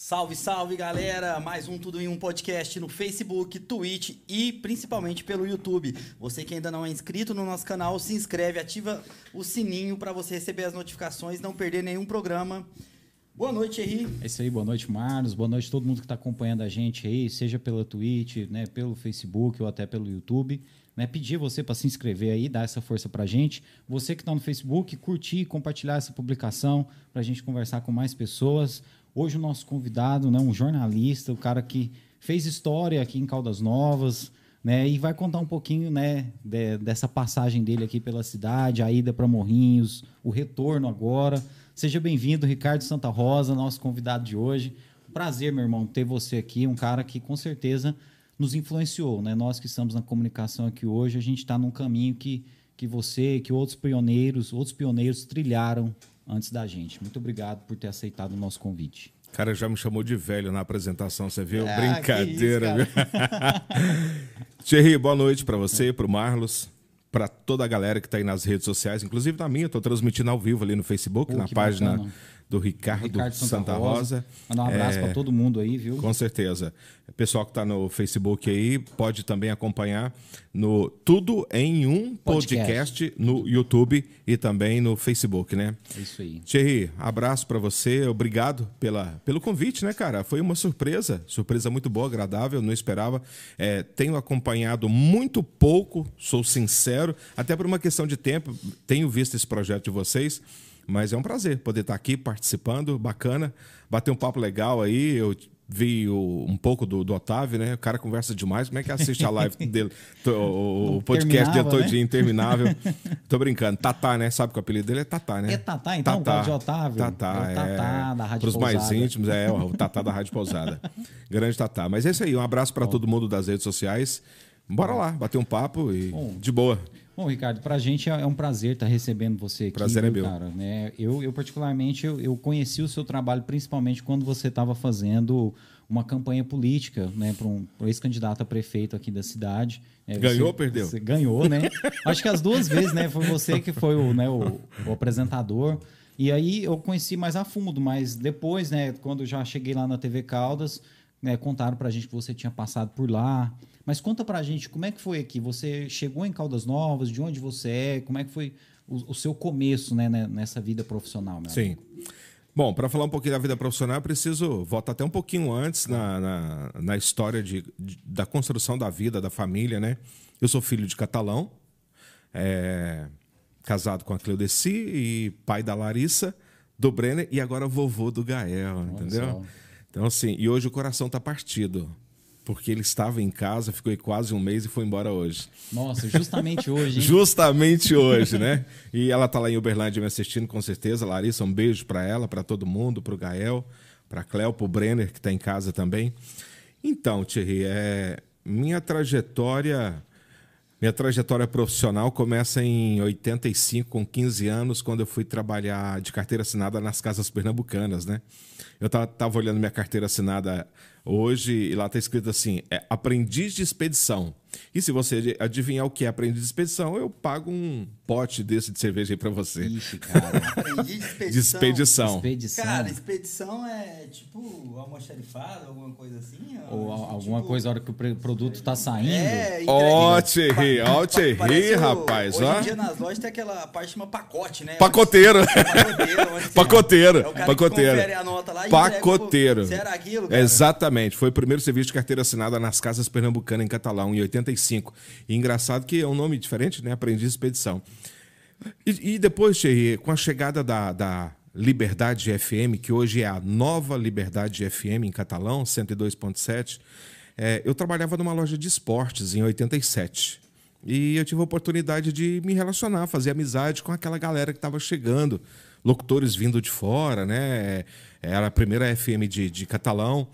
Salve, salve galera! Mais um Tudo em um podcast no Facebook, Twitch e principalmente pelo YouTube. Você que ainda não é inscrito no nosso canal, se inscreve, ativa o sininho para você receber as notificações, não perder nenhum programa. Boa noite, Henri. É isso aí, boa noite, Marlos. Boa noite a todo mundo que está acompanhando a gente aí, seja pela Twitch, né, pelo Facebook ou até pelo YouTube. Né, pedir você para se inscrever aí, dar essa força para a gente. Você que está no Facebook, curtir, compartilhar essa publicação para a gente conversar com mais pessoas. Hoje o nosso convidado, né, um jornalista, o cara que fez história aqui em Caldas Novas, né, e vai contar um pouquinho, né, de, dessa passagem dele aqui pela cidade, a ida para Morrinhos, o retorno agora. Seja bem-vindo, Ricardo Santa Rosa, nosso convidado de hoje. Prazer, meu irmão, ter você aqui, um cara que com certeza nos influenciou, né? Nós que estamos na comunicação aqui hoje, a gente está num caminho que, que você, que outros pioneiros, outros pioneiros trilharam antes da gente. Muito obrigado por ter aceitado o nosso convite. O cara já me chamou de velho na apresentação, você viu? Ah, Brincadeira, isso, Thierry, boa noite para você, para o Marlos, para toda a galera que está aí nas redes sociais, inclusive na minha, estou transmitindo ao vivo ali no Facebook, Pô, na página bacana do Ricardo, Ricardo Santa, Santa Rosa. Rosa. Mandar um abraço é, para todo mundo aí, viu? Com certeza. Pessoal que está no Facebook aí pode também acompanhar no Tudo em um podcast, podcast no YouTube e também no Facebook, né? É isso aí. Thierry, abraço para você. Obrigado pela, pelo convite, né, cara? Foi uma surpresa, surpresa muito boa, agradável, não esperava. É, tenho acompanhado muito pouco, sou sincero, até por uma questão de tempo, tenho visto esse projeto de vocês. Mas é um prazer poder estar aqui participando, bacana, bater um papo legal aí. Eu vi o, um pouco do, do, Otávio, né? O cara conversa demais. Como é que assiste a live dele? O, o podcast dia todinho, né? interminável. Tô brincando. Tatá, né? Sabe que o apelido dele é Tatá, né? É Tatá, então, Tatá. de Otávio. Tatá, é. O Tatá é... da Rádio Para os mais íntimos, é o Tatá da Rádio Pousada. Grande Tatá. Mas é isso aí. Um abraço para todo mundo das redes sociais. Bora lá, bater um papo e Bom, de boa. Bom, Ricardo, para a gente é um prazer estar recebendo você aqui. Prazer é meu. Cara, né? eu, eu, particularmente, eu, eu, conheci o seu trabalho principalmente quando você estava fazendo uma campanha política né, para um ex-candidato a prefeito aqui da cidade. É, ganhou ou perdeu? Você ganhou, né? Acho que as duas vezes, né? Foi você que foi o, né, o, o apresentador. E aí eu conheci mais a fundo, mas depois, né, quando já cheguei lá na TV Caldas, né, contaram para a gente que você tinha passado por lá. Mas conta para a gente como é que foi aqui. Você chegou em Caldas Novas, de onde você é, como é que foi o, o seu começo né, né nessa vida profissional? Meu Sim. Amigo? Bom, para falar um pouquinho da vida profissional, eu preciso voltar até um pouquinho antes na, na, na história de, de, da construção da vida, da família, né? Eu sou filho de catalão, é, casado com a Cleudeci e pai da Larissa, do Brenner e agora vovô do Gael, entendeu? Então, assim, e hoje o coração está partido porque ele estava em casa, ficou aí quase um mês e foi embora hoje. Nossa, justamente hoje, hein? justamente hoje, né? E ela está lá em Uberlândia me assistindo, com certeza. Larissa, um beijo para ela, para todo mundo, para o Gael, para Cléo, para o Brenner, que está em casa também. Então, Thierry, é... minha trajetória... Minha trajetória profissional começa em 85, com 15 anos, quando eu fui trabalhar de carteira assinada nas casas pernambucanas, né? Eu estava olhando minha carteira assinada hoje e lá está escrito assim: é aprendiz de expedição. E se você adivinhar o que é aprendiz de expedição, eu pago um pote desse de cerveja aí para você. Ixi, cara. aprendiz de expedição. De expedição. expedição. Cara, expedição é tipo almoxarifado, alguma coisa assim? Alguma tipo... coisa a hora que o produto está saindo. É, ó, Thierry, ó, Thierry, rapaz. Hoje ó. em dia nas lojas tem aquela parte chama pacote, né? Pacoteiro. Pacoteiro. Pacoteiro. É o cara Pacoteiro. Que a nota lá e Pacoteiro. Entrega, aquilo, cara? Exatamente. Foi o primeiro serviço de carteira assinada nas casas pernambucanas em Catalão, em 85. E engraçado que é um nome diferente, né? Aprendiz Expedição. E, e depois, Thierry, com a chegada da, da Liberdade FM, que hoje é a nova Liberdade FM em Catalão, 102.7, é, eu trabalhava numa loja de esportes em 87. E eu tive a oportunidade de me relacionar, fazer amizade com aquela galera que estava chegando, locutores vindo de fora, né? Era a primeira FM de, de catalão.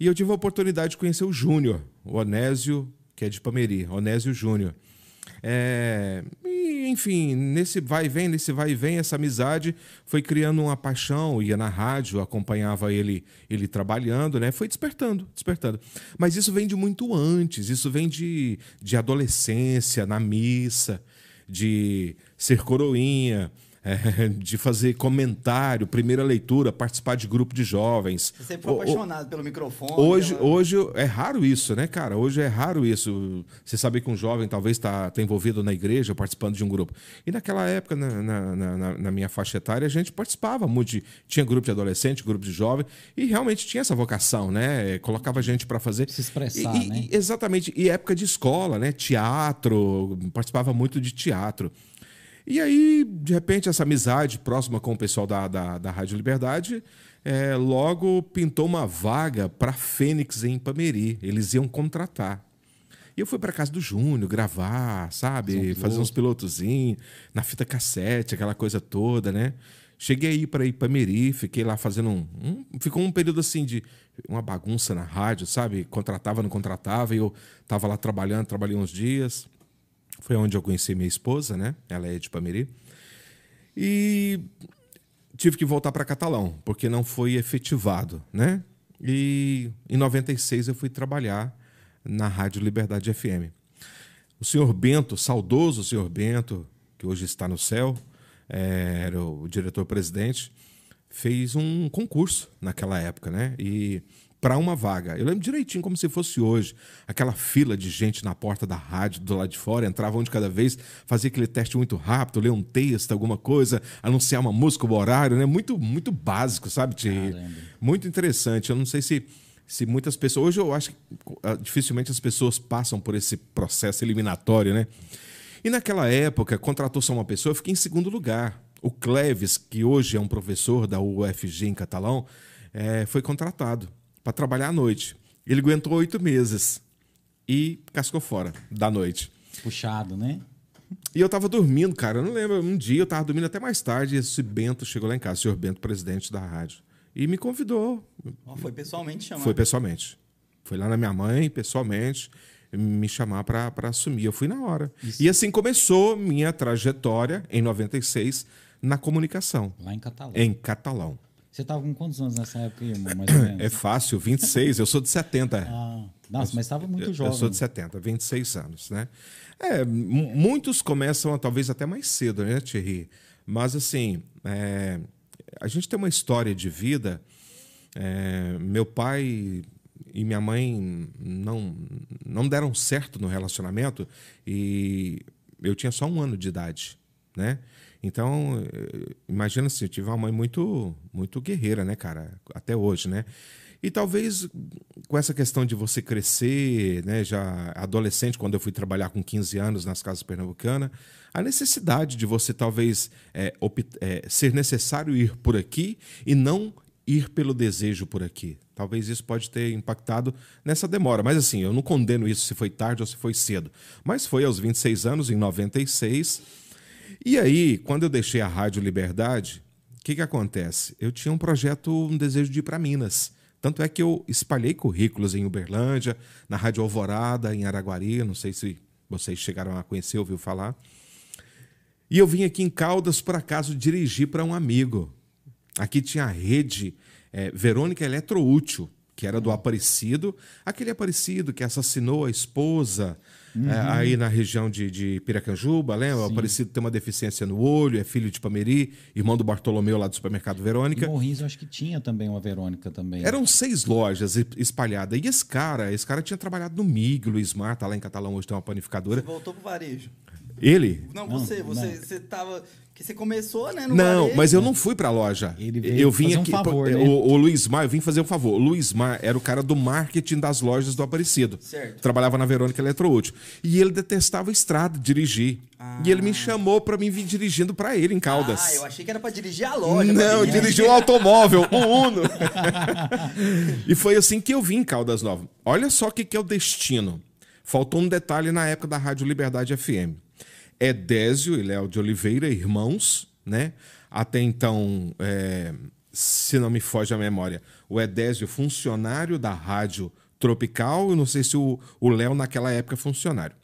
E eu tive a oportunidade de conhecer o Júnior, o Onésio, que é de Pameri, Onésio Júnior. É, e, enfim, nesse vai e vem, nesse vai e vem, essa amizade foi criando uma paixão, ia na rádio, acompanhava ele ele trabalhando, né? Foi despertando, despertando. Mas isso vem de muito antes, isso vem de, de adolescência, na missa, de ser coroinha, é, de fazer comentário, primeira leitura, participar de grupo de jovens. Você sempre foi O- o- apaixonado pelo microfone. Hoje, pela- hoje é raro isso, né, cara? Hoje é raro isso. Você sabe que um jovem talvez está tá envolvido na igreja, participando de um grupo. E naquela época, na, na- na- na minha faixa etária, a gente participava muito. De, tinha grupo de adolescente, grupo de jovem, e realmente tinha essa vocação, né? Colocava gente para fazer. Se expressar, e- né? e- exatamente. E época de escola, né? Teatro, participava muito de teatro. E aí, de repente, essa amizade próxima com o pessoal da, da, da Rádio Liberdade, é, logo pintou uma vaga para Fênix em Pameri. Eles iam contratar. E eu fui para casa do Júnior gravar, sabe? Fazer um Fazer uns pilotozinhos, na fita cassete, aquela coisa toda, né? Cheguei aí para Ipameri, fiquei lá fazendo um, um- Ficou um período assim de uma bagunça na rádio, sabe? Contratava, não contratava, e eu tava lá trabalhando, trabalhei uns dias. Foi onde eu conheci minha esposa, né? Ela é de Pameri. E tive que voltar para Catalão, porque não foi efetivado, né? E em 96 eu fui trabalhar na Rádio Liberdade FM. O senhor Bento, saudoso senhor Bento, que hoje está no céu, eh, era o diretor-presidente, fez um concurso naquela época, né? E para uma vaga. Eu lembro direitinho como se fosse hoje. Aquela fila de gente na porta da rádio, do lado de fora, entrava um de cada vez, fazia aquele teste muito rápido, ler um texto, alguma coisa, anunciar uma música, o horário, né? Muito, muito básico, sabe, Thierry? Caramba. Muito interessante. Eu não sei se, se muitas pessoas. Hoje eu acho que ah, dificilmente as pessoas passam por esse processo eliminatório, né? E naquela época, contratou só uma pessoa, eu fiquei em segundo lugar. O Cleves, que hoje é um professor da UFG em Catalão, eh, foi contratado para trabalhar à noite. Ele aguentou oito meses e cascou fora da noite. Puxado, né? E eu tava dormindo, cara. Eu não lembro. Um dia eu tava dormindo até mais tarde e esse Bento chegou lá em casa, o senhor Bento, presidente da rádio. E me convidou. Ó, foi pessoalmente chamado. Foi pessoalmente. Foi lá na minha mãe, pessoalmente, me chamar para assumir. Eu fui na hora. E assim começou minha trajetória, em 96, na comunicação, Lá em Catalão. em catalão. Você tava com quantos anos nessa época, aí, irmão? Mais ou menos. É fácil, 26. Eu sou de 70. Ah, nossa, mas estava muito Eu- jovem. Eu sou de 70, 26 anos, né? É, mu- muitos começam talvez até mais cedo, né, Thierry? Mas, assim, é, a gente tem uma história de vida. é, meu pai e minha mãe não, não deram certo no relacionamento e eu tinha só um ano de idade, né? Então, eh, imagina assim, eu tive uma mãe muito, muito guerreira, né, cara? Até hoje, né? E talvez com essa questão de você crescer, né, já adolescente, quando eu fui trabalhar com 15 anos nas casas pernambucanas, a necessidade de você talvez é, é, ser necessário ir por aqui e não ir pelo desejo por aqui. Talvez isso pode ter impactado nessa demora. Mas assim, eu não condeno isso se foi tarde ou se foi cedo. Mas foi aos 26 anos, em 96. E aí, quando eu deixei a Rádio Liberdade, o que, que acontece? Eu tinha um projeto, um desejo de ir para Minas. Tanto é que eu espalhei currículos em Uberlândia, na Rádio Alvorada, em Araguari, não sei se vocês chegaram a conhecer, ouviu falar. E eu vim aqui em Caldas, por acaso, dirigir para um amigo. Aqui tinha a rede eh, Verônica Eletroútil, que era do Aparecido. Aquele Aparecido que assassinou a esposa eh, aí na região de, de Piracanjuba, lembra? O Aparecido tem uma deficiência no olho, é filho de Pameri, irmão do Bartolomeu lá do supermercado Verônica. Morrinhos, eu acho que tinha também uma Verônica também. Eram seis lojas e- espalhadas. E esse cara, esse cara tinha trabalhado no MIG, Luiz Mar, tá lá em Catalão hoje, tem uma panificadora. Você voltou pro varejo. Ele? Não, Não, você, você, não. você tava. Que você começou, né? No Não, varejo. mas eu não fui pra loja. Ele veio eu vim fazer um aqui. favor, pô, né? o, o Luiz Mar, eu vim fazer um favor. O Luiz Mar era o cara do marketing das lojas do Aparecido. Certo. Trabalhava na Verônica Eletroútil. E ele detestava estrada, dirigir. E ele me chamou pra mim vir dirigindo pra ele em Caldas. Ah, eu achei que era pra dirigir a loja. Não, dirigir- dirigiu um automóvel, um Uno. e foi assim que eu vim em Caldas Novas. Olha só o que, que é o destino. Faltou um detalhe na época da Rádio Liberdade FM. Edésio e Léo de Oliveira, irmãos, né? Até então, é, se não me foge a memória, o Edésio, funcionário da Rádio Tropical, eu não sei se o Léo naquela época é funcionário.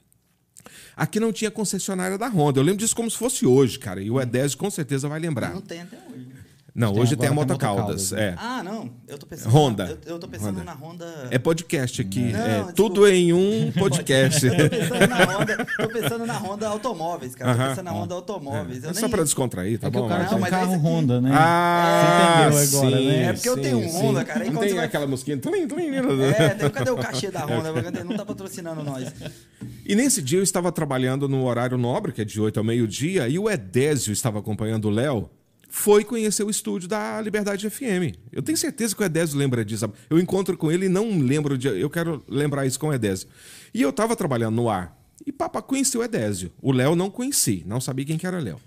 Aqui não tinha concessionária da Honda. Eu lembro disso como se fosse hoje, cara. E o Edésio com certeza vai lembrar. Não tem até hoje. Não, Tem hoje tem a agora Moto tem a Moto Caldas. Caldas, né? É. Ah, não. Eu tô pensando. Honda. Na, eu, eu tô pensando Honda. na Honda. É podcast aqui. Não, é desculpa. tudo em um podcast. Tô pensando na Honda, tô pensando na Honda Automóveis, cara. Tô Aham. pensando na Honda Automóveis. Eu É nem- só pra descontrair, tá é que bom? o cara Mas- tem um carro Honda, né? Ah, Você entendeu agora, sim, né? É porque eu tenho um sim, Honda, sim. cara, Não tem vai- aquela musiquinha. Tlim, tlim, né? É, tem- cadê o cachê da Honda? Cadê? Não tá patrocinando nós. E nesse dia eu estava trabalhando no horário nobre, que é de 8 ao meio-dia, e o Edésio estava acompanhando o Léo. Foi conhecer o estúdio da Liberdade FM. Eu tenho certeza que o Edésio lembra disso. Eu encontro com ele e não lembro de. Eu quero lembrar isso com o Edésio. E eu estava trabalhando no ar. E Papa conheceu o Edésio. O Léo não conheci, não sabia quem que era Léo.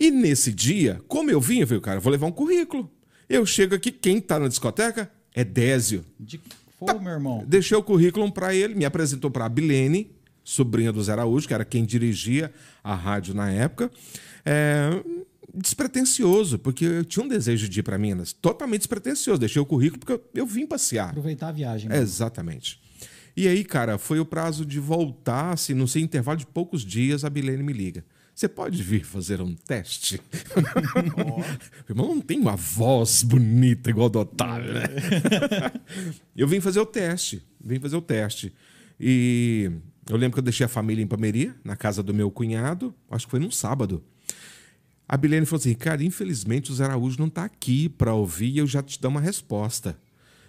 E nesse dia, como eu vim, eu falei, cara, vou levar um currículo. Eu chego aqui, quem tá na discoteca? Edésio. De... Pô, meu irmão. Deixei o currículo para ele, me apresentou para a Bilene, sobrinha do Zé Araújo, que era quem dirigia a rádio na época. É, despretensioso, porque eu tinha um desejo de ir para Minas. Totalmente despretensioso. Deixei o currículo porque eu, eu vim passear. Aproveitar a viagem. É, Exatamente. E aí, cara, foi o prazo de voltar, assim, não sei, intervalo de poucos dias, a Bilene me liga. Você pode vir fazer um teste? Irmão, não tem uma voz bonita igual a do Otávio, né? eu vim fazer o teste. Vim fazer o teste. E eu lembro que eu deixei a família em Pameria, na casa do meu cunhado, acho que foi num sábado. A Bilene falou assim: Cara, infelizmente o Zé Araújo não está aqui para ouvir e eu já te dou uma resposta.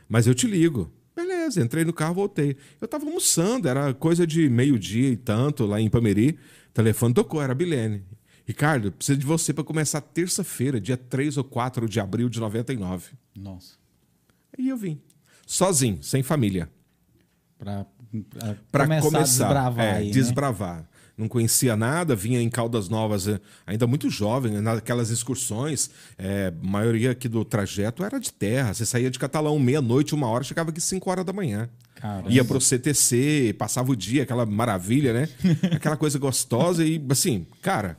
Mas eu te ligo. Beleza, entrei no carro, voltei. Eu estava almoçando, era coisa de meio-dia e tanto, lá em Pameri. O telefone tocou, era a Bilene. Ricardo, preciso de você para começar terça-feira, dia 3 ou 4 de abril de 99. Nossa. E eu vim. Sozinho, sem família. Para começar, começar, a desbravar é, aí, né? Não conhecia nada, vinha em Caldas Novas, eh, ainda muito jovem, né, naquelas excursões. eh, a maioria aqui do trajeto era de terra. Você saía de Catalão meia-noite, uma hora, chegava aqui 5 horas da manhã. Caramba. Ia pro CTC, passava o dia, aquela maravilha, né? aquela coisa gostosa e, assim, cara,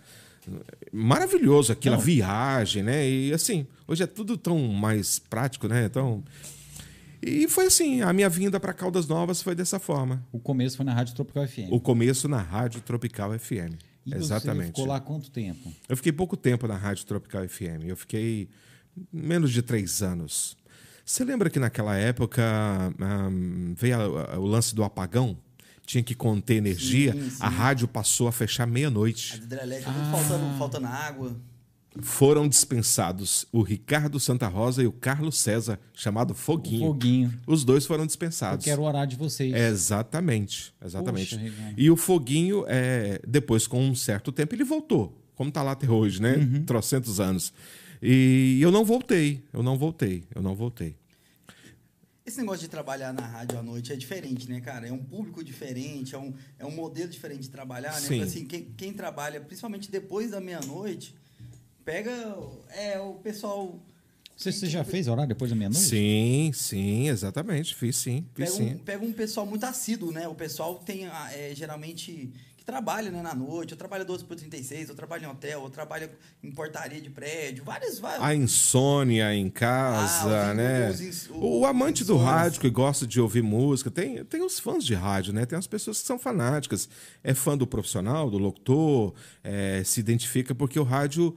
maravilhoso aquilo, a viagem, né? E, assim, hoje é tudo tão mais prático, né? Então... E foi assim, a minha vinda para Caldas Novas foi dessa forma. O começo foi na Rádio Tropical FM. O começo na Rádio Tropical FM. E você Exatamente. ficou lá quanto tempo? Eu fiquei pouco tempo na Rádio Tropical FM. Eu fiquei menos de três anos. Você lembra que naquela época ahm, veio a- a- o lance do apagão? Tinha que conter energia. Sim, sim. A rádio passou a fechar meia-noite. hidrelétricas, tudo faltando, faltando água. Foram dispensados o Ricardo Santa Rosa e o Carlos César, chamado Foguinho. Foguinho. Os dois foram dispensados. Porque era o horário de vocês. Exatamente, exatamente. Poxa, e o Foguinho, é, depois, com um certo tempo, ele voltou, como está lá até hoje, né? Uhum. Trocentos anos. E eu não voltei, eu não voltei, eu não voltei. Esse negócio de trabalhar na rádio à noite é diferente, né, cara? É um público diferente, é um, é um modelo diferente de trabalhar, né? Sim. Porque, assim, quem, quem trabalha, principalmente depois da meia-noite, pega é, o pessoal. Você, você já fez horário depois da meia-noite? Sim, sim, exatamente, fiz sim, fiz Pega sim. um, pega um pessoal muito assíduo, né? O pessoal tem, ah, é, geralmente, que trabalha né, na noite. Eu trabalho 12 por 36, eu trabalho em hotel, eu trabalho em portaria de prédio, vários, vários. A insônia em casa, Ah, os- né? os ins- o amante do rádio que gosta de ouvir música, tem, tem os fãs de rádio, né? Tem as pessoas que são fanáticas. É fã do profissional, do locutor, é, se identifica porque o rádio.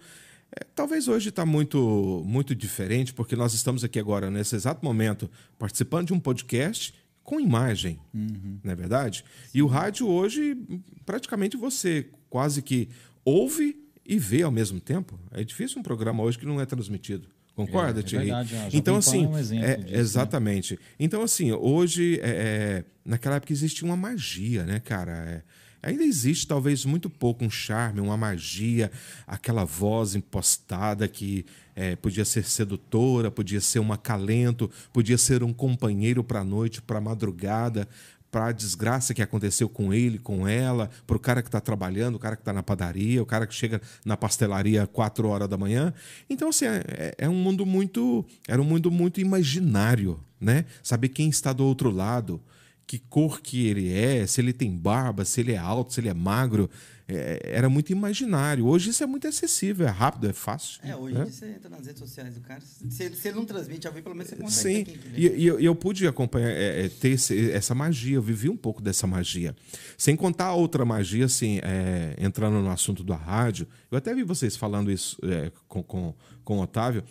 É, talvez hoje está muito, muito diferente, porque nós estamos aqui agora, nesse exato momento, participando de um podcast com imagem, não é verdade? E o rádio hoje, praticamente você quase que ouve e vê ao mesmo tempo. É difícil um programa hoje que não é transmitido. Concorda, É, é Thierry? verdade, ó. Jovem então, assim, um é, disso, né? exatamente. Então, assim, hoje, é, é, naquela época existia uma magia, né, cara? É, ainda existe, talvez, muito pouco um charme, uma magia, aquela voz impostada que é, podia ser sedutora, podia ser um acalento, podia ser um companheiro para a noite, para a madrugada, para a desgraça que aconteceu com ele, com ela, para o cara que está trabalhando, o cara que está na padaria, o cara que chega na pastelaria quatro horas da manhã. Então, assim, é, é um mundo muito. Era um mundo muito imaginário, né? Saber quem está do outro lado, que cor que ele é, se ele tem barba, se ele é alto, se ele é magro. É, era muito imaginário. Hoje isso é muito acessível, é rápido, é fácil. É, hoje né? você entra nas redes sociais do cara. Se, ele- se ele não transmite ao vivo, pelo menos você consegue Sim, e, e eu, eu pude acompanhar, é, é, ter esse- essa magia, eu vivi um pouco dessa magia. Sem contar a outra magia, assim, é, entrando no assunto da rádio, eu até vi vocês falando isso é, com, com, com o Otávio.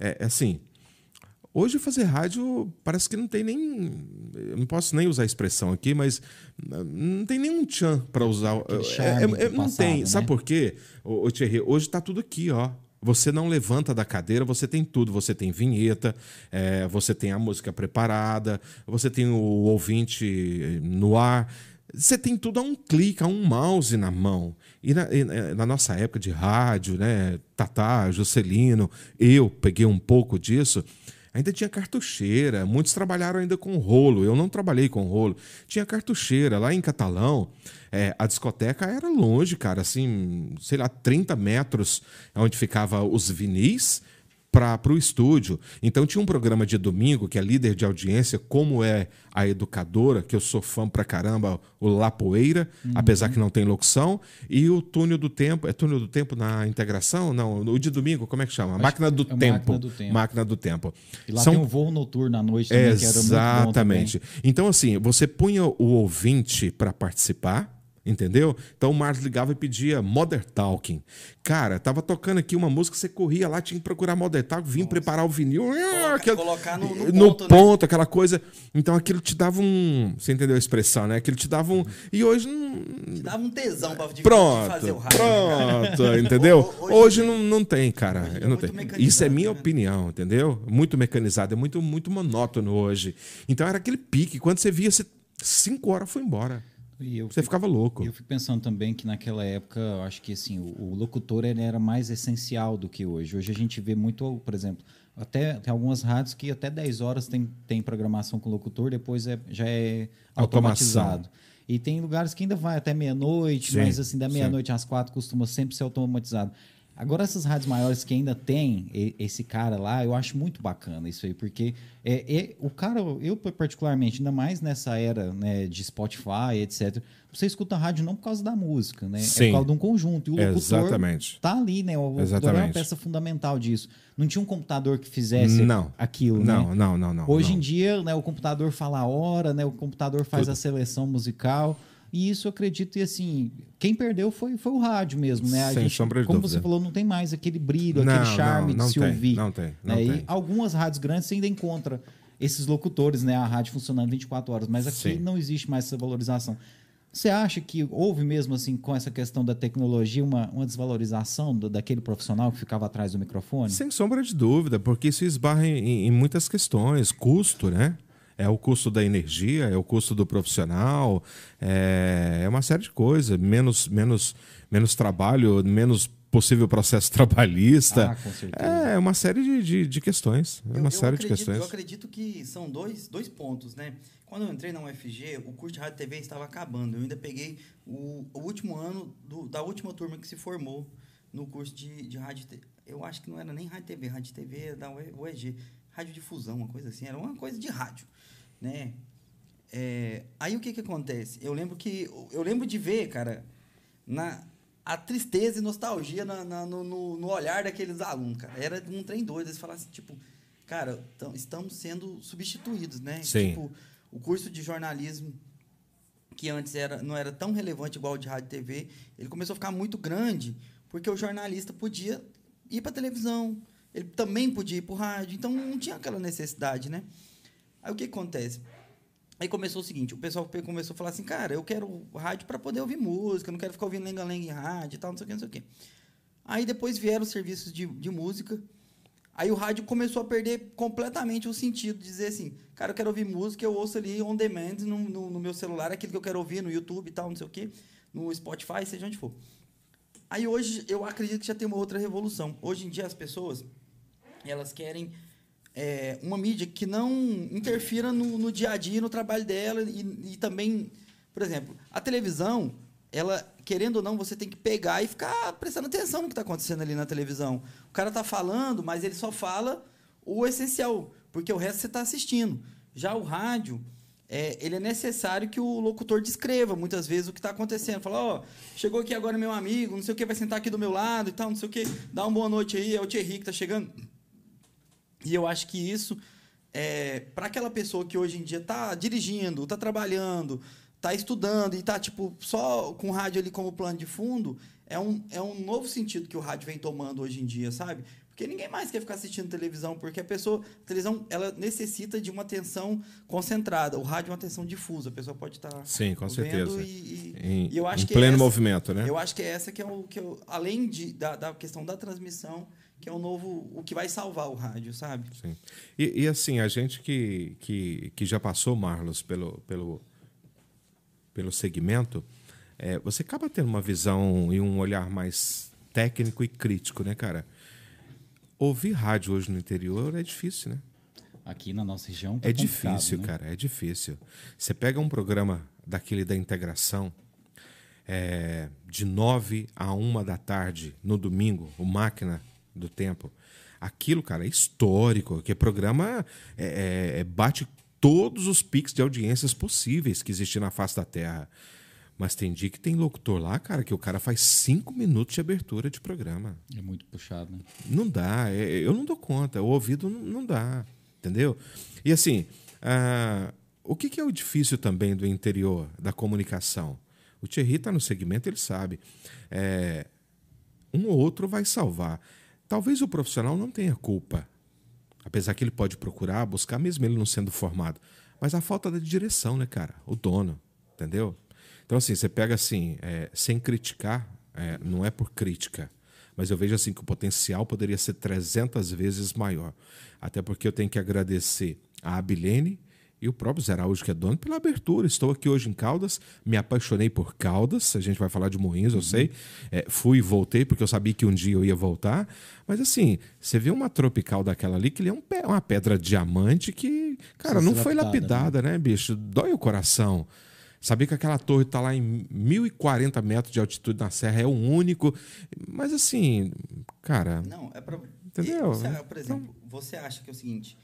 é assim. Hoje fazer rádio parece que não tem nem. Eu não posso nem usar a expressão aqui, mas não tem nenhum tchan para usar. É, é, não passado, tem. Né? Sabe por quê, ô, ô Thierry? Hoje está tudo aqui, ó. Você não levanta da cadeira, você tem tudo. Você tem vinheta, é, você tem a música preparada, você tem o ouvinte no ar. Você tem tudo a um clique, a um mouse na mão. E na, e na, nossa época de rádio, né? Tatá, Juscelino, eu peguei um pouco disso. Ainda tinha cartucheira, muitos trabalharam ainda com rolo. Eu não trabalhei com rolo. Tinha cartucheira. Lá em Catalão, é, a discoteca era longe, cara, assim, sei lá, 30 metros onde ficava os vinis para o estúdio. Então tinha um programa de domingo que é líder de audiência, como é a educadora, que eu sou fã pra caramba, o Lapoeira, uhum. apesar que não tem locução, e o Túnel do Tempo, é Túnel do Tempo na integração? Não, o de domingo, como é que chama? Máquina do, é tempo. Máquina do Tempo. Máquina do Tempo. E lá São... tem um voo noturno à noite também, Exatamente. Então assim, você punha o ouvinte para participar, Entendeu? Então o Marlos ligava e pedia Mother Talking. Cara, tava tocando aqui uma música, você corria lá, tinha que procurar Mother Talking, vim preparar o vinil. Coloca, aquele, colocar no, no, no ponto, ponto né? aquela coisa. Então aquilo te dava um. Você entendeu a expressão, né? Aquilo te dava um. E hoje não. Te dava um tesão pra pronto, fazer o rádio. Pronto, entendeu? hoje, hoje não, não tem, cara. Eu não tenho. Isso é minha né? opinião, entendeu? Muito mecanizado, é muito, muito monótono hoje. Então era aquele pique. Quando você via, você, cinco horas foi embora. Você fico, ficava louco. Eu fico pensando também que naquela época, eu acho que assim, o, o, locutor ele era mais essencial do que hoje. Hoje a gente vê muito, por exemplo, até tem algumas rádios que até 10 horas tem, tem programação com locutor, depois é, já é automatizado. Automação. E tem lugares que ainda vai até meia-noite, mas assim, da meia-noite às quatro costuma sempre ser automatizado. Agora, essas rádios maiores que ainda tem esse cara lá, eu acho muito bacana isso aí, porque é, é, o cara, eu particularmente, ainda mais nessa era né, de Spotify, etc., você escuta a rádio não por causa da música, né? Sim. É por causa de um conjunto. E o Exatamente. tá ali, né? O locutor é uma peça fundamental disso. Não tinha um computador que fizesse não. aquilo, não, né? Não, não, não, Hoje não. em dia, né, o computador fala a hora, né? O computador faz Tudo. a seleção musical. E isso eu acredito, e assim, quem perdeu foi, foi o rádio mesmo, né? A Sem gente, sombra de como dúvida. você falou, não tem mais aquele brilho, não, aquele charme não, não de se tem, ouvir. Não tem, não né? tem. E algumas rádios grandes você ainda encontra esses locutores, né? A rádio funcionando 24 horas, mas aqui Sim. não existe mais essa valorização. Você acha que houve mesmo, assim, com essa questão da tecnologia, uma, uma desvalorização do, daquele profissional que ficava atrás do microfone? Sem sombra de dúvida, porque isso esbarra em, em muitas questões. Custo, né? É o custo da energia, é o custo do profissional, é, é uma série de coisas. Menos, menos, menos trabalho, menos possível processo trabalhista. Ah, com certeza. É uma série de, de, de questões. É uma eu, série eu acredito, de questões. Eu acredito que são dois, dois pontos, né? Quando eu entrei na UFG, o curso de rádio e TV estava acabando. Eu ainda peguei o, o último ano do, da última turma que se formou no curso de, de rádio. Eu acho que não era nem rádio TV, rádio TV era da UEG, rádio difusão, uma coisa assim, era uma coisa de rádio né? É, aí o que que acontece? Eu lembro que eu lembro de ver, cara, na a tristeza e nostalgia na, na, no, no, olhar daqueles alunos, cara. Era um trem doido. Eles falavam assim, tipo, cara, estamos sendo substituídos, né? Sim. Tipo, o curso de jornalismo, que antes era, não era tão relevante igual o de rádio e TV, ele começou a ficar muito grande, porque o jornalista podia ir para televisão, ele também podia ir para o rádio, então não tinha aquela necessidade, né? Aí o que, acontece? Aí começou o seguinte, o pessoal começou a falar assim, cara, eu quero rádio para poder ouvir música, não quero ficar ouvindo lenga-lenga em rádio e tal, não sei o que, não sei o que. Aí depois vieram os serviços de, de música, aí o rádio começou a perder completamente o sentido, de dizer assim, cara, eu quero ouvir música, eu ouço ali on demand no, no, no meu celular, aquilo que eu quero ouvir no YouTube e tal, não sei o que, no Spotify, seja onde for. Aí hoje eu acredito que já tem uma outra revolução. Hoje em dia as pessoas, elas querem é, uma mídia que não interfira no, no, dia a dia, no trabalho dela e, e, também, por exemplo, a televisão, ela querendo ou não, você tem que pegar e ficar prestando atenção no que está acontecendo ali na televisão. O cara está falando, mas ele só fala o essencial, porque o resto você está assistindo. Já o rádio, é, ele é necessário que o locutor descreva muitas vezes o que está acontecendo. Fala, ó, oh, chegou aqui agora meu amigo, não sei o que, vai sentar aqui do meu lado e tal, não sei o que, dá uma boa noite aí, é o Thierry que está chegando. E eu acho que isso, é, para aquela pessoa que hoje em dia está dirigindo, está trabalhando, está estudando e está tipo, só com o rádio ali como plano de fundo, é um, é um novo sentido que o rádio vem tomando hoje em dia, sabe? Porque ninguém mais quer ficar assistindo televisão, porque a pessoa, a televisão, ela necessita de uma atenção concentrada. O rádio é uma atenção difusa, a pessoa pode estar Sim, com certeza. E, e- Em, e eu acho em que é pleno essa- movimento, né? eu acho que é essa que é o que eu, além de, da, da questão da transmissão, que é o novo, o que vai salvar o rádio, sabe? Sim. E, e, assim, a gente que, que, que já passou, Marlos, pelo, pelo, pelo segmento, é, você acaba tendo uma visão e um olhar mais técnico e crítico, né, cara? Ouvir rádio hoje no interior é difícil, né? Aqui na nossa região tá É difícil, né? cara, é difícil. Você pega um programa daquele da integração, é, de 9 a 1 da tarde, no domingo, o Máquina do Tempo. Aquilo, cara, é histórico, que programa é, é, é, bate todos os pics de audiências possíveis que existem na face da Terra. Mas tem dia que tem locutor lá, cara, que o cara faz cinco minutos de abertura de programa. É muito puxado, né? Não dá, é- eu não dou conta, o ouvido não, dá, entendeu? E assim, ah, o que, que é o difícil também do interior da comunicação? O Thierry está no segmento, ele sabe. É, um ou outro vai salvar. Talvez o profissional não tenha culpa, apesar que ele pode procurar, buscar, mesmo ele não sendo formado. Mas a falta da direção, né, cara? O dono, entendeu? Então, assim, você pega assim, é, sem criticar, é, não é por crítica, mas eu vejo assim que o potencial poderia ser 300 vezes maior. Até porque eu tenho que agradecer a Abilene e o próprio Zé Araújo, que é dono, pela abertura. Estou aqui hoje em Caldas, me apaixonei por Caldas, a gente vai falar de Moinhos, eu sei. É, fui e voltei, porque eu sabia que um dia eu ia voltar. Mas assim, você vê uma tropical daquela ali, que ele é um pe- uma pedra diamante que, cara, Precisa não foi lapidada, lapidada, né, bicho? Dói o coração. Saber que aquela torre está lá em 1.040 metros de altitude na serra é o único. Mas assim, cara, Não, é pra. Entendeu? E por exemplo, você acha que é o seguinte: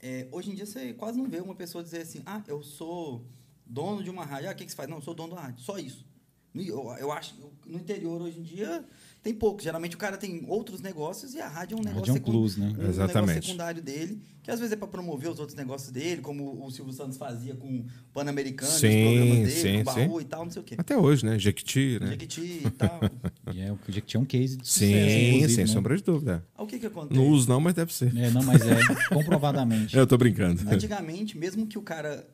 é, hoje em dia você quase não vê uma pessoa dizer assim, ah, eu sou dono de uma rádio. Ah, o que, que você faz? Não, eu sou dono da rádio. Só isso. Eu, eu acho que no interior hoje em dia tem pouco. Geralmente o cara tem outros negócios e a rádio é um A negócio é um plus, né? um negócio secundário dele, que às vezes é para promover os outros negócios dele, como o Silvio Santos fazia com o Pan-Americano, os Sim, programas dele, sim, com o sim. baú e tal, não sei o quê. até hoje, né? Jequiti, né? Jequiti e tal. E é o que tinha um case de sucesso, Sim, inclusive, sem né? sombra de dúvida. Aí o que que acontece? Não uso não, mas deve ser. É, não, mas é comprovadamente. Eu tô brincando. Antigamente, mesmo que o cara,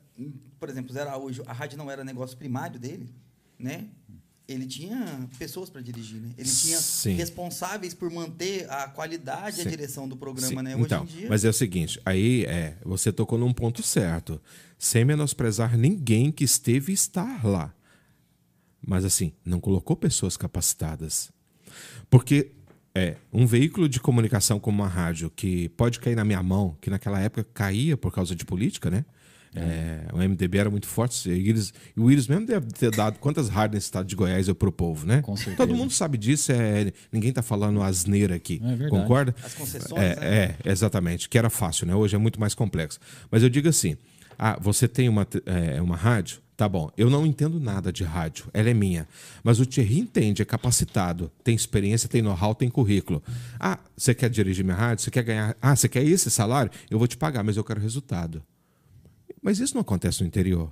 por exemplo, Zé Araújo, a rádio não era negócio primário dele, né? Ele tinha pessoas para dirigir, né? Ele tinha Sim. responsáveis por manter a qualidade e a direção do programa, Sim, né? Então, Hoje em dia, mas é o seguinte, aí é, você tocou num ponto certo, sem menosprezar ninguém que esteve e está lá. Mas assim, não colocou pessoas capacitadas. Porque é um veículo de comunicação como uma rádio que pode cair na minha mão, que naquela época caía por causa de política, né? É, o MDB era muito forte. E eles- e o Íris mesmo deve ter dado quantas rádios nesse estado de Goiás eu pro povo, né? Com certeza. Todo mundo sabe disso, é, ninguém tá falando asneira aqui. É verdade. Concorda? As concessões, é, né? é, exatamente. Que era fácil, né? Hoje é muito mais complexo. Mas eu digo assim: ah, você tem uma, é, uma rádio? Tá bom, eu não entendo nada de rádio, ela é minha. Mas o Thierry entende, é capacitado, tem experiência, tem know-how, tem currículo. Ah, você quer dirigir minha rádio? Você quer ganhar. Ah, você quer esse salário? Eu vou te pagar, mas eu quero resultado. Mas isso não acontece no interior.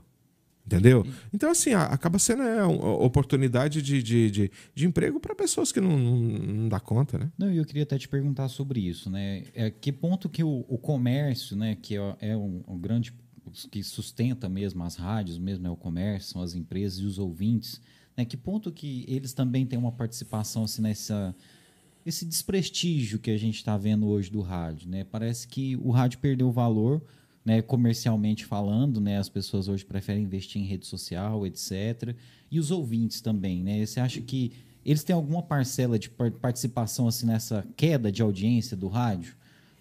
Entendeu? Então, assim, acaba sendo é, uma oportunidade de, de, de, de emprego para pessoas que não, não, não dá conta, né? Não, e eu queria até te perguntar sobre isso, né? É, que ponto que o, o comércio, né, que é, é um, um grande que sustenta mesmo as rádios, mesmo é o comércio, são as empresas e os ouvintes, né? Que ponto que eles também têm uma participação assim nessa esse desprestígio que a gente está vendo hoje do rádio, né? Parece que o rádio perdeu valor, né? Comercialmente falando, né? As pessoas hoje preferem investir em rede social, etc. E os ouvintes também, né? Você acha que eles têm alguma parcela de par- participação assim nessa queda de audiência do rádio?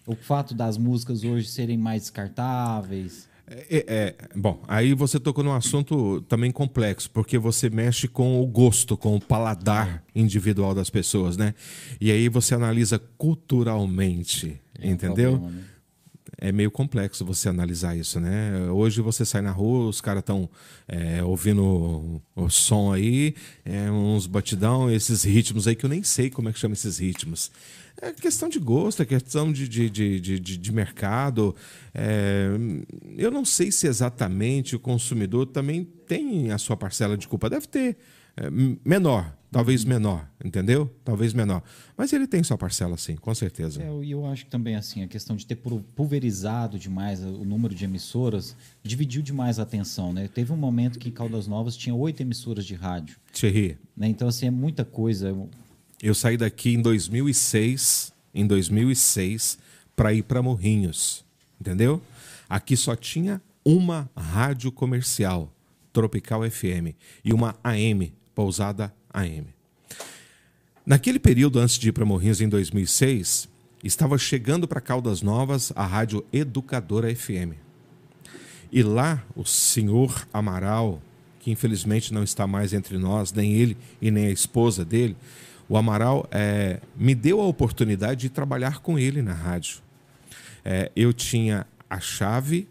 O fato das músicas hoje serem mais descartáveis? É, é, bom, aí você tocou num assunto também complexo, porque você mexe com o gosto, com o paladar individual das pessoas, né? E aí você analisa culturalmente, É um entendeu? problema, né? É meio complexo você analisar isso, né? Hoje você sai na rua, os caras estão ouvindo o, som aí, é, uns batidão, esses ritmos aí que eu nem sei como é que chama esses ritmos. É questão de gosto, é questão de, de, de, de, de- de mercado. É, eu não sei se exatamente o consumidor também tem a sua parcela de culpa. Deve ter. é, menor, talvez menor, entendeu? Talvez menor. Mas ele tem sua parcela, sim, com certeza. É, eu, eu acho que também assim a questão de ter pulverizado demais o número de emissoras dividiu demais a atenção, né? Teve um momento que Caldas Novas tinha oito emissoras de rádio. Thierry. Né? Então assim é muita coisa. Eu saí daqui em 2006, em 2006, para ir para Morrinhos, entendeu? Aqui só tinha uma rádio comercial, Tropical FM, e uma AM, Pousada AM. Naquele período, antes de ir para Morrinhos, em 2006, estava chegando para Caldas Novas a rádio Educadora FM. E lá, o senhor Amaral, que infelizmente não está mais entre nós, nem ele e nem a esposa dele, o Amaral é, me deu a oportunidade de trabalhar com ele na rádio. É, eu tinha a chave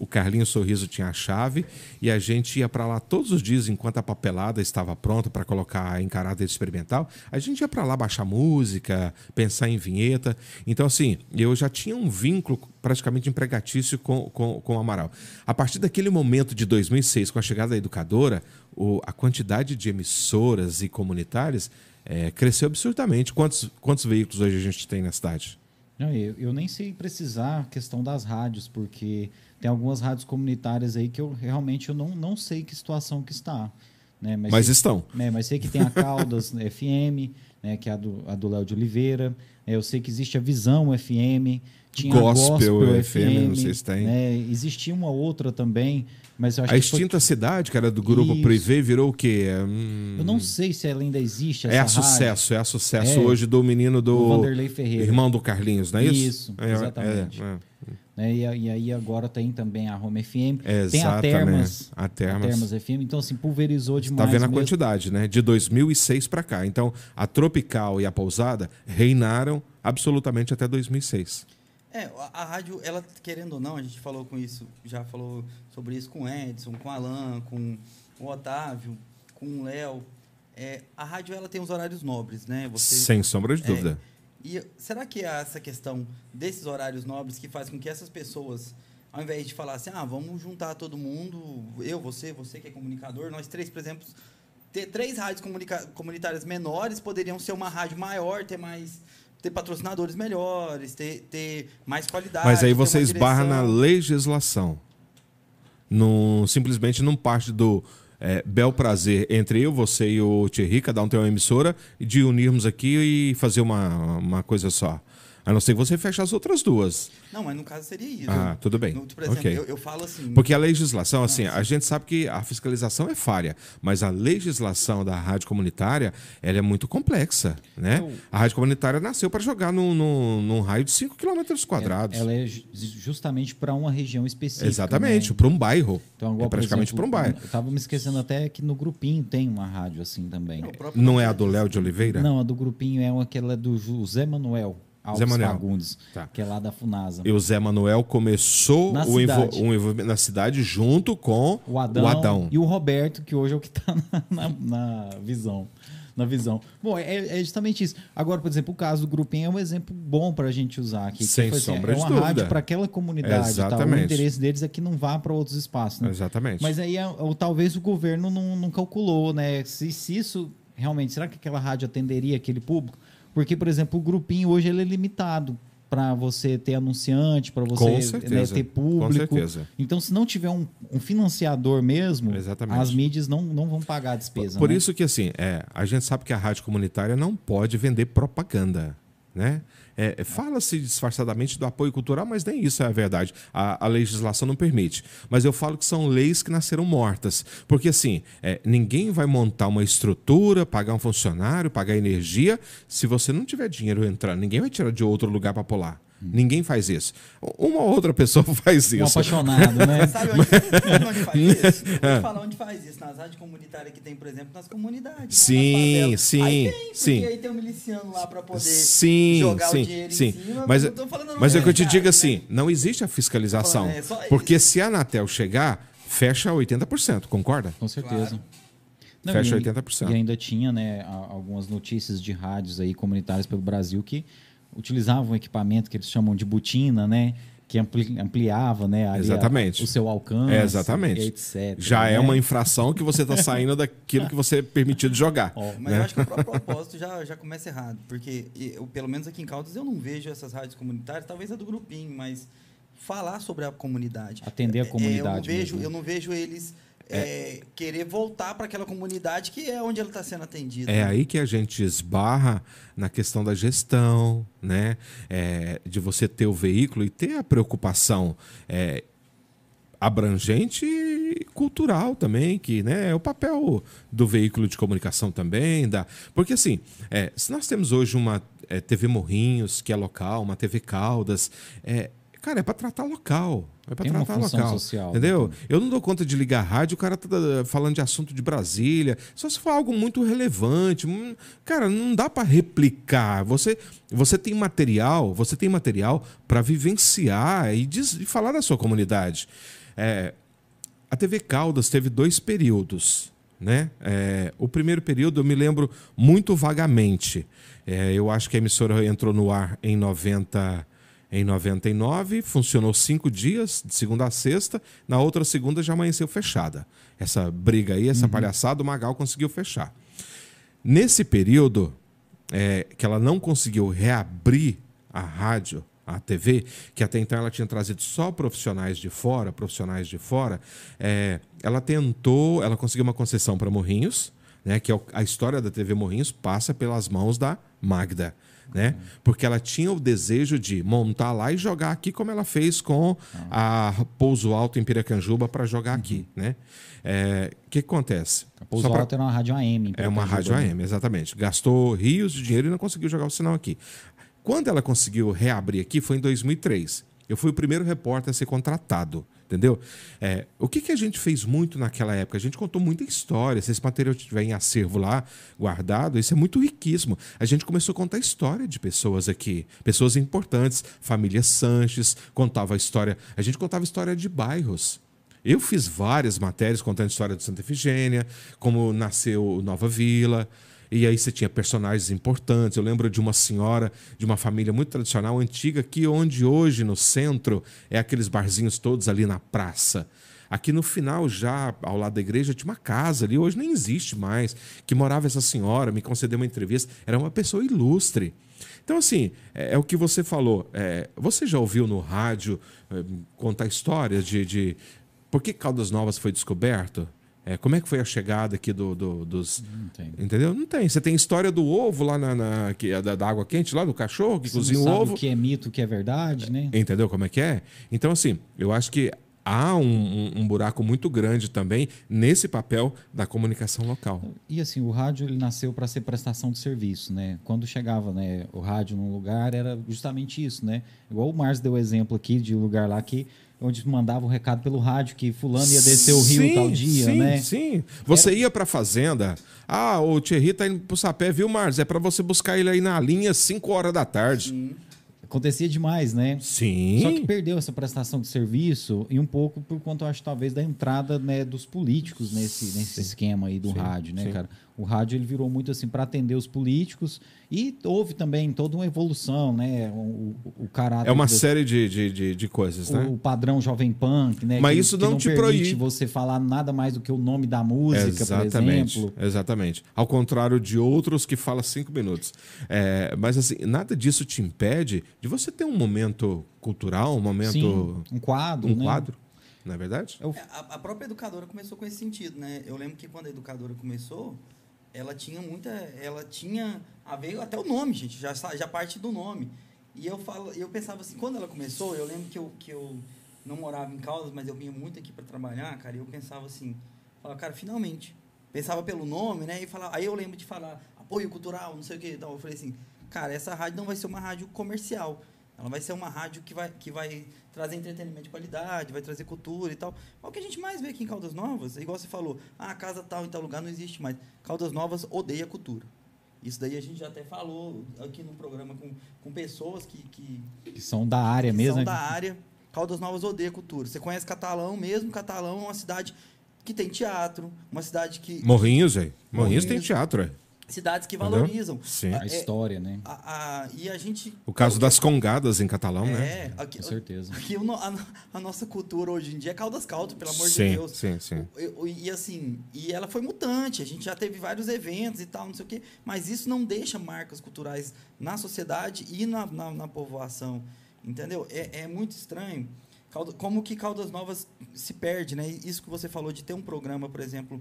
o Carlinho Sorriso tinha a chave e a gente ia para lá todos os dias enquanto a papelada estava pronta para colocar em caráter experimental. A gente ia para lá baixar música, pensar em vinheta. Então, assim, eu já tinha um vínculo praticamente empregatício com, com, com o Amaral. A partir daquele momento de 2006, com a chegada da educadora, o, a quantidade de emissoras e comunitárias é, cresceu absurdamente. Quantos, quantos veículos hoje a gente tem na cidade? Não, eu, eu nem sei precisar a questão das rádios, porque tem algumas rádios comunitárias aí que eu realmente eu não, não sei que situação que está. Né? Mas, mas sei, estão. Né? Mas sei que tem a Caldas FM, né? que é a do Léo de Oliveira. É, eu sei que existe a Visão FM. Tinha Gospel, Gospel FM, FM, não sei se tem. Né? Existia uma outra também, mas eu acho a extinta foi... cidade, que era do grupo Isso. Privé, virou o quê? Hum... Eu não sei se ela ainda existe. é a sucesso, é a sucesso é. hoje do menino do. Vanderlei Ferreira. Irmão do Carlinhos, não é isso? Isso, é, exatamente. É, é. Né? E, e, aí agora tem também a Home FM, Exatamente. tem a Termas, a Termas, a Termas FM. Então, assim, pulverizou demais. Está vendo a mesmo. quantidade, né? De 2006 para cá. Então, a Tropical e a Pousada reinaram absolutamente até 2006. É, a, a rádio, ela querendo ou não, a gente falou com isso, já falou sobre isso com o Edson, com o Alan, com o Otávio, com o Léo. É, a rádio ela tem os horários nobres, né? Você, Sem sombra de é, dúvida. E será que é essa questão desses horários nobres que faz com que essas pessoas, ao invés de falar assim, ah, vamos juntar todo mundo, eu, você, você que é comunicador, nós três, por exemplo, ter três rádios comunitárias menores poderiam ser uma rádio maior, ter mais ter patrocinadores melhores, ter, ter mais qualidade. Mas aí você esbarra na legislação. No, simplesmente não parte do é, bel prazer entre eu, você e o Thierry, cada um tem uma emissora, de unirmos aqui e fazer uma, uma coisa só. A não ser que você feche as outras duas. Não, mas no caso seria isso. Ah, tudo bem. No, por exemplo, okay. eu, eu, falo assim. Porque a legislação, assim, a gente sabe que a fiscalização é falha, mas a legislação da rádio comunitária ela é muito complexa. Né? Eu... A rádio comunitária nasceu para jogar num, num, num, raio de 5 km quadrados. Ela é justamente para uma região específica. Exatamente, né? para um bairro. Então, agora, é praticamente para um bairro. Eu estava me esquecendo até que no grupinho tem uma rádio assim também. Não é a do Léo de Oliveira? Não, a do grupinho é aquela do José Manuel. Alves Zé Manuel. Fagundes, tá. que é lá da Funasa. E o Zé Manuel começou na, o cidade. Um na cidade junto com o Adão, o Adão, E o Roberto, que hoje é o que está na, na, na, visão. Na visão. Bom, é, é, justamente isso. Agora, por exemplo, o caso do Grupinho é um exemplo bom para a gente usar aqui. Sem assim, sombra é uma dúvida. rádio para aquela comunidade. Exatamente. O interesse deles é que não vá para outros espaços. Né? Exatamente. Mas aí, ou, talvez o governo não, não calculou, né? Se, se isso realmente, será que aquela rádio atenderia aquele público? Porque, por exemplo, o grupinho hoje ele é limitado para você ter anunciante, para você né, ter público. Com certeza. Então, se não tiver um, um financiador mesmo, Exatamente. as mídias não, não vão pagar a despesa. Por né? isso que, assim, é, a gente sabe que a rádio comunitária não pode vender propaganda. Né? É, Fala-se disfarçadamente do apoio cultural, mas nem isso é a verdade. A, a, legislação não permite. Mas eu falo que são leis que nasceram mortas. Porque, assim, é, ninguém vai montar uma estrutura, pagar um funcionário, pagar energia, se você não tiver dinheiro entrando. Ninguém vai tirar de outro lugar para pular. Ninguém faz isso. Uma outra pessoa faz isso. Um apaixonado, né? Sabe onde, sabe onde faz isso? Vou te é. falar onde faz isso. Nas rádios comunitárias que tem, por exemplo, nas comunidades. Né? Sim, nas sim, aí tem, sim. aí tem um miliciano lá para poder sim, jogar sim, o dinheiro sim. em cima. Mas, mas é que eu te digo assim, né? não existe a fiscalização. É, porque se a Anatel chegar, fecha 80%, concorda? Com certeza. Claro. Não, fecha e, 80%. E ainda tinha né, algumas notícias de rádios aí comunitárias pelo Brasil que utilizavam um equipamento que eles chamam de botina, né? que ampli- ampliava, né, ali a- Exatamente. o seu alcance, É, exatamente. etc. Já né? é uma infração que você está saindo daquilo que você é permitido jogar. Ó, Mas né? eu acho que o próprio propósito já, já começa errado. Porque, eu, pelo menos aqui em Caldas, eu não vejo essas rádios comunitárias, talvez a do grupinho, mas falar sobre a comunidade. Atender a É, eu, não comunidade vejo, mesmo. eu não vejo eles é, querer voltar para aquela comunidade que é onde ela está sendo atendida. É aí que a gente esbarra na questão da gestão, né? É, de você ter o veículo e ter a preocupação é, abrangente e cultural também, que né, é o papel do veículo de comunicação também. Da... Porque assim, é, se nós temos hoje uma é, TV Morrinhos, que é local, uma TV Caldas, é, cara, é para tratar local. É para tratar local. social, Entendeu? né? Eu não dou conta de ligar a rádio, o cara tá uh, falando de assunto de Brasília. Só se for algo muito relevante. Hum, Cara, não dá para replicar. Você, você tem material, você tem material para vivenciar e, diz- e falar da sua comunidade. É, a TV Caldas teve dois períodos. Né? É, o primeiro período eu me lembro muito vagamente. É, eu acho que a emissora entrou no ar em 90, em 99, funcionou cinco dias, de segunda a sexta. Na outra segunda já amanheceu fechada. Essa briga aí, essa palhaçada, o Magal conseguiu fechar. Nesse período é, que ela não conseguiu reabrir a rádio, a TV, que até então ela tinha trazido só profissionais de fora, profissionais de fora, é, ela tentou, ela conseguiu uma concessão para Morrinhos, né, que é a história da TV Morrinhos passa pelas mãos da Magda. Né? Porque ela tinha o desejo de montar lá e jogar aqui, como ela fez com a Pouso Alto em Piracanjuba para jogar aqui. né? É, O que, que acontece? A Pouso Só pra- Alto era uma rádio AM. é uma rádio né? AM, exatamente. Gastou rios de dinheiro e não conseguiu jogar o sinal aqui. Quando ela conseguiu reabrir aqui foi em 2003. Eu fui o primeiro repórter a ser contratado, entendeu? É, o que, que a gente fez muito naquela época? A gente contou muita história. Se esse material estiver em acervo lá, guardado, isso é muito riquíssimo. A gente começou a contar história de pessoas aqui, pessoas importantes, família Sanches, contava história. A gente contava história de bairros. Eu fiz várias matérias contando a história de Santa Efigênia, como nasceu Nova Vila. E aí você tinha personagens importantes. Eu lembro de uma senhora de uma família muito tradicional, antiga, que onde hoje no centro é aqueles barzinhos todos ali na praça. Aqui no final, já ao lado da igreja, tinha uma casa ali, hoje nem existe mais, que morava essa senhora, me concedeu uma entrevista. Era uma pessoa ilustre. Então, assim, é, é o que você falou. É, você já ouviu no rádio é, contar histórias de, de por que Caldas Novas foi descoberto? É, como é que foi a chegada aqui do, do- dos. Não tem. Entendeu? Não tem. Você tem história do ovo lá na, na- que é da, da água quente, lá do cachorro que Você cozinha o ovo. o que é mito, o que é verdade, né? Entendeu como é que é? Então, assim, eu acho que há um, um- um buraco muito grande também nesse papel da comunicação local. E assim, o rádio ele nasceu para ser prestação de serviço, né? Quando chegava, né, o rádio num lugar era justamente isso, né? Igual o Márcio deu o exemplo aqui de um lugar lá que onde mandava um recado pelo rádio que fulano ia descer o rio Sim, tal dia, sim, né? Sim, Você ia pra fazenda. Ah, o Thierry tá indo pro sapé, viu, Marcos? É pra você buscar ele aí na linha 5 horas da tarde. Acontecia demais, né? Sim. Só que perdeu essa prestação de serviço e um pouco por conta, eu acho, talvez, da entrada né, dos políticos nesse, nesse esquema aí do Sim, rádio, né, sim. cara? O rádio ele virou muito assim para atender os políticos e houve também toda uma evolução, né? O, o, o caráter É uma do- série de, de, de, de coisas, né? o padrão jovem punk, né? Mas que- isso que não te permite proíbe. você falar nada mais do que o nome da música, exatamente, por exemplo. exatamente. Ao contrário de outros que falam cinco minutos. É, mas assim, nada disso te impede de você ter um momento cultural, um momento, Sim, um quadro, um né? quadro, não é verdade? É o- É, A, a própria educadora começou com esse sentido, né? Eu lembro que quando a educadora começou, ela tinha muita. Ela tinha. A ver até o nome, gente, já, já parte do nome. E eu falo, eu pensava assim, quando ela começou, eu lembro que eu, que eu não morava em Caldas, mas eu vinha muito aqui para trabalhar, cara, e eu pensava assim, cara, finalmente. Pensava pelo nome, né? E falava, aí eu lembro de falar apoio cultural, não sei o quê. Então eu falei assim, cara, essa rádio não vai ser uma rádio comercial. Ela vai ser uma rádio que vai, que vai trazer entretenimento de qualidade, vai trazer cultura e tal. É o que a gente mais vê aqui em Caldas Novas, é igual você falou, ah, casa tal em tal lugar não existe mais. Caldas Novas odeia cultura. Isso daí a gente já até falou aqui no programa com, com pessoas que, que, que são da área que mesmo. são né? da área. Caldas Novas odeia cultura. Você conhece Catalão mesmo? Catalão é uma cidade que tem teatro, uma cidade que... Morrinhos, velho. Morrinhos tem Morrinhos. teatro, é. Cidades que valorizam. Sim. A É, história, né? a- a- e a gente. O caso das congadas em catalão, né? É, aqui, Com certeza. aqui a, a nossa cultura hoje em dia é Caldas Caldo, pelo amor sim, de Deus. sim, sim. O- E, assim, e ela foi mutante, a gente já teve vários eventos e tal, não sei o quê, mas isso não deixa marcas culturais na sociedade e na, na, na povoação, entendeu? É, é muito estranho como que Caldas Novas se perde, né? Isso que você falou de ter um programa, por exemplo,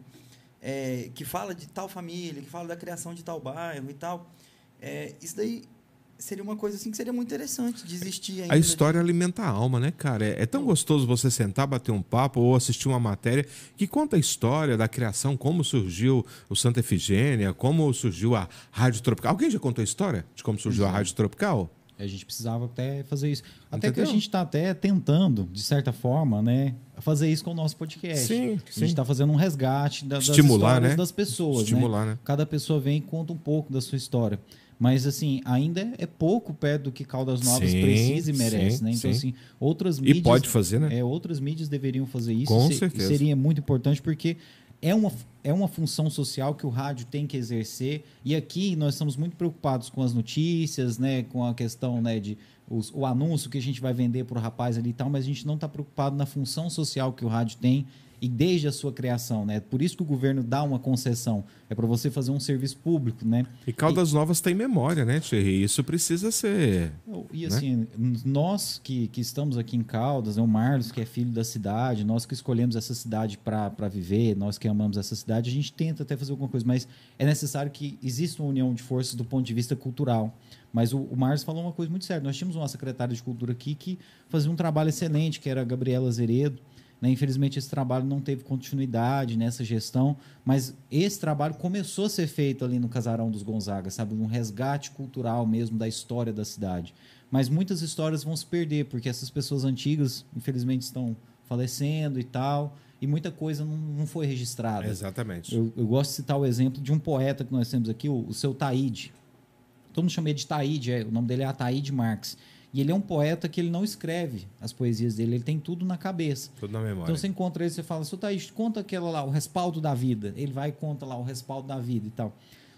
é, que fala de tal família, que fala da criação de tal bairro e tal, é, isso daí seria uma coisa assim que seria muito interessante de existir ainda. A história alimenta a alma, né, cara? É, é tão gostoso você sentar, bater um papo ou assistir uma matéria que conta a história da criação, como surgiu o Santa Efigênia, como surgiu a Rádio Tropical. Alguém já contou a história de como surgiu a Rádio Tropical? A gente precisava até fazer isso. Até que Entendeu? a gente está até tentando, de certa forma, né, fazer isso com o nosso podcast. Sim, A gente está fazendo um resgate da, das Estimular, histórias né? das pessoas. Estimular, né? Cada pessoa vem e conta um pouco da sua história. Mas, assim, ainda é pouco perto do que Caldas Novas Sim, precisa e merece, sim, né? Então, sim. assim, outras E mídias... pode fazer, né? É, outras mídias deveriam fazer isso. Com Se- certeza. Seria muito importante porque é uma, é uma função social que o rádio tem que exercer. E aqui nós estamos muito preocupados com as notícias, né? Com a questão né, de os- o anúncio que a gente vai vender para o rapaz ali e tal, mas a gente não está preocupado na função social que o rádio tem e desde a sua criação, né? Por isso que o governo dá uma concessão. É para você fazer um serviço público, né? E Caldas Novas tem memória, né, Thierry? Isso precisa ser. E assim, nós que, que estamos aqui em Caldas, né, o Marlos, que é filho da cidade, nós que escolhemos essa cidade para viver, nós que amamos essa cidade, a gente tenta até fazer alguma coisa, mas é necessário que exista uma união de forças do ponto de vista cultural. Mas o, o Marlos falou uma coisa muito séria. Nós tínhamos uma secretária de cultura aqui que fazia um trabalho excelente, que era a Gabriela Azeredo. Né? Infelizmente, esse trabalho não teve continuidade nessa gestão, mas esse trabalho começou a ser feito ali no Casarão dos Gonzaga, sabe? Um resgate cultural mesmo da história da cidade. Mas muitas histórias vão se perder, porque essas pessoas antigas, infelizmente, estão falecendo e tal, e muita coisa não, não foi registrada. Exatamente. Eu, eu gosto de citar o exemplo de um poeta que nós temos aqui, o, o seu Taíde. Todo mundo chama ele de Taíde, é, o nome dele é Ataíde Marx. E ele é um poeta que ele não escreve as poesias dele, ele tem tudo na cabeça. Tudo na memória. Então você encontra ele, você fala, seu Taíde, conta aquela lá, o respaldo da vida. Ele vai e conta lá o respaldo da vida e tal.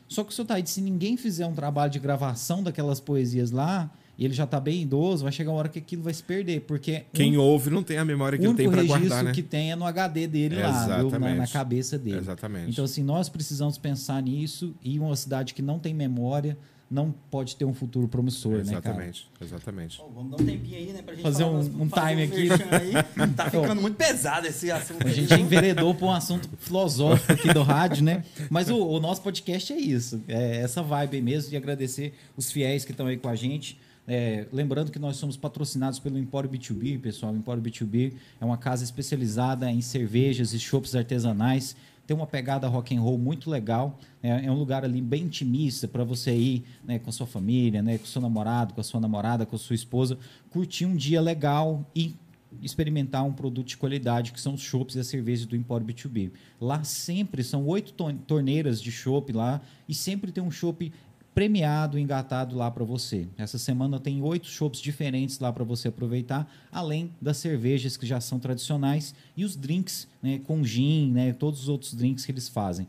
Só que o seu Taíde, se ninguém fizer um trabalho de gravação daquelas poesias lá, e ele já está bem idoso, vai chegar uma hora que aquilo vai se perder, porque Quem um, ouve não tem a memória que o ele tem para registro guardar, né? que tem é no HD dele lá, viu? Na, na cabeça dele. Exatamente. Então, assim, nós precisamos pensar nisso e uma cidade que não tem memória não pode ter um futuro promissor, né, cara? exatamente, exatamente. Vamos dar um tempinho aí, né, pra gente Fazer falar um- umas- um fazer time aqui. Aí. Tá ficando muito pesado esse assunto. A aí, gente enveredou para um assunto filosófico aqui do rádio, né? Mas o, o nosso podcast é isso, é essa vibe mesmo, de agradecer os fiéis que estão aí com a gente. É, lembrando que nós somos patrocinados pelo Empório B2B, pessoal. O Empório B2B é uma casa especializada em cervejas e chopps artesanais. Tem uma pegada rock and roll muito legal. É, é um lugar ali bem intimista para você ir né, com sua família, né, com seu namorado, com a sua namorada, com a sua esposa, curtir um dia legal e experimentar um produto de qualidade, que são os chopps e as cervejas do Empório B2B. Lá sempre são oito torneiras de chopp lá e sempre tem um chopp premiado, engatado lá para você. Essa semana tem oito chopps diferentes lá para você aproveitar, além das cervejas que já são tradicionais e os drinks né, com gin, né, todos os outros drinks que eles fazem.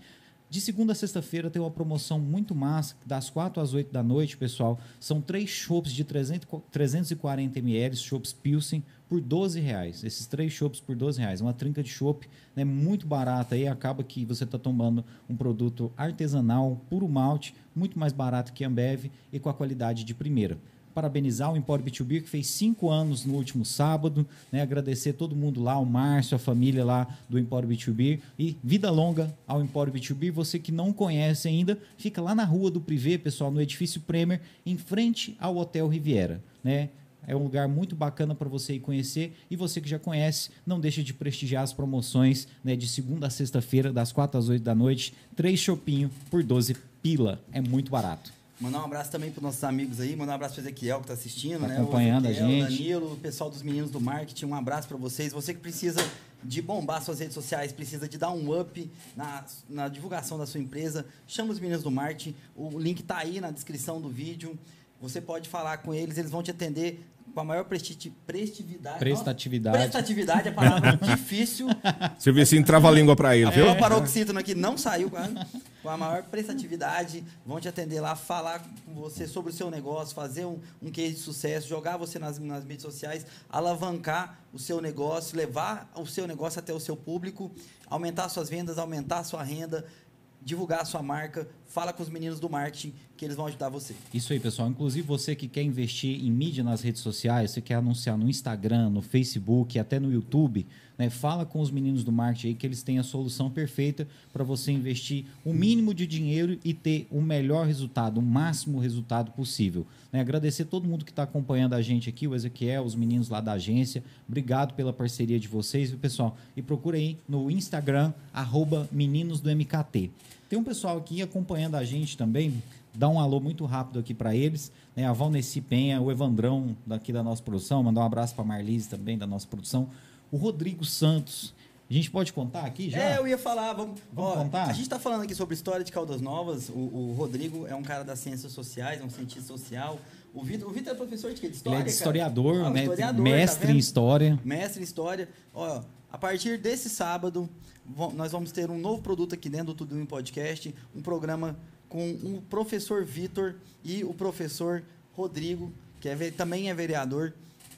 De segunda a sexta-feira tem uma promoção muito massa, das 4 às 8 da noite, pessoal. São três chopps de 300, co- 340 ml, chopps Pilsen, por 12 reais. Esses três chopps por 12 reais. Uma trinca de chopp né, muito barata aí. Acaba que você está tomando um produto artesanal, puro malte, muito mais barato que Ambev e com a qualidade de primeira parabenizar o Empório B2B, que fez cinco anos no último sábado, né? agradecer todo mundo lá, o Márcio, a família lá do Empório B2B, e vida longa ao Empório B2B. Você que não conhece ainda, fica lá na rua do Privé, pessoal, no edifício Premier, em frente ao Hotel Riviera. Né? É um lugar muito bacana para você ir conhecer. E você que já conhece, não deixe de prestigiar as promoções né, de segunda a sexta-feira, das 4 às 8 da noite. Três chopinho por 12 pila. É muito barato. Mandar um abraço também para nossos amigos aí, mandar um abraço para Ezequiel que está assistindo, Tá né? acompanhando o a Ezequiel, gente. O Danilo, o pessoal dos meninos do marketing, um abraço para vocês. Você que precisa de bombar suas redes sociais, precisa de dar um up na, na divulgação da sua empresa, chama os meninos do marketing. O link tá aí na descrição do vídeo. Você pode falar com eles, eles vão te atender com a maior presti prestividade. Prestatividade. Nossa, prestatividade é palavra difícil. Serviço em trava-língua para ele, viu? A paroxítona aqui não saiu quase. com a maior prestatividade, vão te atender lá, falar com você sobre o seu negócio, fazer um, um case de sucesso, jogar você nas, nas mídias sociais, alavancar o seu negócio, levar o seu negócio até o seu público, aumentar suas vendas, aumentar a sua renda, divulgar a sua marca, fala com os meninos do marketing que eles vão ajudar você. Isso aí, pessoal. Inclusive você que quer investir em mídia nas redes sociais, você quer anunciar no Instagram, no Facebook, até no YouTube, né? Fala com os meninos do marketing aí que eles têm a solução perfeita para você investir o mínimo de dinheiro e ter o melhor resultado, o máximo resultado possível. Né? Agradecer todo mundo que está acompanhando a gente aqui, o Ezequiel, os meninos lá da agência. Obrigado pela parceria de vocês, viu, pessoal? E procura aí no Instagram, arroba meninos do MKT. Tem um pessoal aqui acompanhando a gente também dar um alô muito rápido aqui para eles. Né? A Valneci Penha, o Evandrão daqui da nossa produção, mandar um abraço para a Marlise também da nossa produção. O Rodrigo Santos. A gente pode contar aqui já? É, eu ia falar. Vamos, vamos ó, contar? A gente está falando aqui sobre história de Caldas Novas. O, o, Rodrigo é um cara das ciências sociais, é um cientista social. O Vitor, o Vitor é professor de? De história, Ele é historiador, ah, né? historiador, mestre tá em história. Mestre em história. Ó, a partir desse sábado, nós vamos ter um novo produto aqui dentro do Tudo em Podcast, um programa com o professor Vitor e o professor Rodrigo, que é, também é vereador.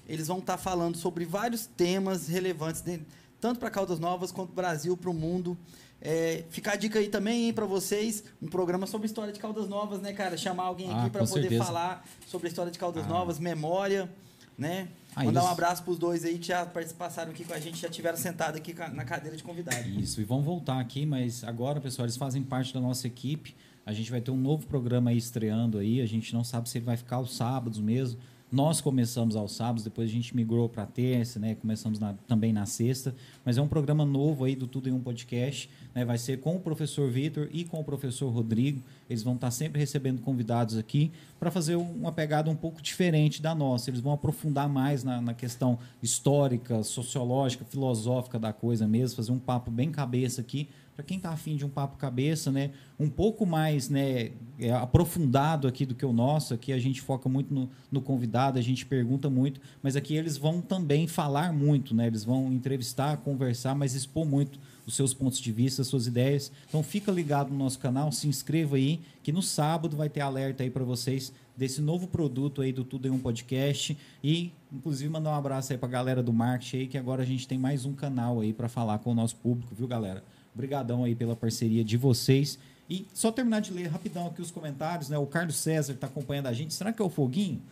Eles vão estar falando sobre vários temas relevantes, tanto para Caldas Novas quanto para o Brasil, para o mundo. É, fica a dica aí também para vocês, um programa sobre história de Caldas Novas, né, cara? Chamar alguém aqui ah, para poder certeza. falar sobre a história de Caldas ah. Novas, memória, né? Ah, Mandar eles... um abraço para os dois aí que já passaram aqui com a gente, já tiveram sentado aqui na cadeira de convidado. Isso, e vão voltar aqui, mas agora, pessoal, eles fazem parte da nossa equipe. A gente vai ter um novo programa aí estreando aí. A gente não sabe se ele vai ficar aos sábados mesmo. Nós começamos aos sábados, depois a gente migrou para terça, né? Começamos na, também na sexta. Mas é um programa novo aí do Tudo em um Podcast. Né? Vai ser com o professor Vitor e com o professor Rodrigo. Eles vão estar sempre recebendo convidados aqui para fazer uma pegada um pouco diferente da nossa. Eles vão aprofundar mais na, na questão histórica, sociológica, filosófica da coisa mesmo, fazer um papo bem cabeça aqui para quem está afim de um papo cabeça, né, um pouco mais né, é, aprofundado aqui do que o nosso, aqui a gente foca muito no, no, convidado, a gente pergunta muito, mas aqui eles vão também falar muito, né, eles vão entrevistar, conversar, mas expor muito os seus pontos de vista, as suas ideias. Então fica ligado no nosso canal, se inscreva aí, que no sábado vai ter alerta aí para vocês desse novo produto aí do Tudo em um Podcast e inclusive mandar um abraço aí para a galera do marketing aí, que agora a gente tem mais um canal aí para falar com o nosso público, viu, galera? Obrigadão aí pela parceria de vocês. E só terminar de ler rapidão aqui os comentários, né? O Carlos César está acompanhando a gente. Será que é o Foguinho?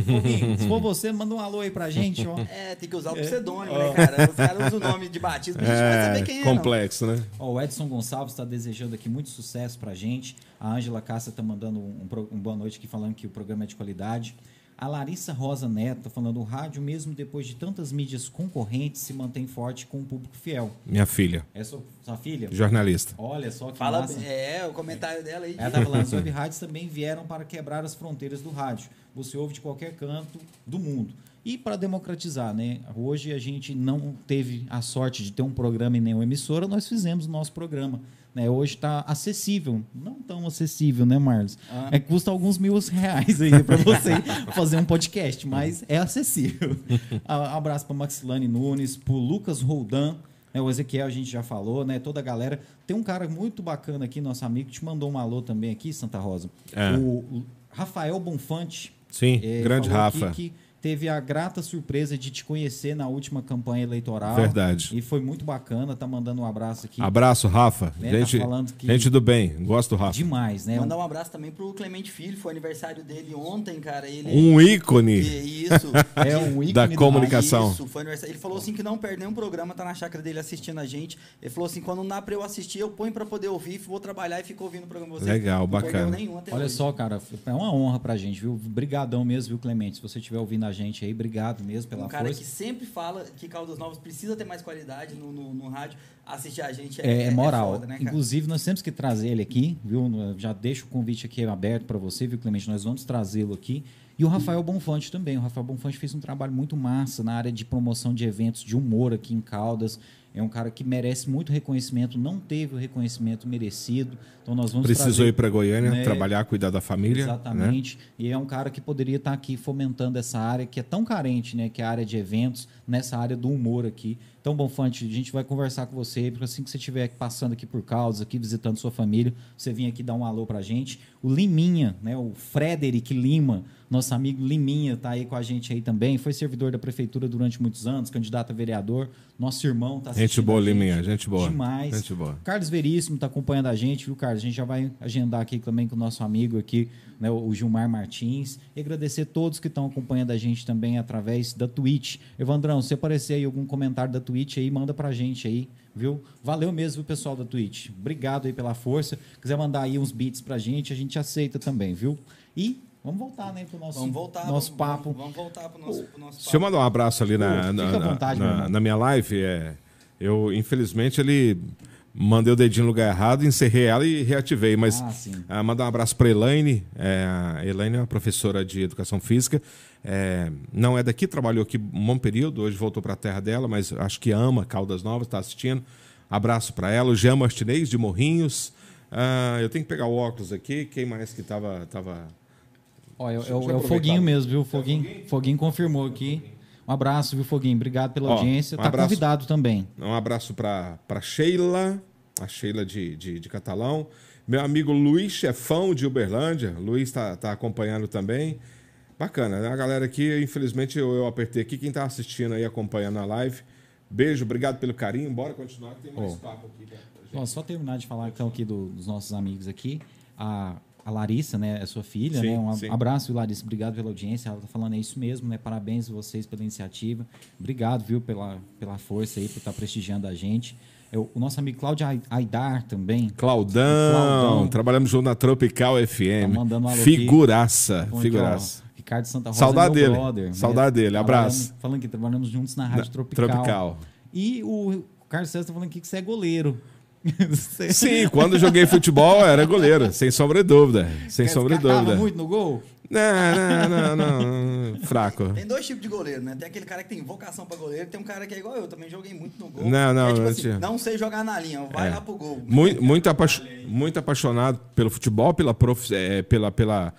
Foguinho, se for você, manda um alô aí pra gente, ó. É, tem que usar o pseudoninho, é. né, cara? Os caras usam o nome de batismo, a gente é, vai saber quem é. Complexo, não. né? Ó, o Edson Gonçalves está desejando aqui muito sucesso pra gente. A Ângela Cássia está mandando um, um boa noite aqui, falando que o programa é de qualidade. A Larissa Rosa Neto falando o rádio, mesmo depois de tantas mídias concorrentes, se mantém forte com um público fiel. Minha filha. É sua, sua filha? Jornalista. Olha só que Fala, massa. É, o comentário dela aí. Ela tá falando, as web rádios também vieram para quebrar as fronteiras do rádio. Você ouve de qualquer canto do mundo. E para democratizar, né? Hoje a gente não teve a sorte de ter um programa em nenhuma emissora, nós fizemos o nosso programa. Né? Hoje está acessível, não tão acessível, né, Marlos? Ah. É custa alguns mil reais aí para você fazer um podcast, mas é acessível. Abraço para Maxilane Nunes, para Lucas Roldan, né, o Ezequiel a gente já falou, né? Toda a galera. Tem um cara muito bacana aqui, nosso amigo, que te mandou um alô também aqui, Santa Rosa. É. O Rafael Bonfante. Sim, é, grande Rafa. que teve a grata surpresa de te conhecer na última campanha eleitoral. Verdade. E foi muito bacana, tá mandando um abraço aqui. Abraço, Rafa. Né? Gente, tá que... gente do bem, gosto do Rafa. Demais, né? Mandar um abraço também pro Clemente Filho, foi aniversário dele ontem, cara. Ele... Um ícone. Isso. é um ícone da comunicação. Isso, foi aniversário. Ele falou assim que não perde nenhum programa, tá na chácara dele assistindo a gente. Ele falou assim, quando não dá pra eu assistir, eu ponho pra poder ouvir, vou trabalhar e fico ouvindo o programa vocês. Legal, bacana. Olha hoje. só, cara, é uma honra pra gente, viu? Brigadão mesmo, viu, Clemente? Se você estiver ouvindo a gente aí, obrigado obrigado mesmo pela um cara força. que sempre fala que Caldas Novas precisa ter mais qualidade no, no, no rádio. Assistir a gente é, é, é moral. É foda, né, Inclusive, nós temos que trazer ele aqui, viu? Já deixo o convite aqui aberto para você, viu, Clemente? Nós vamos trazê-lo aqui. E o Rafael Bonfante também. O Rafael Bonfante fez um trabalho muito massa na área de promoção de eventos de humor aqui em Caldas. É um cara que merece muito reconhecimento, não teve o reconhecimento merecido. Então nós vamos Precisou trazer, ir para Goiânia, né? trabalhar, cuidar da família. Exatamente. Né? E é um cara que poderia estar aqui fomentando essa área que é tão carente, né? Que é a área de eventos, nessa área do humor aqui. Então, Bonfante, a gente vai conversar com você, porque assim que você estiver passando aqui por causa, aqui visitando sua família, você vem aqui dar um alô pra gente. O Liminha, né, o Frederic Lima, nosso amigo Liminha tá aí com a gente aí também, foi servidor da prefeitura durante muitos anos, candidato a vereador, nosso irmão tá Gente assistindo boa, a gente. Liminha, gente boa. Demais. Gente boa. Carlos Veríssimo está acompanhando a gente, viu, Carlos? A gente já vai agendar aqui também com o nosso amigo aqui, né, o Gilmar Martins. E agradecer a todos que estão acompanhando a gente também através da Twitch. Evandrão, se aparecer aí algum comentário da Twitch aí, manda pra gente aí, viu? Valeu mesmo, pessoal da Twitch. Obrigado aí pela força. Quiser mandar aí uns beats pra gente, a gente aceita também, viu? E vamos voltar, né, pro nosso, Vamos voltar. nosso vamos, papo. Vamos, vamos voltar pro nosso, pro nosso Deixa eu mandar um abraço ali na, na, à vontade, na- na minha live. É, eu, infelizmente, ele mandei o dedinho no lugar errado, encerrei ela e reativei. Mas Ah, ah, mandar um abraço para Elaine. É, a Elaine é uma professora de educação física. É, não é daqui, trabalhou aqui um bom período, hoje voltou para a terra dela, mas acho que ama Caldas Novas, está assistindo. Abraço para ela. O Jean Martinez, de Morrinhos. Ah, eu tenho que pegar o óculos aqui. Quem mais que estava. Tava... Ó, é, é o- é. Foguinho mesmo, viu? Foguinho, Foguinho confirmou aqui. Um abraço, viu, Foguinho? Obrigado pela Ó, audiência. um tá abraço. convidado também. Um abraço para Sheila, a Sheila de, de, de Catalão. Meu amigo Luiz Chefão, de Uberlândia. Luiz está tá acompanhando também. Bacana, né? A galera aqui, infelizmente, eu, eu apertei aqui. Quem está assistindo aí, acompanhando a live. Beijo, obrigado pelo carinho. Bora continuar, que tem mais Ó. papo aqui. gente. Ó, só terminar de falar então aqui do- dos nossos amigos aqui. A, a Larissa, né, é sua filha, Sim, né? Um sim. abraço, viu, Larissa. Obrigado pela audiência. Ela tá falando é isso mesmo, né? Parabéns a vocês pela iniciativa. Obrigado, viu, pela, pela força aí, por estar prestigiando a gente. É, o nosso amigo Cláudio Ai- Aidar também. Claudão, Claudão. trabalhamos junto na Tropical FM. Tá mandando um alô aqui. Figuraça, aqui, ó, figuraça. Ricardo Santa Rosa Saudade é meu dele. brother, né? Saudade dele. Abraço. Falando que trabalhamos juntos na Rádio Na- Tropical. Tropical. E o Carlos César tá falando aqui que você é goleiro. Sim, quando joguei futebol era goleiro, sem sombra de dúvida. Sem Você sombra de dúvida. muito no gol? Não, não, não, não. Fraco. Tem dois tipos de goleiro, né? Tem aquele cara que tem vocação pra goleiro, tem um cara que é igual eu, também joguei muito no gol. Não, não, é tipo não assim, não sei jogar na linha, vai É. lá pro gol. Muito, muito, apa- muito apaixonado pelo futebol, pela prof, é, pela, pela,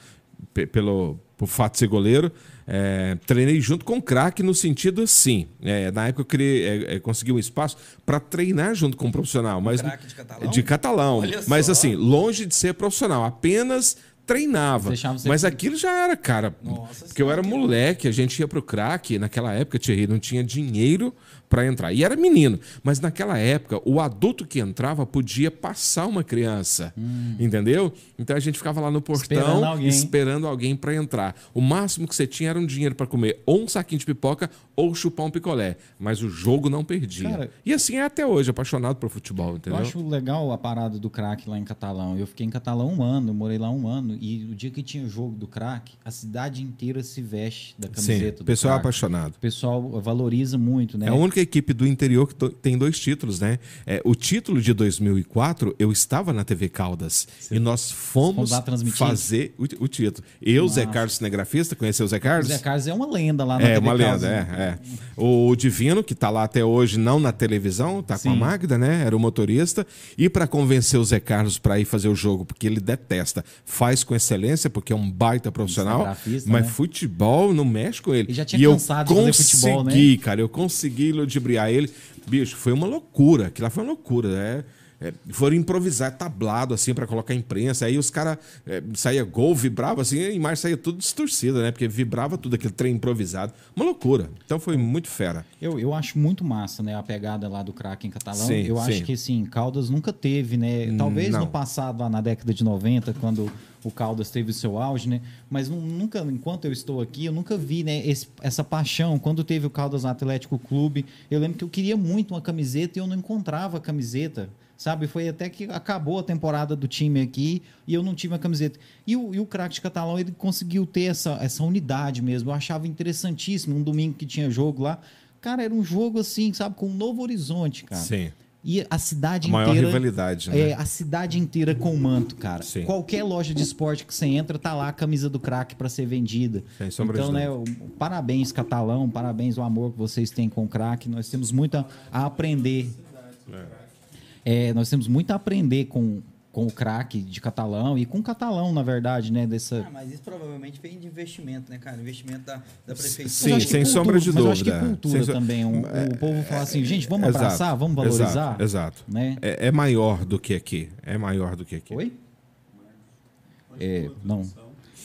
pe- pelo, por fato de ser goleiro. É, treinei junto com o craque no sentido assim. é, na época eu criei, é, é, consegui um espaço para treinar junto com um profissional. Mas, craque de catalão? De catalão. Olha mas só. assim, longe de ser profissional. Apenas treinava. Mas aquilo já era, cara. Nossa porque eu era que moleque, a gente ia pro craque. Naquela época, Thierry, não tinha dinheiro para entrar. E era menino. Mas naquela época, o adulto que entrava podia passar uma criança. Entendeu? Então a gente ficava lá no portão Esperando alguém. para entrar. O máximo que você tinha era um dinheiro para comer ou um saquinho de pipoca ou chupar um picolé. Mas o jogo não perdia. Cara, e assim é até hoje, apaixonado por futebol, entendeu? Eu acho legal a parada do craque lá em Catalão. Eu fiquei em Catalão um ano, morei lá um ano. E o dia que tinha o jogo do craque, a cidade inteira se veste da Sim, camiseta o do pessoal é craque. apaixonado. O pessoal valoriza muito, né? É a única equipe do interior que tem dois títulos, né? É, o título de 2004, eu estava na TV Caldas. E nós fomos fazer o, o título. Eu, Zé Massa. Carlos Cinegrafista, conheceu o Zé O Carlos? Zé Carlos é uma lenda lá na É, TV uma Caldas, lenda, é, é. O Divino, que tá lá até hoje, não na televisão, tá com a Sim. Magda, né? Era o motorista. E para convencer o Zé Carlos para ir fazer o jogo, porque ele detesta, faz com excelência, porque é um baita profissional. Mas né? futebol não mexe com ele. Ele já tinha e cansado de eu fazer futebol, né? consegui, cara, eu consegui ludibriar ele. Bicho, foi uma loucura. Aquilo lá foi uma loucura, né? É, foram improvisar tablado assim para colocar imprensa. Aí os caras é, saía gol, vibrava assim, e mais saía tudo distorcido, né? Porque vibrava tudo aquele trem improvisado. Uma loucura. Então foi muito fera. Eu, eu acho muito massa, né? A pegada lá do craque em Catalão. Sim, eu acho sim. que, assim, Caldas nunca teve, né? Talvez não. no passado, lá na década de 90, quando o Caldas teve o seu auge, né? Mas nu- nunca, enquanto eu estou aqui, eu nunca vi, né? esse- essa paixão. Quando teve o Caldas Atlético Clube, eu lembro que eu queria muito uma camiseta e eu não encontrava a camiseta. Sabe, foi até que acabou a temporada do time aqui e eu não tive a camiseta. E o, e o craque de Catalão, ele conseguiu ter essa, essa unidade mesmo. Eu achava interessantíssimo. Um domingo que tinha jogo lá, Cara, era um jogo assim, sabe, com um novo horizonte, cara. Sim. E a cidade A maior inteira. rivalidade, né? É, a cidade inteira com o manto, cara. Sim. Qualquer loja de esporte que você entra, tá lá a camisa do craque para ser vendida. Sem sombra então, né, parabéns, Catalão, parabéns o amor que vocês têm com o craque. Nós temos muito a, a aprender. É, nós temos muito a aprender com, com o craque de catalão e com o catalão, na verdade, né? Dessa... Ah, mas isso provavelmente vem de investimento, né, cara? Investimento da, da prefeitura. Sim, sem cultura- sombra de mas eu acho que dúvida. cultura Sem so- também. um- o povo fala assim, gente, vamos Exato, abraçar, vamos valorizar. Exato. exato. Né? É, é maior do que aqui. É maior do que aqui. Oi? É, não.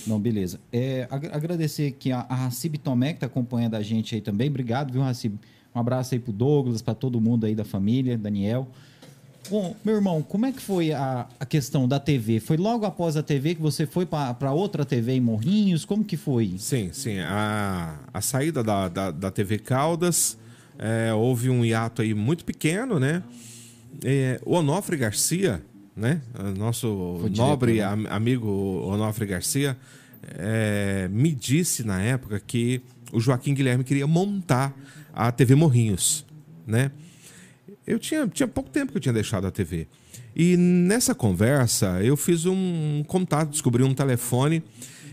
Não, beleza. É, ag- agradecer aqui a, a Racib Tomé, que está acompanhando a gente aí também. Obrigado, viu, Racib? Um abraço aí pro Douglas, para todo mundo aí da família, Daniel. Bom, meu irmão, como é que foi a, a questão da TV? Foi logo após a TV que você foi para outra TV em Morrinhos? Como que foi? Sim, sim. A, a saída da, da, da TV Caldas, é, houve um hiato aí muito pequeno, né? É, o Onofre Garcia, né? Nosso nobre am- amigo Onofre Garcia, é, me disse na época que o Joaquim Guilherme queria montar a TV Morrinhos, né? Eu tinha, tinha pouco tempo que eu tinha deixado a TV. E nessa conversa, eu fiz um contato, descobri um telefone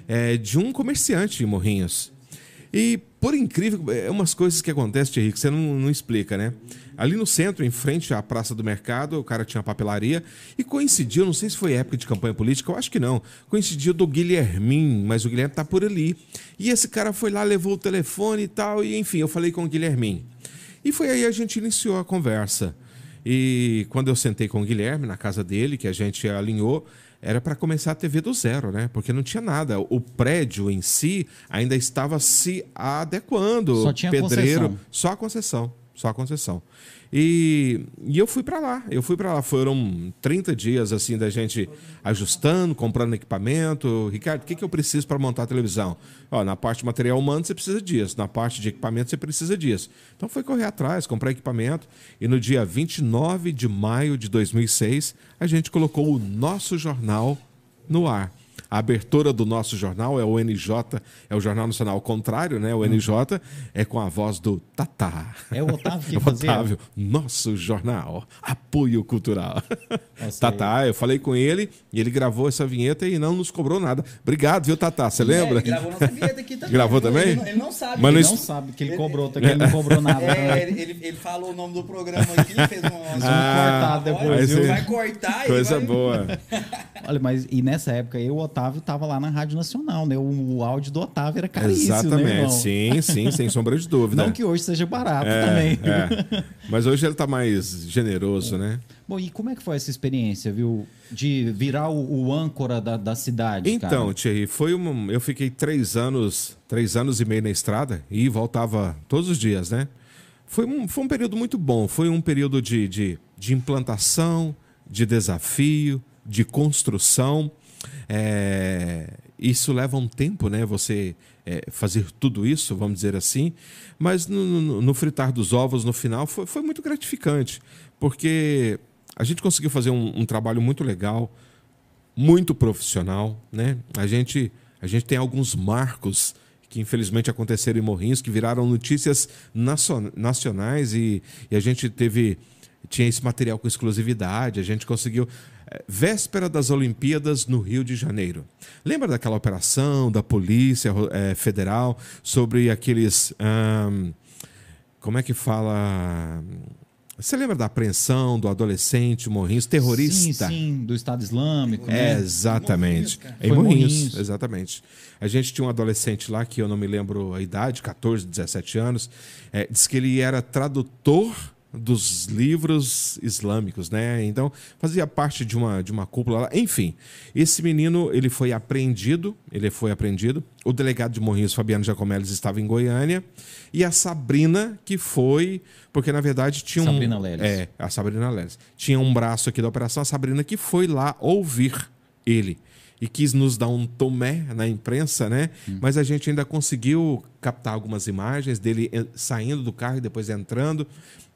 é, de um comerciante de Morrinhos. E, por incrível, é umas coisas que acontecem, Thierry, que você não, não explica, né? Ali no centro, em frente à Praça do Mercado, o cara tinha uma papelaria e coincidiu, não sei se foi época de campanha política, eu acho que não, coincidiu do Guilhermin, mas o Guilherme tá por ali. E esse cara foi lá, levou o telefone e tal, e enfim, eu falei com o Guilhermin. E foi aí a gente iniciou a conversa. E quando eu sentei com o Guilherme na casa dele, que a gente alinhou, era para começar a TV do zero, né? Porque não tinha nada. O prédio em si ainda estava se adequando. Só tinha pedreiro, concessão. só a concessão, só a concessão. E, e eu fui para lá, eu fui para lá. Foram 30 dias assim da gente ajustando, comprando equipamento. Ricardo, o que, que eu preciso para montar a televisão? Ó, na parte de material humano você precisa disso, na parte de equipamento você precisa disso. Então foi correr atrás, comprar equipamento. E no dia 29 de maio de 2006, a gente colocou o nosso jornal no ar. A abertura do nosso jornal é o NJ, é o Jornal Nacional ao contrário, né? O NJ é com a voz do Tatá. É o Otávio que É o fazia? Otávio, nosso jornal, apoio cultural. Nossa, Tatá, eu falei com ele e ele gravou essa vinheta e não nos cobrou nada. Obrigado, viu, Tatá? Você lembra? É, ele gravou nossa vinheta aqui também. Gravou também? Ele, não- ele não sabe. Mas Ele não es- sabe que ele cobrou, tá? Que ele não cobrou nada. É, também. ele, ele, ele falou o nome do programa aqui, fez uma. Vamos Ah, cortar depois, vai cortar e Coisa vai... boa. Olha, mas e nessa época eu, o Otávio, tava lá na Rádio Nacional, né? O, o áudio do Otávio era caríssimo, né, Exatamente, irmão? sim, sim, sem sombra de dúvida. Não que hoje seja barato É, também. é. Mas hoje ele está mais generoso, né? Bom, e como é que foi essa experiência, viu? De virar o, o âncora da, da cidade, Então, cara? Thierry, foi eu fiquei três anos, três anos e meio na estrada e voltava todos os dias, né? Foi um, foi um período muito bom, foi um período de, de, de implantação, de desafio, de construção. É, isso leva um tempo, né? Você é, fazer tudo isso, vamos dizer assim. Mas no, no- no fritar dos ovos, no final, foi, foi muito gratificante, porque a gente conseguiu fazer um- um trabalho muito legal, muito profissional, né? A gente, a gente tem alguns marcos que infelizmente aconteceram em Morrinhos, que viraram notícias nacio- nacionais e, e a gente teve tinha esse material com exclusividade, a gente conseguiu véspera das Olimpíadas no Rio de Janeiro. Lembra daquela operação da Polícia eh, Federal sobre aqueles ahn, como é que fala? Você lembra da apreensão do adolescente Morrinhos, terrorista? Sim, sim, do Estado Islâmico, É, né? exatamente. Em Morrinhos, Morrinhos. exatamente. A gente tinha um adolescente lá, que eu não me lembro a idade, 14, 17 anos, é, diz que ele era tradutor dos livros islâmicos, né? Então, fazia parte de uma, de uma cúpula lá. Enfim, esse menino, ele foi apreendido, ele foi apreendido. O delegado de Morrinhos, Fabiano Giacomelis, estava em Goiânia. E a Sabrina, que foi... Porque, na verdade, tinha um... Sabrina Leles. É, a Sabrina Leles. Tinha um braço aqui da operação, a Sabrina que foi lá ouvir ele. E quis nos dar um tomé na imprensa, né? Mas a gente ainda conseguiu captar algumas imagens dele saindo do carro e depois entrando.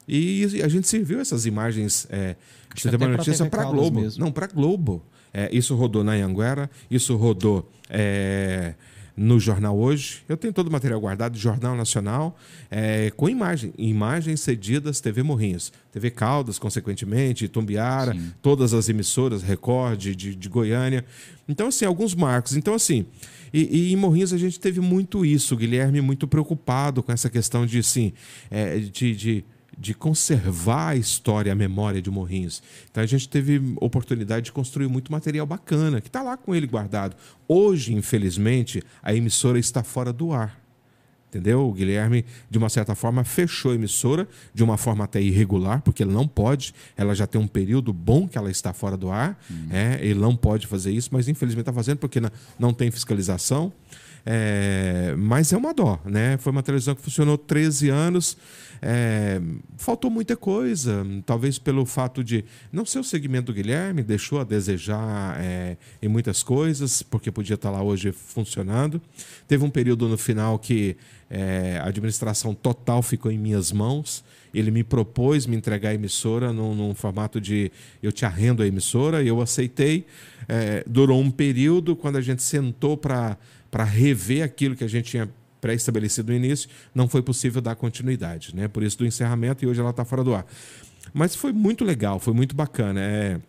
E a gente serviu essas imagens. É, até pra notícia para Globo. mesmo. Não, para Globo. É, isso rodou na Anguera, isso rodou é, no Jornal Hoje. Eu tenho todo o material guardado, Jornal Nacional, é, com imagem, imagens cedidas TV Morrinhos. TV Caldas, consequentemente, Tumbiara, Sim. todas as emissoras, Record, de, de Goiânia. Então, assim, alguns marcos. Então, assim, e, e em Morrinhos a gente teve muito isso, o Guilherme muito preocupado com essa questão de, assim, é, de, de, de conservar a história, a memória de Morrinhos. Então a gente teve oportunidade de construir muito material bacana, que está lá com ele guardado. Hoje, infelizmente, a emissora está fora do ar. Entendeu? O Guilherme, de uma certa forma, fechou a emissora, de uma forma até irregular, porque ele não pode. Ela já tem um período bom que ela está fora do ar. Uhum. É, ele não pode fazer isso, mas infelizmente está fazendo porque não, não tem fiscalização. É, mas é uma dó, né? Foi uma televisão que funcionou 13 anos. É, faltou muita coisa, talvez pelo fato de não ser o segmento do Guilherme, deixou a desejar é, em muitas coisas, porque podia estar lá hoje funcionando. Teve um período no final que é, a administração total ficou em minhas mãos. Ele me propôs me entregar a emissora num, num formato de eu te arrendo a emissora, eu aceitei. É, durou um período, quando a gente sentou para rever aquilo que a gente tinha pré-estabelecido no início, não foi possível dar continuidade. Né? Por isso do encerramento, e hoje ela está fora do ar. Mas foi muito legal, foi muito bacana. É,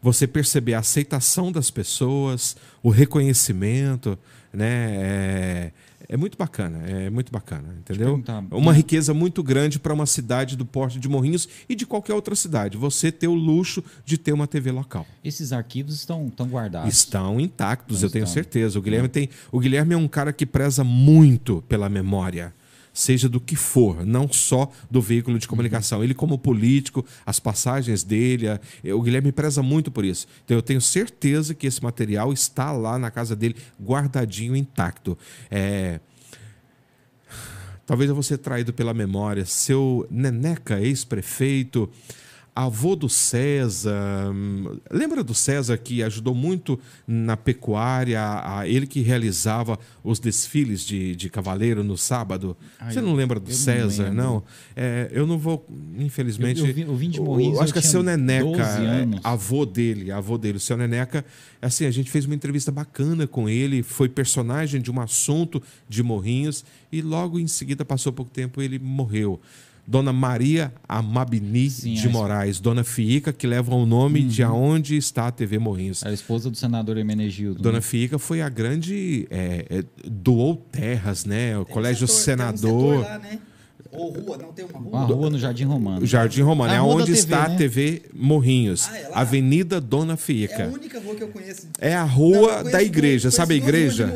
você perceber a aceitação das pessoas, o reconhecimento, né? É, é muito bacana, é muito bacana, entendeu? Uma riqueza muito grande para uma cidade do porte de Morrinhos e de qualquer outra cidade. Você ter o luxo de ter uma TV local. Esses arquivos estão, estão guardados? Estão intactos, eu tenho certeza. O Guilherme, tem, o Guilherme é um cara que preza muito pela memória seja do que for, não só do veículo de comunicação. Ele, como político, as passagens dele, a, o Guilherme preza muito por isso. Então, eu tenho certeza que esse material está lá na casa dele, guardadinho, intacto. É... Talvez eu vou ser traído pela memória. Seu Neneca, ex-prefeito, avô do César. Lembra do César que ajudou muito na pecuária, a, ele que realizava os desfiles de, de cavaleiro no sábado? Ai, Você não lembra do César, não? não? É, eu não vou, infelizmente. Eu, eu, vim, eu vim de Morrinhos, eu acho que é seu Neneca, é, avô dele, avô dele, o seu Neneca. Assim, a gente fez uma entrevista bacana com ele, foi personagem de um assunto de Morrinhos e logo em seguida, passou pouco tempo, ele morreu. Dona Maria Amabini Sim, de Moraes, Dona Fiica, que leva o nome uhum. de aonde está a TV Morrinhos. A esposa do senador Emenegildo. Dona né? Fiica foi a grande. É, é, doou terras, né? O tem Colégio um setor, Senador. Um lá, né? Ou rua, não tem uma rua? Uma rua no Jardim Romano. O Jardim Romano, é onde TV, está né? a TV Morrinhos. Ah, é Avenida Dona Fica. É a única rua que eu conheço. É a rua não, da igreja, sabe a igreja?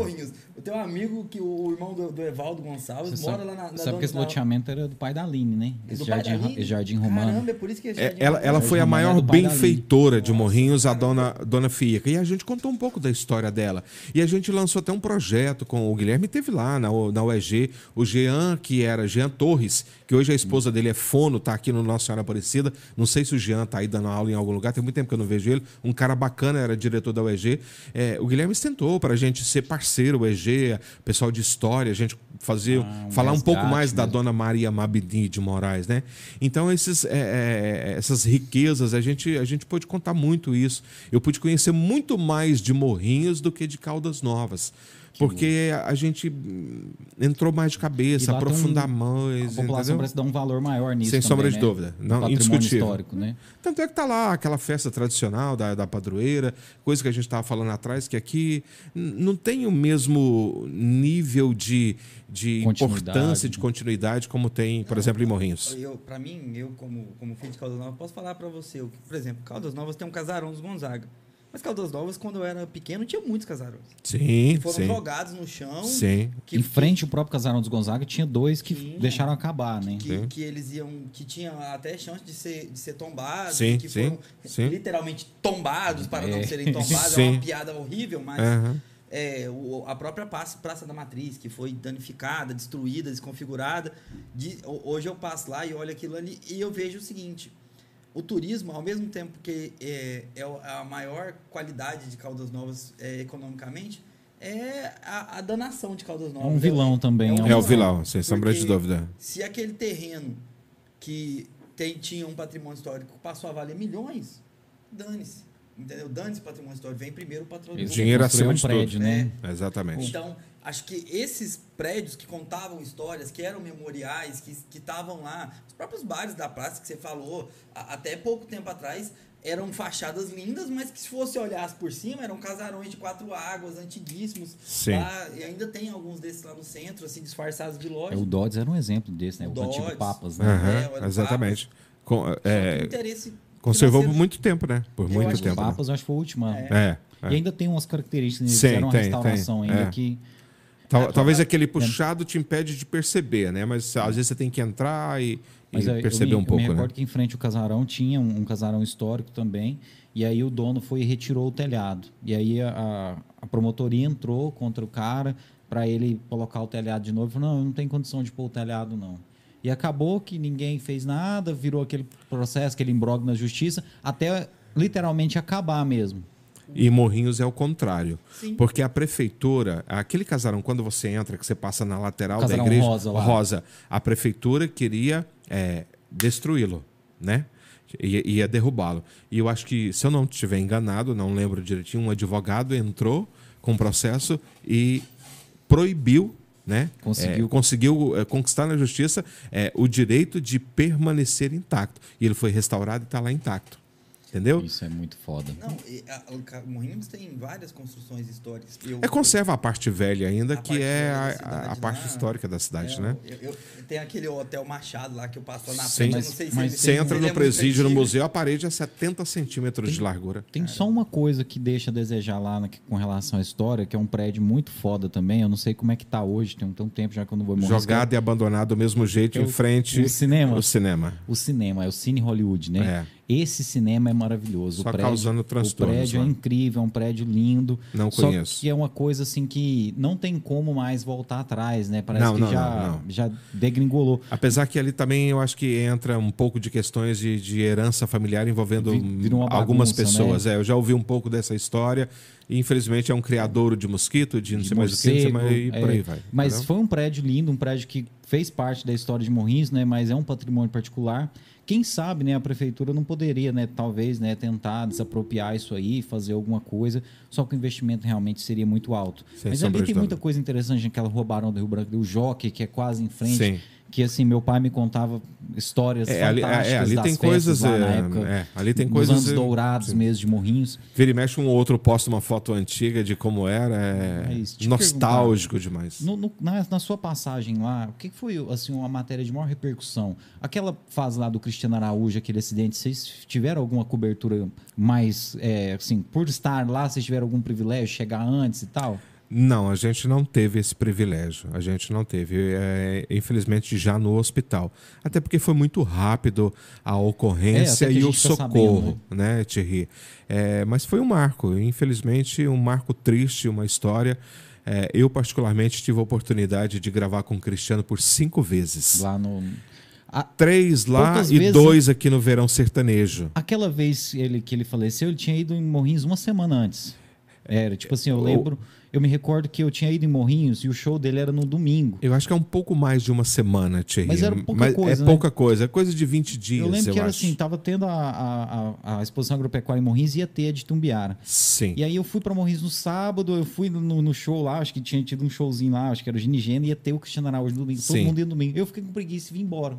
Eu tenho um amigo que o irmão do, do Evaldo Gonçalves Você mora sabe, lá na. na sabe que esse loteamento era do pai da Aline, né? Esse jardim, esse jardim romano. Caramba, é por isso que esse é, ela, ela foi a maior benfeitora de Morrinhos, a dona, dona Fica. E a gente contou um pouco da história dela. E a gente lançou até um projeto com o Guilherme, teve lá na, na UEG, o Jean, que era Jean Torres, que hoje a esposa dele é fono, tá aqui no Nossa Senhora Aparecida. Não sei se o Jean tá aí dando aula em algum lugar, tem muito tempo que eu não vejo ele. Um cara bacana, era diretor da UEG. É, o Guilherme tentou para a gente ser parceiro, o Pessoal de história, a gente fazer, ah, um falar um pouco mais mesmo. da Dona Maria Mabini de Moraes, né? Então esses, é, é, essas riquezas a gente a gente pode contar muito isso. Eu pude conhecer muito mais de Morrinhos do que de Caldas Novas. Porque a gente entrou mais de cabeça, aprofundar um, mais. A população entendeu? parece dar um valor maior nisso. Sem também, sombra né? de dúvida. Não, indiscutível. histórico, né? Tanto é que tá lá aquela festa tradicional da, da padroeira, coisa que a gente estava falando atrás, que aqui não tem o mesmo nível de, de importância, de continuidade, como tem, por não, exemplo, em Morrinhos. Para mim, eu, como, como filho de Caldas Novas, posso falar para você, por exemplo, Caldas Novas tem um casarão dos Gonzaga. Mas Caldas Novas, quando eu era pequeno, tinha muitos casarões. Sim, que foram sim. jogados no chão. Sim. Que, em frente ao próprio casarão dos Gonzaga, tinha dois que tinha, deixaram acabar, né? Que, que, eles iam... Que tinham até chance de ser, de ser tombados. Sim, que sim, foram sim. literalmente tombados para é. não serem tombados. é uma piada horrível, mas... Uhum. É, o, a própria praça, praça da Matriz, que foi danificada, destruída, desconfigurada. De, hoje eu passo lá e olho aquilo ali e eu vejo o seguinte o turismo, ao mesmo tempo que é, é a maior qualidade de Caldas Novas é, economicamente, é a, a, danação de Caldas Novas. É um vilão também. É, um é o vilão, sem sombra de dúvida. Se aquele terreno que tem, tinha um patrimônio histórico passou a valer milhões, dane-se. Entendeu? Dane-se patrimônio histórico. Vem primeiro o patrimônio. Dinheiro acima um de prédio, tudo. né? É. Exatamente. Então, acho que esses prédios que contavam histórias, que eram memoriais, que estavam lá, os próprios bares da praça que você falou, a, até pouco tempo atrás, eram fachadas lindas, mas que se você olhasse por cima, eram casarões de quatro águas, antiguíssimos. Sim. Lá, e ainda tem alguns desses lá no centro, assim, disfarçados de loja. É, o Dodds era um exemplo desse, né? O O, antigo Dodds. Papas, né? Aham, É, era exatamente. Com- Só que é, o interesse conservou por muito tempo, né? Por Eu muito acho O tempo. né? Papas, eu acho que foi o último. ano. É. é. E ainda tem umas características, eles Sim, fizeram uma tem, restauração tem. ainda É. que... Tal- talvez aquele puxado te impede de perceber, né? Mas às vezes você tem que entrar e, Mas e eu- eu perceber me, um pouco, Eu me né? recordo que em frente ao casarão tinha um, um casarão histórico também. E aí o dono foi e retirou o telhado. E aí a, a- promotoria entrou contra o cara para ele colocar o telhado de novo. Falou, não, eu não tenho condição de pôr o telhado, não. E acabou que ninguém fez nada, virou aquele processo, aquele imbróglio na justiça, até literalmente acabar mesmo. E Morrinhos é o contrário. Sim. Porque a prefeitura, aquele casarão, quando você entra, que você passa na lateral da igreja, rosa lá. a prefeitura queria é, destruí-lo, né? Ia, ia derrubá-lo. E eu acho que, se eu não estiver enganado, não lembro direitinho, um advogado entrou com o processo e proibiu, né? Conseguiu. É, conseguiu é, conquistar na justiça é, o direito de permanecer intacto. E ele foi restaurado e está lá intacto. Entendeu? Isso é muito foda. Não, e o Morrinhos tem várias construções históricas. Eu- É, conserva a parte velha ainda, que é a, cidade a parte lá. histórica da cidade, É, né? eu- eu- tem aquele hotel Machado lá que eu passo lá na frente. Mas- não sei se mas Você entra é no muito presídio, no museu, a parede é 70 centímetros de largura. Tem só uma coisa que deixa a desejar lá na- com relação à história, que é um prédio muito foda também. Eu não sei como é que tá hoje, tem um, tem um tempo já que eu não vou morrer. Jogado e abandonado do mesmo jeito, É em o- frente o cinema. ao cinema. O cinema, é o Cine Hollywood, né? É. Esse cinema é maravilhoso. Só o prédio, causando O transtornos prédio é lá. incrível, é um prédio lindo. Não Só conheço. que é uma coisa assim que não tem como mais voltar atrás, né? Parece Não, que não, já, não, já degringolou. Apesar que ali também eu acho que entra um pouco de questões de, de herança familiar envolvendo uma algumas bagunça, pessoas. né? É, eu já ouvi um pouco dessa história. Infelizmente é um criadouro de mosquito, de não de sei mais o que, não sei morcego, mais, e por é. aí vai. Mas entendeu? foi um prédio lindo, um prédio que fez parte da história de Morrinhos, né? Mas é um patrimônio particular. Quem sabe, né? A prefeitura não poderia, né? Talvez, né? Tentar desapropriar isso aí, fazer alguma coisa. Só que o investimento realmente seria muito alto. Sem Mas ali tem muita coisa interessante naquela Rua Barão do Rio Branco, o Jockey, que é quase em frente. Sim. Que assim, meu pai me contava histórias É, ali, é, fantásticas é, ali das tem festas coisas. lá na é, época. é, ali tem coisas. anos é, dourados sim. mesmo de Morrinhos. Vira e mexe um outro, posta uma foto antiga de como era. É te nostálgico demais. No- no- na, na sua passagem lá, o que que foi assim, uma matéria de maior repercussão? Aquela fase lá do Cristiano Araújo, aquele acidente, vocês tiveram alguma cobertura mais, é, assim, por estar lá, vocês tiveram algum privilégio, chegar antes e tal? Não, a gente não teve esse privilégio. A gente não teve. É, infelizmente, já no hospital. Até porque foi muito rápido a É, ocorrência a e o socorro, sabendo, né, Thierry? É, mas foi um marco. Infelizmente, um marco triste, uma história. É, eu, particularmente, tive a oportunidade de gravar com o Cristiano por cinco vezes. Lá no. A- Três lá Poucas e vezes- dois aqui no Verão Sertanejo. aquela vez ele, que ele faleceu, ele tinha ido em Morrinhos uma semana antes. Era, tipo assim, eu O- lembro, eu me recordo que eu tinha ido em Morrinhos e o show dele era no domingo. Eu acho que é um pouco mais de uma semana, Thierry. Mas era pouca coisa, É né? pouca coisa. É coisa de 20 dias, eu eu, lembro que era acho. assim, tava tendo a, a, a, exposição agropecuária em Morrinhos e ia ter a de Tumbiara. Sim. E aí eu fui pra Morrinhos no sábado, eu fui no, no show lá, acho que tinha tido um showzinho lá, acho que era o Ginigena, ia ter o Cristiano Araújo no domingo, todo Sim. mundo ia no domingo. Eu fiquei com preguiça e vim embora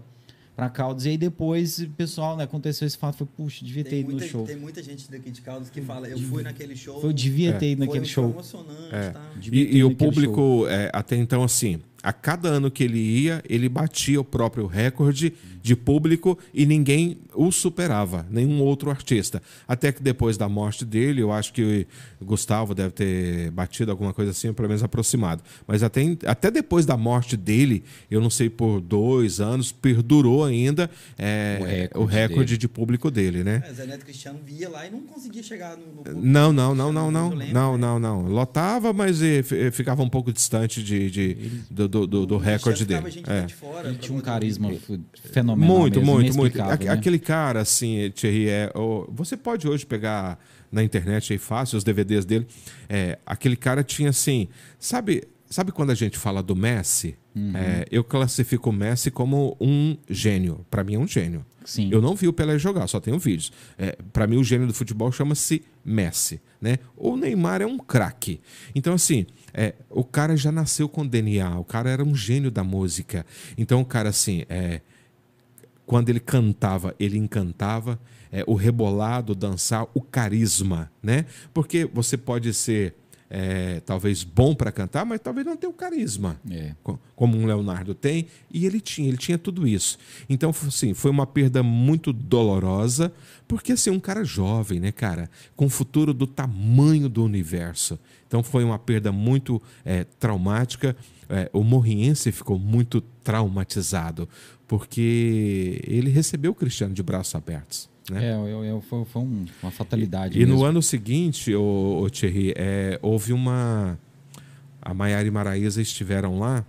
pra Caldas. E aí depois, o pessoal, né, aconteceu esse fato, foi, puxa, devia ter Tem ido muita, no show. tem muita gente daqui de Caldas que fala, eu fui naquele show. Foi, eu devia É. ter ido naquele foi show. emocionante, É. tá? E, e o público, é, até então, assim, a cada ano que ele ia, ele batia o próprio recorde de público e ninguém o superava, nenhum outro artista. Até que depois da morte dele, eu acho que o Gustavo deve ter batido alguma coisa assim, pelo menos aproximado. Mas até, até depois da morte dele, eu não sei, por dois anos, perdurou ainda é, O o recorde recorde, dele. de público dele, né? É, Zé Neto Cristiano via lá e não conseguia chegar no. no público. Não, não, não, não, não, lembro, não, né? não, não. Lotava, mas eh, eh, ficava um pouco distante de, de- do, do, do- do O recorde dele. É. lá de fora Ele tinha um carisma f- fenomenal Muito, mesmo, muito, muito. Aque- né? Aquele cara, assim, Thierry, é, o- você pode hoje pegar na internet aí fácil os DVDs dele. É, aquele cara tinha assim, sabe, sabe quando a gente fala do Messi? Uhum. É, eu classifico o Messi como um gênio. Para mim é um gênio. Sim. Eu não vi o Pelé jogar, só tenho vídeos. É, para mim, o gênio do futebol chama-se Messi. Né? O Neymar é um craque. Então, assim, é, o cara já nasceu com DNA, o cara era um gênio da música. Então, o cara, assim, é, quando ele cantava, ele encantava. É, o rebolado, o dançar, o carisma, né? Porque você pode ser é, talvez bom para cantar, mas talvez não tenha o carisma, É. co- como um Leonardo tem, e ele tinha, ele tinha tudo isso. Então, assim, foi uma perda muito dolorosa, porque assim, um cara jovem, né, cara, com um futuro do tamanho do universo. Então, foi uma perda muito é, traumática. É, o morriense ficou muito traumatizado, porque ele recebeu o Cristiano de braços abertos. Né? É, eu- eu- foi, foi um- uma fatalidade. E no ano seguinte, o, Thierry, é, houve uma. A Maiara e Maraísa estiveram lá,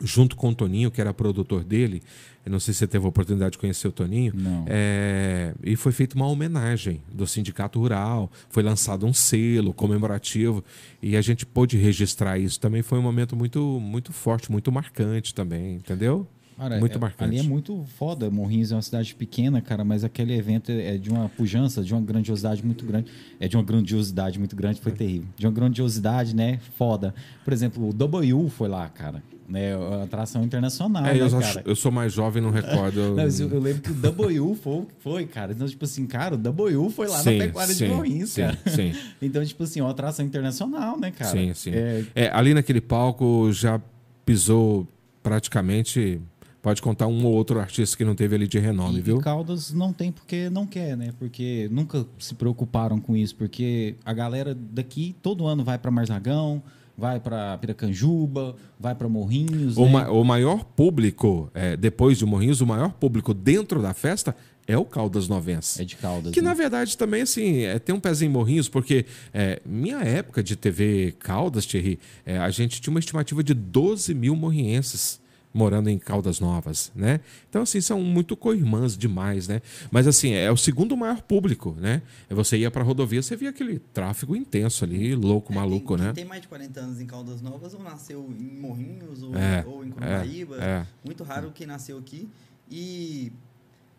junto com o Toninho, que era produtor dele. Eu não sei se você teve a oportunidade de conhecer o Toninho. É, e foi feita uma homenagem do Sindicato Rural, foi lançado um selo comemorativo e a gente pôde registrar isso. Também foi um momento muito, muito forte, muito marcante também, entendeu? Cara, muito é- marcante. Ali é muito foda. Morrinhos é uma cidade pequena, cara, mas aquele evento é de uma pujança, de uma grandiosidade muito grande. É de uma grandiosidade muito grande, É. foi terrível. De uma grandiosidade, né? Foda. Por exemplo, o W foi lá, cara. Né? Atração internacional, É, né, eu, acho- eu sou mais jovem, não recordo. Não, mas eu, eu lembro que o W foi, foi, cara. Então, tipo assim, cara, o W foi lá Sim, na pecuária sim, de sim, cara. sim. Então, tipo assim, uma atração internacional, né, cara? Sim, sim. É, É, ali naquele palco já pisou praticamente. Pode contar um ou outro artista que não teve ali de renome, E, viu? e Caldas não tem porque não quer, né? Porque nunca se preocuparam com isso, porque a galera daqui todo ano vai para Marzagão, vai para Piracanjuba, vai para Morrinhos, O, né? ma- o maior público, é, depois de Morrinhos, o maior público dentro da festa é o Caldas Novense. é de Caldas. Que né? na verdade também assim, é, tem um pezinho em Morrinhos, porque é, minha época de TV Caldas, Thierry, é, a gente tinha uma estimativa de 12 mil morrienses morando em Caldas Novas, né? Então, assim, são muito co-irmãs demais, né? Mas, assim, é o segundo maior público, né? Você ia pra rodovia, você via aquele tráfego intenso ali, louco, maluco, É, quem, né? Quem tem mais de 40 anos em Caldas Novas ou nasceu em Morrinhos ou, É, ou em é, Curupaíba. é. Muito raro quem nasceu aqui. E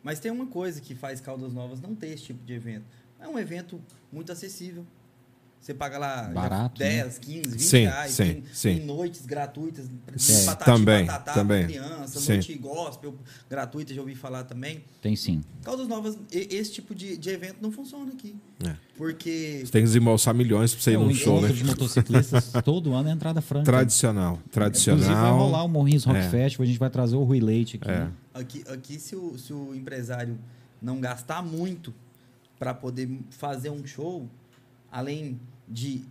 mas tem uma coisa que faz Caldas Novas não ter esse tipo de evento. É um evento muito acessível. Você paga lá Barato, 10, 15, 20 Sim, reais. sim, tem, sim. tem noites gratuitas. Patati, também, batatá também. pra criança, Sim. noite gospel gratuita, já ouvi falar também. Tem sim. Caldas Novas, e- esse tipo de, de evento não funciona aqui. É. Porque Você tem que desembolsar milhões pra você ir É, num show, né? de motociclistas todo ano é entrada franca. Tradicional, tradicional. Inclusive vai rolar o Morrinhos Rock É. Festival, a gente vai trazer o Rui Leite aqui. É. né? Aqui, aqui se, o, se o empresário não gastar muito para poder fazer um show, além de.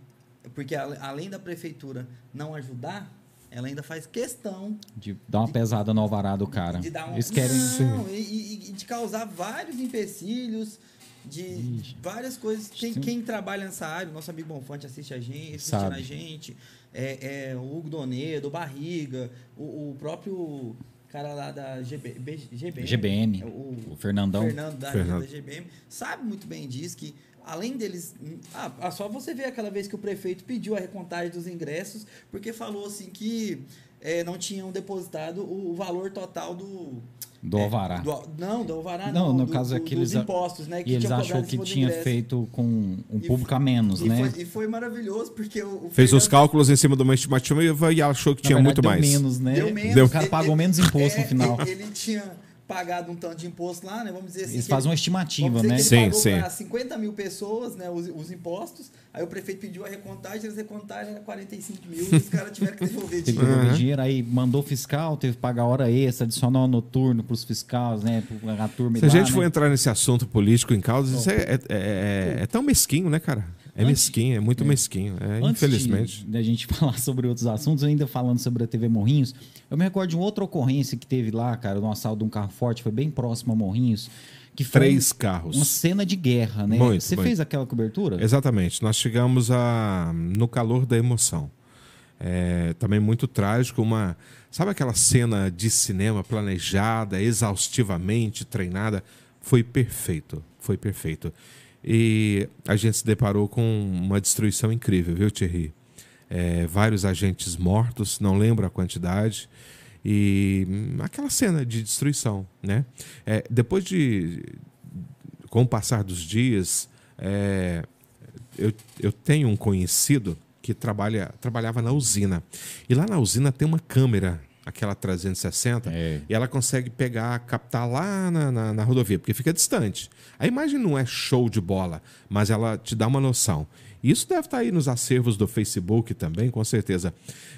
Porque além da prefeitura não ajudar, ela ainda faz questão De dar uma pesada no alvará do cara. de dar um. Eles querem. Não, e, e- e de causar vários empecilhos. De Ixi. várias coisas. Quem, quem trabalha nessa área, o nosso amigo Bonfante assiste a gente, assiste Sabe. a gente. É, é, o Hugo Donedo, o Barriga, o, o próprio cara lá da GB, B- GBM. GBM, o, o Fernandão. Fernando da, Fernando. da GBM, sabe muito bem disso que além deles. Ah, ah, só você ver aquela vez que o prefeito pediu a recontagem dos ingressos, porque falou assim que eh, não tinham depositado o, o valor total do. Do eh, alvará. do- não, do alvará Não, não. no do- caso do- é que eles dos impostos, né? E eles achou que do tinha feito com um E público a menos, e né? Foi, e foi maravilhoso, porque o. o Fez os cálculos em cima de uma estimativa e achou que Na tinha verdade, muito deu mais. menos, né? Deu menos. O cara Ele- pagou ele- menos imposto é, no final. Ele, ele tinha pagado um tanto de imposto lá, né? Vamos dizer assim. Eles que fazem uma estimativa, Vamos dizer né? que ele Sim, pagou sim. para 50 mil pessoas, né, os, os impostos. Aí o prefeito pediu a recontagem, eles recontaram era 45 mil e os caras tiveram que devolver Teve que dinheiro. devolver dinheiro, aí mandou fiscal, teve que pagar hora extra, adicional noturno para os fiscais, né? A turma Se a lá, gente né? for entrar nesse assunto político em causa, isso é, é- é- é tão mesquinho, né, cara? É Antes- mesquinho, é muito mesquinho. É, Antes infelizmente. da gente falar sobre outros assuntos, ainda falando sobre a TV Morrinhos, eu me recordo de uma outra ocorrência que teve lá, cara, no assalto de um carro forte, foi bem próximo a Morrinhos, que foi Três carros. uma cena de guerra, né? Muito, Você muito. fez aquela cobertura? Exatamente. Nós chegamos a, no calor da emoção. É, também muito trágico, uma. Sabe aquela cena de cinema planejada, exaustivamente treinada? Foi perfeito. Foi perfeito. E a gente se deparou com uma destruição incrível, viu, Thierry? É, vários agentes mortos, não lembro a quantidade. E aquela cena de destruição, né? É, depois de. Com o passar dos dias, é, eu, eu tenho um conhecido que trabalha, trabalhava na usina. E lá na usina tem uma câmera aquela 360, É. e ela consegue pegar, captar lá na, na, na rodovia, porque fica distante. A imagem não é show de bola, mas ela te dá uma noção. Isso deve estar aí nos acervos do Facebook também, com certeza.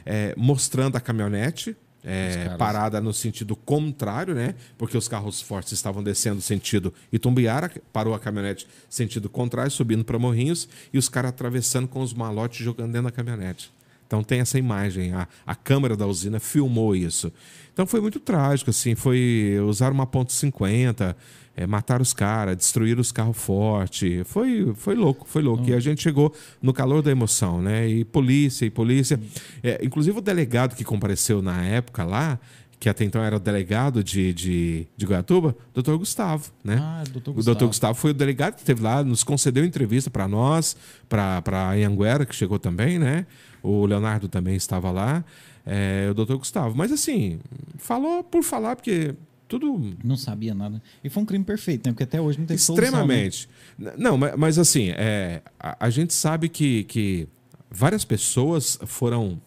É, mostrando a caminhonete. é, parada no sentido contrário, né? Porque os carros fortes estavam descendo sentido Itumbiara, parou a caminhonete sentido contrário, subindo para Morrinhos, e os caras atravessando com os malotes jogando dentro da caminhonete. Então tem essa imagem, a, a câmera da usina filmou isso. Então foi muito trágico, assim, foi usar uma ponto .50, é, matar os caras, destruir os carros fortes, foi, foi louco, foi louco. E a gente chegou no calor da emoção, né? E polícia, e polícia. É, inclusive o delegado que compareceu na época lá, que até então era o delegado de, de, de Goiatuba, doutor Gustavo, né? Ah, doutor O Gustavo. doutor Gustavo foi o delegado que esteve lá, nos concedeu entrevista para nós, para a Anhanguera, que chegou também, né? O Leonardo também estava lá, é, o doutor Gustavo. Mas assim, falou por falar, porque tudo Não sabia nada. E foi um crime perfeito, né? Porque até hoje não tem solução, né? extremamente. Não, ma- mas assim, é, a, a gente sabe que, que várias pessoas foram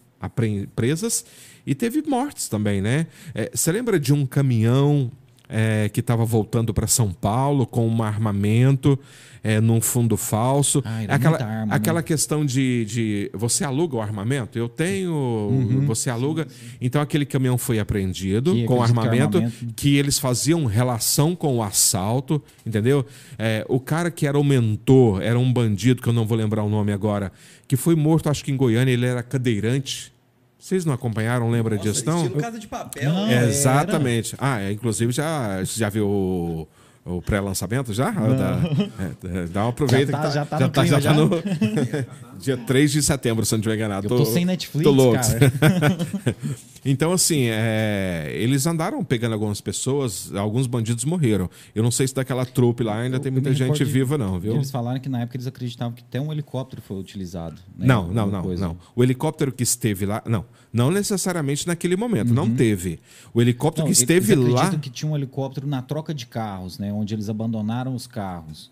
presas e teve mortes também, né? É, Você lembra de um caminhão é, que estava voltando para São Paulo com um armamento é, num fundo falso? Ah, aquela arma, né? aquela questão de, de você aluga o armamento? Eu tenho, você aluga. Então aquele caminhão foi apreendido Uhum. Que com que armamento, armamento- que eles faziam relação com o assalto, entendeu? É, o cara que era o mentor, era um bandido, que eu não vou lembrar o nome agora, que foi morto, acho que em Goiânia, ele era cadeirante. Vocês não acompanharam, lembra Nossa, disso, não? estilo Casa de Papel. Não, né? era. Exatamente. Ah, é, inclusive já, já viu o, o pré-lançamento já? Dá, é, dá uma aproveita. Já tá- que já tá no clima, já já? no dia 3 de setembro, se não estiver enganado. Eu tô sem Netflix, tô louco. então, assim, é, eles andaram pegando algumas pessoas, alguns bandidos morreram. Eu não sei se daquela trupe lá ainda Eu- tem muita gente viva, não, viu? Eles falaram que na época eles acreditavam que até um helicóptero foi utilizado. né? Não, não, não, coisa. não. O helicóptero que esteve lá, não, não necessariamente naquele momento, não teve. O helicóptero Uhum. Não, que eles esteve lá, acreditam que tinha um helicóptero na troca de carros, né? Onde eles abandonaram os carros.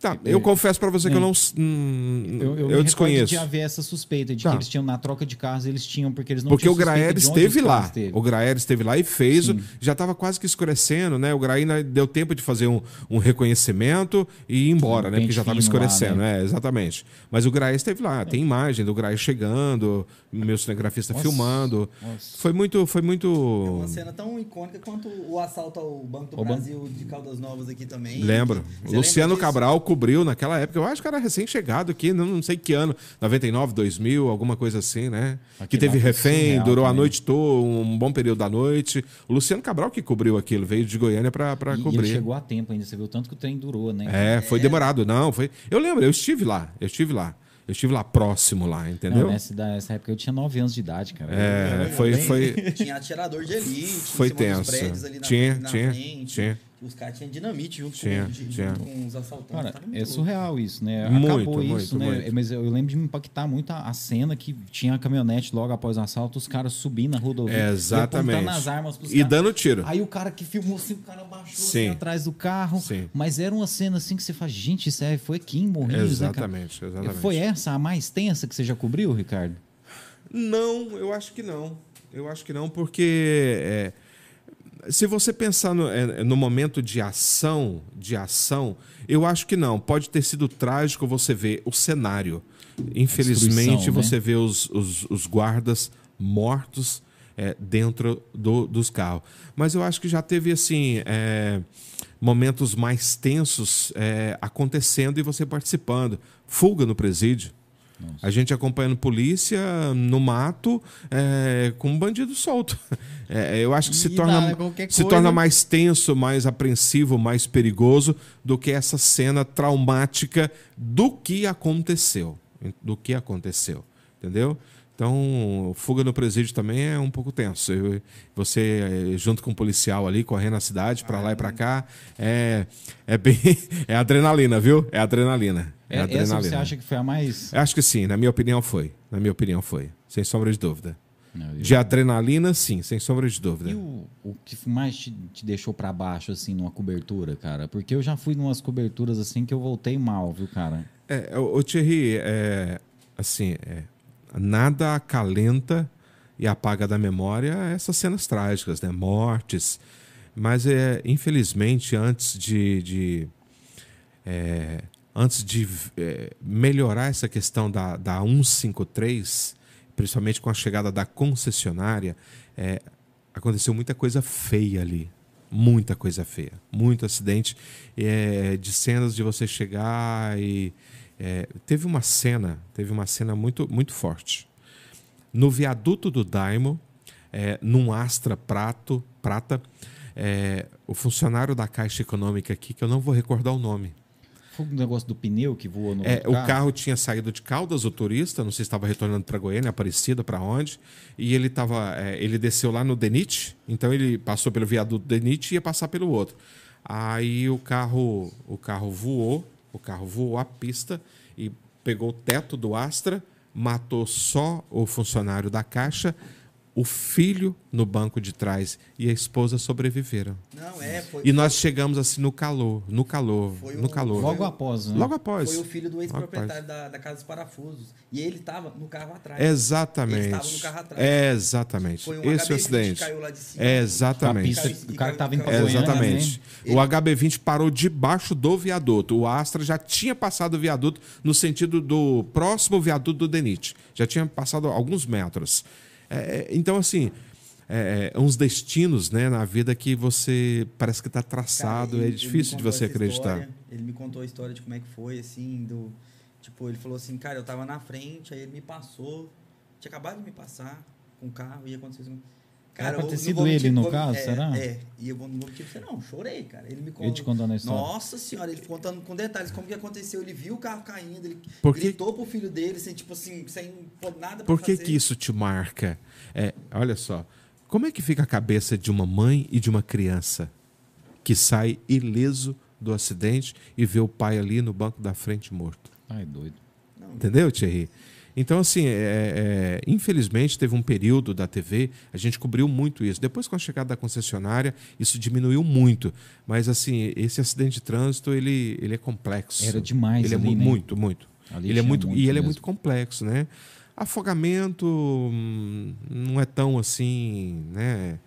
Tá, eu confesso pra você que eu É. não, hum, Eu, eu, eu, desconheço. de haver essa suspeita de Tá. que eles tinham na troca de carros, eles tinham, porque eles não Porque tinham o Graer esteve lá. O Graer esteve lá e fez. Sim. Já estava quase que escurecendo, né? O Graer deu tempo de fazer um, um reconhecimento e ir embora, Um né? Porque já estava fino lá, escurecendo, né? é, exatamente. Mas o Graer esteve lá. Tem imagem do Graer chegando, meu cinegrafista Nossa. filmando. Nossa. Foi muito. Foi muito... É uma cena tão icônica quanto o assalto ao Banco do Banco- Brasil de Caldas Novas aqui também. Lembro. Você Luciano? Cabral cobriu naquela época. Eu acho que era recém-chegado aqui, não, não sei que ano. 99, 2000, alguma coisa assim, né? que Aquele teve refém, surreal durou a também. noite toda, um bom período da noite. O Luciano Cabral que cobriu aquilo, veio de Goiânia para E- E, ele cobrir. chegou a tempo ainda, você viu o tanto que o trem durou, né? É, foi demorado. Não, foi. Eu lembro, eu estive lá. Eu estive lá. Eu estive lá próximo lá, Não, entendeu? nessa, da- nessa época eu tinha 9 anos de idade, cara. É, foi, foi, Tinha atirador de elite, foi tenso. prédios ali na, Tinha, na tinha, frente. tinha. Os caras tinham dinamite junto, Tinha, com, de- tinha. junto com os assaltantes. Cara, muito é louco. surreal isso, né? Muito, Acabou isso, muito, né? muito. Mas eu lembro de me impactar muito a, a cena que tinha a caminhonete logo após o assalto, os caras subindo na rodovia. Exatamente. apontando as armas pros E caras. dando tiro. Aí o cara que filmou assim, o cara baixou Sim. assim, atrás do carro. Sim. Mas era uma cena assim que você fala, gente, isso aí foi aqui em Morrinhos, né, cara? Exatamente, exatamente. Foi essa a mais tensa que você já cobriu, Ricardo? Não, eu acho que não. Eu acho que não, porque é, se você pensar no, é, no momento de ação, de ação, eu acho que não. Pode ter sido trágico você ver o cenário. Infelizmente, né? você vê os, os, os guardas mortos é, dentro do- dos carros. Mas eu acho que já teve assim. é, momentos mais tensos é, acontecendo e você participando. Fuga no presídio. A gente acompanhando polícia no mato é, com um bandido solto. É, eu acho que se E torna, nada, se coisa- torna mais tenso, mais apreensivo, mais perigoso do que essa cena traumática do que aconteceu. Do que aconteceu. Entendeu? Então, fuga no presídio também é um pouco tenso. Eu- Você, eh, junto com o policial ali, correndo na cidade, para lá e para cá, é, é bem. É adrenalina, viu? É adrenalina. É, É, essa você acha que foi a mais. Acho que sim, na minha opinião foi. Na minha opinião foi. Sem sombra de dúvida. Não, eu- De adrenalina, sim, sem sombra de dúvida. E o, o que mais te, te deixou pra baixo, assim, numa cobertura, cara? Porque eu já fui numas coberturas, assim, que eu voltei mal, viu, cara? É, o, o Thierry, é, assim, é, nada acalenta e apaga da memória essas cenas trágicas, né? Mortes. Mas, é, infelizmente, antes de, de é, antes de é, melhorar essa questão da, da 153, principalmente com a chegada da concessionária, é, aconteceu muita coisa feia ali. Muita coisa feia. Muito acidente é, de cenas de você chegar e. É, teve uma cena, teve uma cena muito, muito forte. No viaduto do Daimo, é, num Astra prato, prata, é, o funcionário da Caixa Econômica aqui, que eu não vou recordar o nome, foi um negócio do pneu que voou no é, carro? O carro tinha saído de Caldas, o turista, não sei se estava retornando para Goiânia, Aparecida, para onde. E ele tava, é, ele desceu lá no Denit, então ele passou pelo viaduto Denit e ia passar pelo outro. Aí o carro, o carro voou, o carro voou a pista e pegou o teto do Astra, matou só o funcionário da caixa, o filho no banco de trás e a esposa sobreviveram. Não, é, foi, e nós chegamos assim no calor, no calor, no calor. Logo após, né? Logo após. Foi o filho do ex-proprietário da, da, Casa dos Parafusos. E ele estava no carro atrás. Exatamente. Ele estava no carro atrás. É exatamente. Foi um Esse é o acidente. caiu lá de cima. É exatamente. Pista, o cara estava em é Exatamente. Né? O HB20 parou debaixo do viaduto. O Astra já tinha passado o viaduto no sentido do próximo viaduto do Denit. Já tinha passado alguns metros. É, é, então, assim, é, é, uns destinos né, na vida que você parece que está traçado, Cara, ele, é difícil de você acreditar. História, ele me contou a história de como é que foi, assim, do. Tipo, ele falou assim, cara, eu tava na frente, aí ele me passou, tinha acabado de me passar com o carro, ia acontecer isso. Cara, Era ter sido ele no caso, é, será? É, e eu vou no motivo, você não, chorei, cara. Ele me contou. Ele te contando a história. Nossa senhora, ele contando com detalhes como que aconteceu. Ele viu o carro caindo, ele Porque... gritou pro filho dele, sem, tipo assim, sem nada pra Por que fazer. que isso te marca? É, olha só, como é que fica a cabeça de uma mãe e de uma criança que sai ileso do acidente e vê o pai ali no banco da frente morto? Ai, doido. Não, Entendeu, Thierry? Então, assim, é, é, infelizmente teve um período da TV, a gente cobriu muito isso. Depois, com a chegada da concessionária, isso diminuiu muito. Mas, assim, esse acidente de trânsito, ele, ele é complexo. Era demais Ele ali, é né? muito, muito. Ali ele é muito, muito e ele mesmo. é muito complexo, né? Afogamento hum, não é tão assim, né?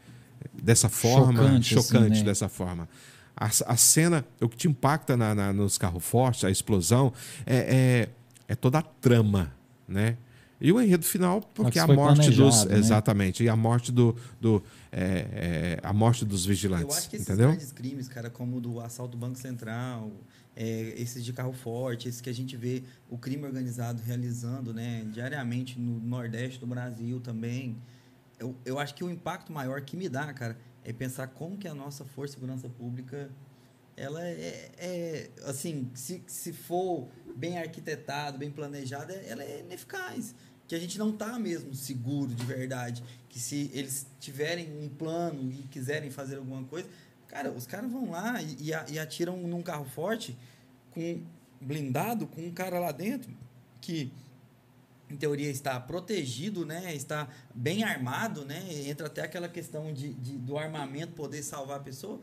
Dessa forma, Chocante, chocante, assim, né? dessa forma. A, a cena, o que te impacta na, na, nos carros fortes, a explosão, é, é, é toda a trama, né? E o enredo final, porque a morte dos. né? Exatamente. E a morte do. do é, é, a morte dos vigilantes. Eu acho que esses entendeu? grandes crimes, cara, como o do assalto do Banco Central, é, esses de carro forte, esses que a gente vê o crime organizado realizando né, diariamente no Nordeste do Brasil também. Eu, eu acho que o impacto maior que me dá, cara, é pensar como que a nossa Força de Segurança Pública ela é, é assim, se, se for bem arquitetado, bem planejada, ela é ineficaz. Que a gente não está mesmo seguro de verdade. Que se eles tiverem um plano e quiserem fazer alguma coisa, cara, os caras vão lá e, e, e atiram num carro forte, com blindado, com um cara lá dentro, que em teoria está protegido, né? Está bem armado, né? Entra até aquela questão de, de do armamento poder salvar a pessoa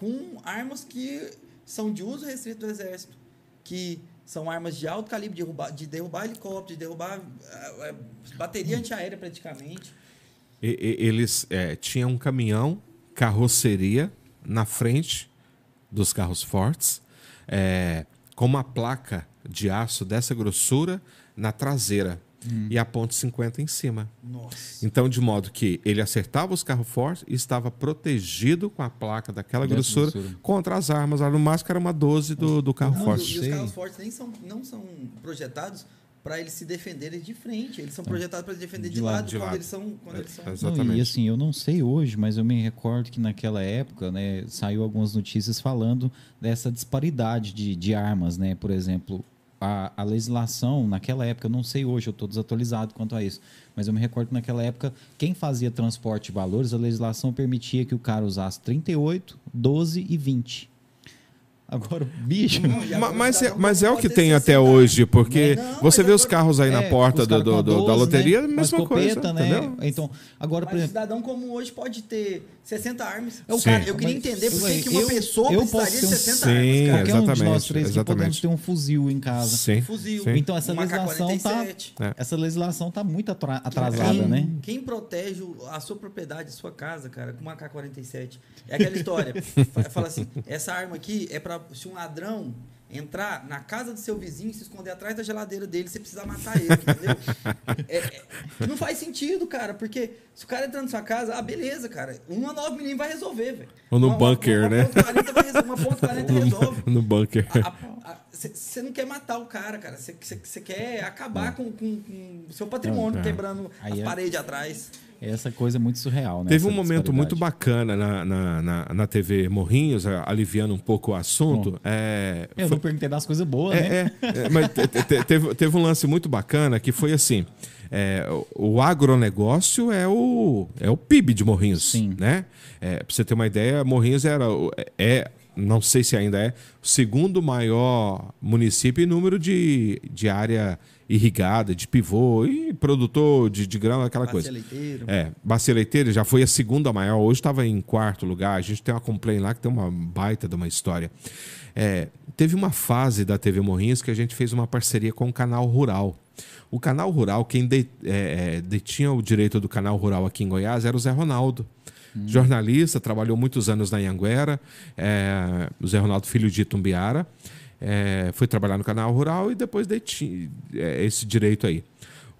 com armas que são de uso restrito do exército, que são armas de alto calibre, de derrubar, de derrubar helicóptero, de derrubar uh, bateria antiaérea praticamente. E, e, eles é, tinham um caminhão, carroceria na frente dos carros fortes, é, com uma placa de aço dessa grossura na traseira hum. e a ponte 50 em cima. Nossa. Então, de modo que ele acertava os carros fortes e estava protegido com a placa daquela grossura, grossura, contra as armas. No máximo era uma 12 do, do carro não, forte. E, os carros fortes nem são, não são projetados para eles se defenderem de frente. Eles são projetados para se defender de, de lado, de quando, lado. Eles são, quando é, eles são. Exatamente. Não, e assim, eu não sei hoje, mas eu me recordo que naquela época, né, saiu algumas notícias falando dessa disparidade de, de armas, né? Por exemplo, a, a, legislação naquela época, eu não sei hoje, eu estou desatualizado quanto a isso, mas eu me recordo que naquela época, quem fazia transporte de valores, a legislação permitia que o cara usasse 38, 12 e 20. Agora, bicho. Não, agora Mas, é, mas é o que tem até 60 hoje, porque Não, você mas vê os carros aí na É, porta os do, do- com a do- da 12, loteria, né? mesma as coisa. copeta, né? entendeu? Então, agora, por Mas o exemplo. cidadão como hoje pode ter 60 armas. Eu, Sim. Cara, eu queria entender por que uma pessoa eu precisaria de ter um- 60 Sim, armas, cara. Qualquer um de nós exatamente, três que podemos exatamente. ter um fuzil em casa. Sim. Fuzil. Sim. Então essa Uma legislação tá, K-47. É. essa legislação tá muito atra- atrasada, quem, né? Quem protege a sua propriedade, a sua casa, cara, com uma K-47? É aquela história. Fa- Fala assim, essa arma aqui é para se um ladrão entrar na casa do seu vizinho e se esconder atrás da geladeira dele, você precisa matar ele, entendeu? É- é- não faz sentido, cara, porque se o cara entrar na sua casa, ah, beleza, cara, uma 9mm vai resolver, velho. Ou no Uma- bunker, uma, né? Uma ponto 40 vai resolver. Uma ponto 40 resolve. No bunker. Você não quer matar o cara, cara. Você quer acabar com, o seu patrimônio, Não, é. quebrando Aí as é- paredes atrás. Essa coisa muito surreal, né? Teve um momento muito bacana na, na, na, na TV Morrinhos, aliviando um pouco o assunto. É, Eu foi- não perguntei das coisas boas, né? É, é, é, mas te- te- te- teve, teve um lance muito bacana que foi assim: é, o, agronegócio é o, é o PIB de Morrinhos. Sim. Né? É, pra você ter uma ideia, Morrinhos era, é, não sei se ainda é, o segundo maior município em número de, de área irrigada, de pivô e produtor de, de grão, aquela Bacia coisa. leiteiro. É, Bacia Leiteira já foi a segunda maior, hoje estava em quarto lugar. A gente tem uma complaint lá que tem uma baita de uma história. É, teve uma fase da TV Morrinhos que a gente fez uma parceria com o Canal Rural. O Canal Rural, quem de- é, é, detinha o direito do Canal Rural aqui em Goiás era o Zé Ronaldo. Jornalista, trabalhou muitos anos na Anhanguera, é, o Zé Ronaldo, filho de Itumbiara. É, foi trabalhar no Canal Rural e depois detinha é, esse direito aí.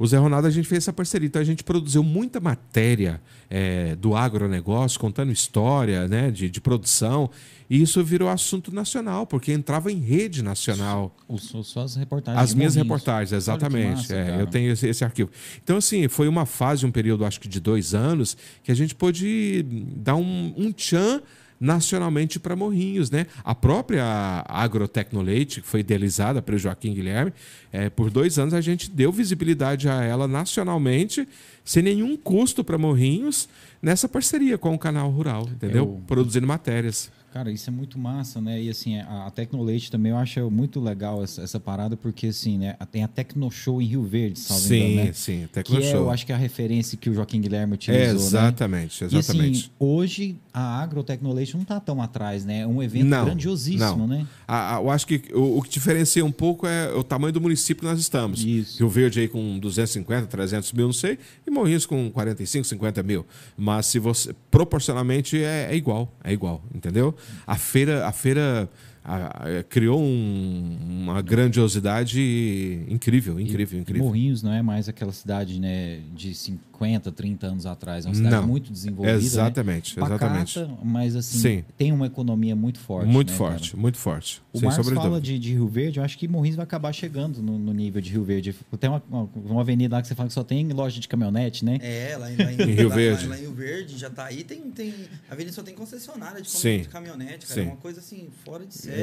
O Zé Ronaldo, a gente fez essa parceria. Então, a gente produziu muita matéria é, do agronegócio, contando história né, de, de produção. E isso virou assunto nacional, porque entrava em rede nacional. Os, só- só as reportagens. As minhas reportagens, exatamente. massa, É, eu tenho esse, esse arquivo. Então, assim, foi uma fase, um período, acho que de dois anos, que a gente pôde dar um, um tchan nacionalmente para Morrinhos, né? A própria Agrotecnoleite, que foi idealizada pelo Joaquim Guilherme, é, por dois anos a gente deu visibilidade a ela nacionalmente, sem nenhum custo para Morrinhos, nessa parceria com o canal rural, entendeu? Eu- Produzindo matérias. Cara, isso é muito massa, né? E assim, a, a Tecnoleite também eu acho muito legal essa, essa parada, porque assim, né? Tem a Tecno Show em Rio Verde, salvo sim, engano, né? sim, Que é, Tecnoshow. eu acho que é a referência que o Joaquim Guilherme utilizou, É, né? exatamente, exatamente. E assim, hoje a Agrotecnoleite não tá tão atrás, né? É um evento Não, grandiosíssimo, não. né? A- a- eu acho que o, o que diferencia um pouco é o tamanho do município que nós estamos. Isso. Rio Verde aí com 250, 300 mil, não sei, e Morrinhos com 45, 50 mil. Mas se você proporcionalmente é, é igual, é igual, entendeu? A feira, a feira a- a- criou um- uma grandiosidade incrível, incrível, E incrível. Morrinhos não é mais aquela cidade, né, de 50, 30 anos atrás. É uma cidade Não. muito desenvolvida. né? Exatamente, exatamente. Pacata, mas assim, Sim. tem uma economia muito forte. muito né, forte, cara? muito forte. O Marcos fala de, de Rio Verde, eu acho que Morrinhos vai acabar chegando no, no nível de Rio Verde. Tem uma, uma, uma avenida lá que você fala que só tem loja de caminhonete, né? É, lá em, lá em- Em Rio lá- Verde. Lá, lá em Rio Verde já tá aí. Tem, tem, a avenida só tem concessionária de, Sim. de caminhonete, cara. Sim. É uma coisa assim, fora de série.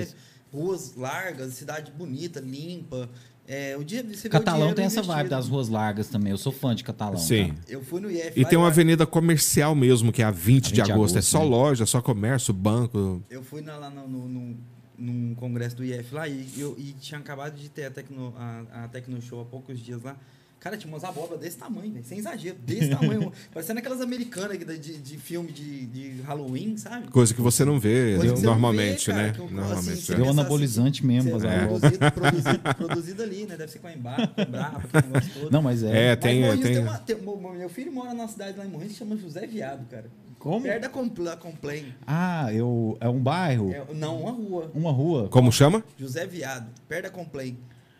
Ruas largas, cidade bonita, limpa. É, o dia, você Catalão tem essa vibe das ruas largas também. Eu sou fã de Catalão. Sim. cara. Eu fui no IF E tem uma avenida comercial mesmo, que é a 20, A 20 de de agosto. é agosto, só né? loja, só comércio, banco. Eu fui na- lá no, no, no- num congresso do IF lá e, eu, e tinha acabado de ter a Tecno, a, a Tecno Show há poucos dias lá. Cara, tinha umas abóboras desse tamanho, velho, sem exagero, desse tamanho. parecendo aquelas americanas da- de, de filme de, de Halloween, sabe? Coisa que você não vê você normalmente, não vê, cara, né? que eu- Normalmente. assim, é. Deu anabolizante mesmo. Cê- fazer É. produzido, produzido, produzido ali, né? Deve ser com a embarque, com brava, aquele negócio todo. Não, mas é. É, Mas tem. Morrinhos tem... tem uma- tem- meu filho mora numa cidade lá em Morrinhos que chama José Viado, cara. Como? Perto da Compla- Complain. Ah, eu, é um bairro? É, não, uma rua. Uma rua? Como chama? José Viado, perto da Complain.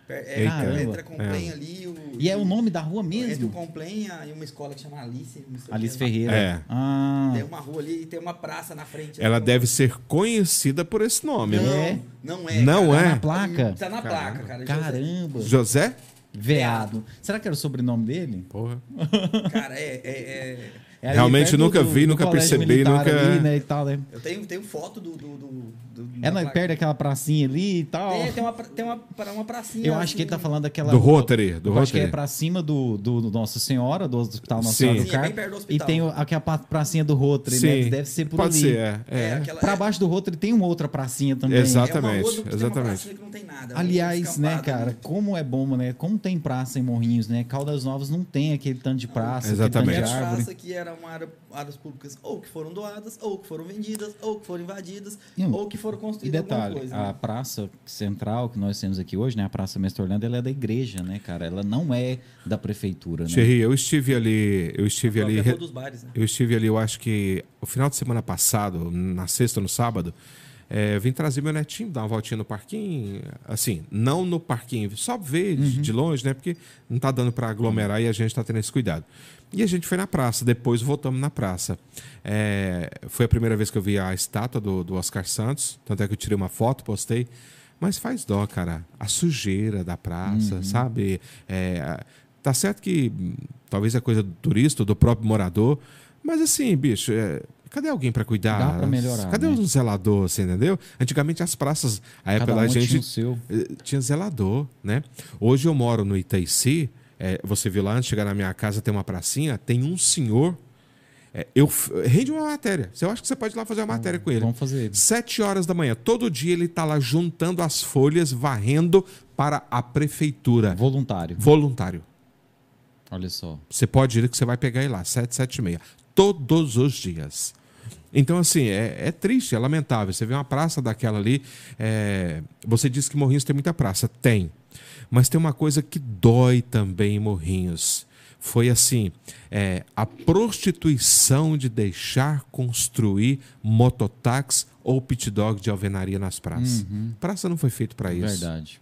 É, Eita. entre a Complain É. ali o, E é o nome da rua Entre o mesmo? Complain e uma escola que chama Alice. o Alice. Ferreira. É. Ah, Tem uma rua ali e tem uma praça na frente. Ela ali. deve ser conhecida por esse nome. Não, né? É? não é. Não cara. é? na placa? Tá na placa, cara. Caramba. José? Veado. Será que era o sobrenome dele? Porra. Cara, é, é, é- É ali Realmente nunca vi, nunca colégio percebi, nunca- ali, né, e tal, né? Eu tenho, tenho foto do. do, do, do- É na, placa. perto daquela pracinha ali e tal. Tem, tem uma, pra- tem uma, pra- uma pracinha. Eu acho assim, que ele tá falando daquela. Do Rotary, do eu acho que é Rotary. pra cima do, do, do Nossa Senhora, do Hospital Nossa Sim. Senhora do é Carmo. do E tem aquela pra- pracinha do Rotary, né? Sim. Deve ser por Pode ali. ser, é. É, é. aquela, Pra é- baixo do Rotary tem uma outra pracinha também. É Exatamente, do- tem uma exatamente. que não tem nada, é um Aliás, né, cara, como é bom, né? Como tem praça em Morrinhos, né? Caldas Novas não tem aquele tanto de praça, Exatamente. aquele E tanto as de árvore. Eram área- áreas públicas ou que foram doadas, ou que foram vendidas, ou que foram invadidas, E um- ou que foram E construídas alguma detalhe, coisa. a né? praça central que nós temos aqui hoje, né? A Praça Mestre Orlando, ela é da igreja, né, cara? Ela não é da prefeitura, né? Thierry, eu estive ali, eu estive ali, dos bares, né? eu estive ali, eu acho que o final de semana passado, na sexta, no sábado, é, vim trazer meu netinho, dar uma voltinha no parquinho, assim, não no parquinho, só ver de- de longe, né? Porque não tá dando para aglomerar e a gente tá tendo esse cuidado. E a gente foi na praça, depois voltamos na praça. É, foi a primeira vez que eu vi a estátua do, do Oscar Santos, tanto é que eu tirei uma foto, postei. Mas faz dó, cara. A sujeira da praça, sabe? É, tá certo que hum, talvez é coisa do turista, do próprio morador, mas assim, bicho, é, cadê alguém para cuidar? Dá pra melhorar, Cadê né? um zelador, você entendeu? Antigamente as praças, a época da um gente tinha eh, tinha zelador, né? Hoje eu moro no Itaici, eh, você viu lá, antes de chegar na minha casa tem uma pracinha, tem um senhor, eh, eu rende uma matéria. Eu acho que você pode ir lá fazer uma matéria com ele. Vamos fazer. Sete horas da manhã, todo dia ele está lá juntando as folhas, varrendo para a prefeitura. Voluntário. Voluntário. Olha só. Você pode ir que você vai pegar ele lá, sete, sete e meia. Todos os dias. Então, assim, é, é triste, é lamentável. Você vê uma praça daquela ali. é, Você disse que Morrinhos tem muita praça. Tem. Mas tem uma coisa que dói também em Morrinhos. Foi assim: é, a prostituição de deixar construir mototáxi ou pit dog de alvenaria nas praças. Praça não foi feito para isso. Verdade.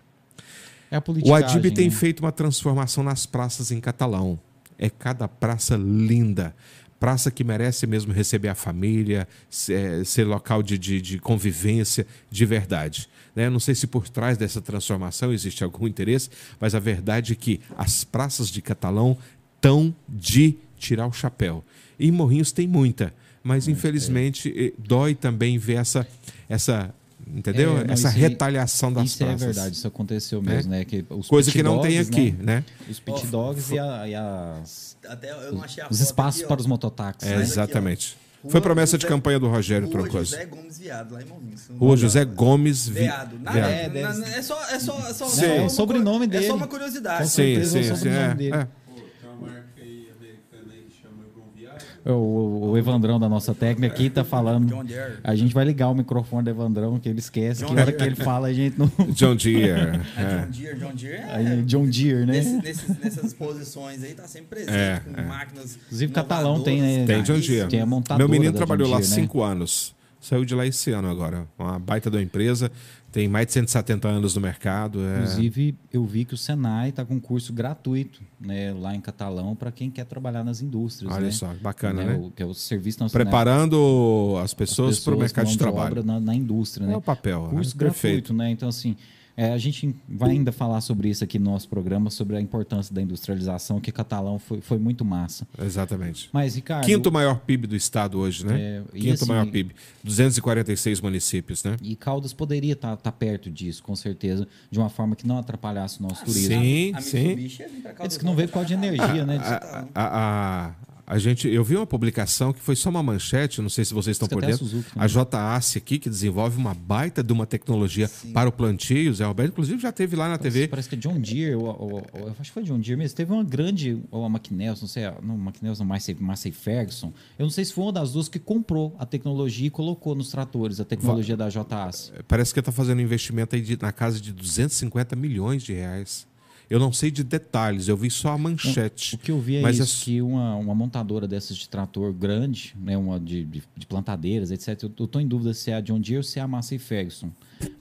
É O Adib tem né? feito uma transformação nas praças em catalão. É cada praça linda. Praça que merece mesmo receber a família, ser, ser local de, de, de convivência de verdade. Né? Não sei se por trás dessa transformação existe algum interesse, mas a verdade é que as praças de catalão estão de tirar o chapéu. E em Morrinhos tem muita, mas infelizmente eh, dói também ver essa, essa entendeu? É, não, essa isso aí- retaliação das Isso é praças. verdade, isso aconteceu mesmo, né? Que os Coisa que não tem dogs, aqui, né? né? Os pit dogs e, a- e as, Até eu não achei a os espaços aqui, para os mototáxis. É, né? Aqui, exatamente. Rua Foi promessa de campanha do Rogério Troncoso. José Gomes Viado, lá em Morrinhos. Rua José Gomes Vi... Veado. Nada, Veado. é, na- ser. é só, é só, é só, Sim. só É o uma sobrenome co- É dele. só uma curiosidade. Com Sim, certeza sim, é o sim. sobrenome É, dele. é. Pô, tem uma marca aí americana aí que chama João Viado. O, o- o Evandrão da nossa técnica aqui tá falando. John Deere. A gente vai ligar o microfone do Evandrão, que ele esquece John que a hora Deere. que ele fala, a gente não. John Deere. É. John Deere, John Deere é, Aí, John Deere, né? nesse- nesses- nessas posições aí tá sempre presente É, com é. máquinas. Inclusive, Catalão tem, né? Tem John. Deere. Tem a montadora Meu menino da trabalhou John lá Deere, né? cinco anos. Saiu de lá esse ano agora. Uma baita da empresa. Tem mais de 170 anos no mercado. é. Inclusive, eu vi que o Senai está com curso gratuito né, lá em Catalão para quem quer trabalhar nas indústrias. Olha né? só, bacana, né? O, que é o Serviço Nacional Preparando as pessoas para o mercado de trabalho. na, na indústria. É Né? o papel. Curso é perfeito. gratuito, né? Então, assim, é, a gente vai ainda falar sobre isso aqui no nosso programa, sobre a importância da industrialização, que Catalão foi, foi muito massa. Exatamente. Mas, Ricardo... Quinto maior PIB do estado hoje, né? É, Quinto assim- maior PIB. 246 municípios, né? E Caldas poderia estar perto disso, com certeza, de uma forma que não atrapalhasse o nosso turismo. Sim, A sim. Mitsubishi ia vir pra cá Ele disse do que não veio por causa de energia, né? A, a, a, a gente, eu vi uma publicação que foi só uma manchete, não sei se vocês estão por a dentro. Suzuki, né? A JAC aqui, que desenvolve uma baita de uma tecnologia para o plantio. O Zé Roberto, inclusive, já teve lá na TV. Parece que é John Deere, ou, ou- ou- eu acho que foi John Deere mesmo. Teve uma grande, ou a McNelson, não sei, não, McNelson, não, Massey, Massey Ferguson. Eu não sei se foi uma das duas que comprou a tecnologia e colocou nos tratores, a tecnologia da JAS. Parece que está fazendo um investimento aí de- na casa de 250 milhões de reais. Eu não sei de detalhes, eu vi só a manchete. O que eu vi é Mas isso, que uma, uma montadora dessas de trator grande, né, uma de, de, de plantadeiras, etc. Eu estou em dúvida se é a John Deere ou se é a Massey Ferguson.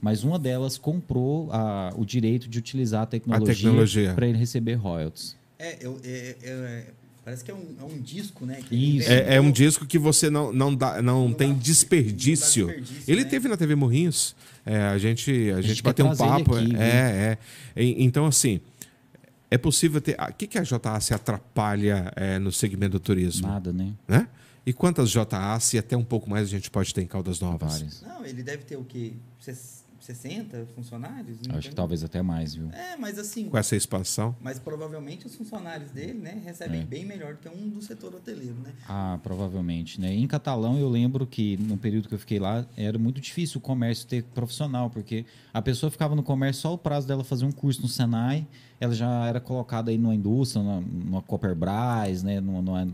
Mas uma delas comprou a- o direito de utilizar a tecnologia, tecnologia. para ele receber royalties. É, eu, é, é, é, parece que é um, é um disco, né? que Isso. É, é um disco que você não, não, dá, não, tem dá- desperdício. não dá desperdício, Ele né? teve na TV Morrinhos. É, a gente, a gente gente quer bateu um papo. aqui, é, é. Então, assim, É possível ter. O que, que a JA se atrapalha é, no segmento do turismo? Nada, né? Né? E quantas JAs e até um pouco mais a gente pode ter em Caldas Novas? Várias. Não, ele deve ter o quê? Ses- 60 funcionários? Acho que talvez até mais, viu? É, mas assim, Com essa expansão? mas provavelmente os funcionários dele, né, recebem É. bem melhor do que um do setor hoteleiro, né? Ah, provavelmente, né? Em Catalão eu lembro que no período que eu fiquei lá era muito difícil o comércio ter profissional, porque a pessoa ficava no comércio só o prazo dela fazer um curso no Senai, ela já era colocada aí numa indústria, numa, numa Copperbras, né, numa, numa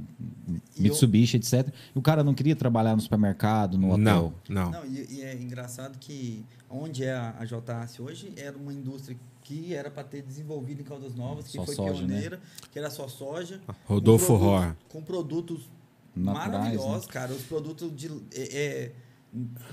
Mitsubishi, etc. E o cara não queria trabalhar no supermercado, no hotel. Não, não. Não, e, e é engraçado que onde é a, a JAS hoje era uma indústria que era para ter desenvolvido em Caldas Novas, que Só foi soja, né? pioneira, que era só soja. Rodolfo produtos- Com produtos Naturais, maravilhosos, né? cara. Os produtos de. é, é,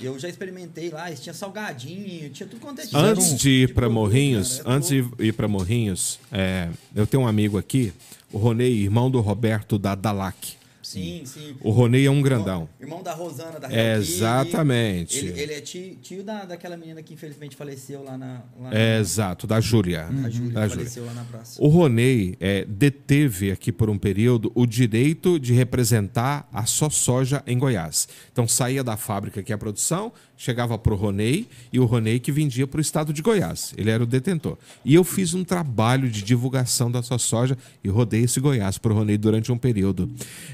eu já experimentei lá, tinha salgadinho, tinha tudo quanto é tipo Antes de ir para Morrinhos, cara, antes de ir para Morrinhos, é, eu tenho um amigo aqui, o Ronei, irmão do Roberto da Dalac. Sim, sim. O Ronei é um grandão. Irmão, irmão da Rosana, da É, exatamente. Ele, ele é tio, tio da, daquela menina que infelizmente faleceu lá na. Lá É, na exato, da Júlia. Júlia, Da Júlia. faleceu lá na praça. O Ronei é, deteve aqui por um período o direito de representar a só soja em Goiás. Então saía da fábrica que é a produção, chegava para o Ronei e o Ronei que vendia para o estado de Goiás. Ele era o detentor. E eu fiz um trabalho de divulgação da sua soja e rodei esse Goiás para o Ronei durante um período.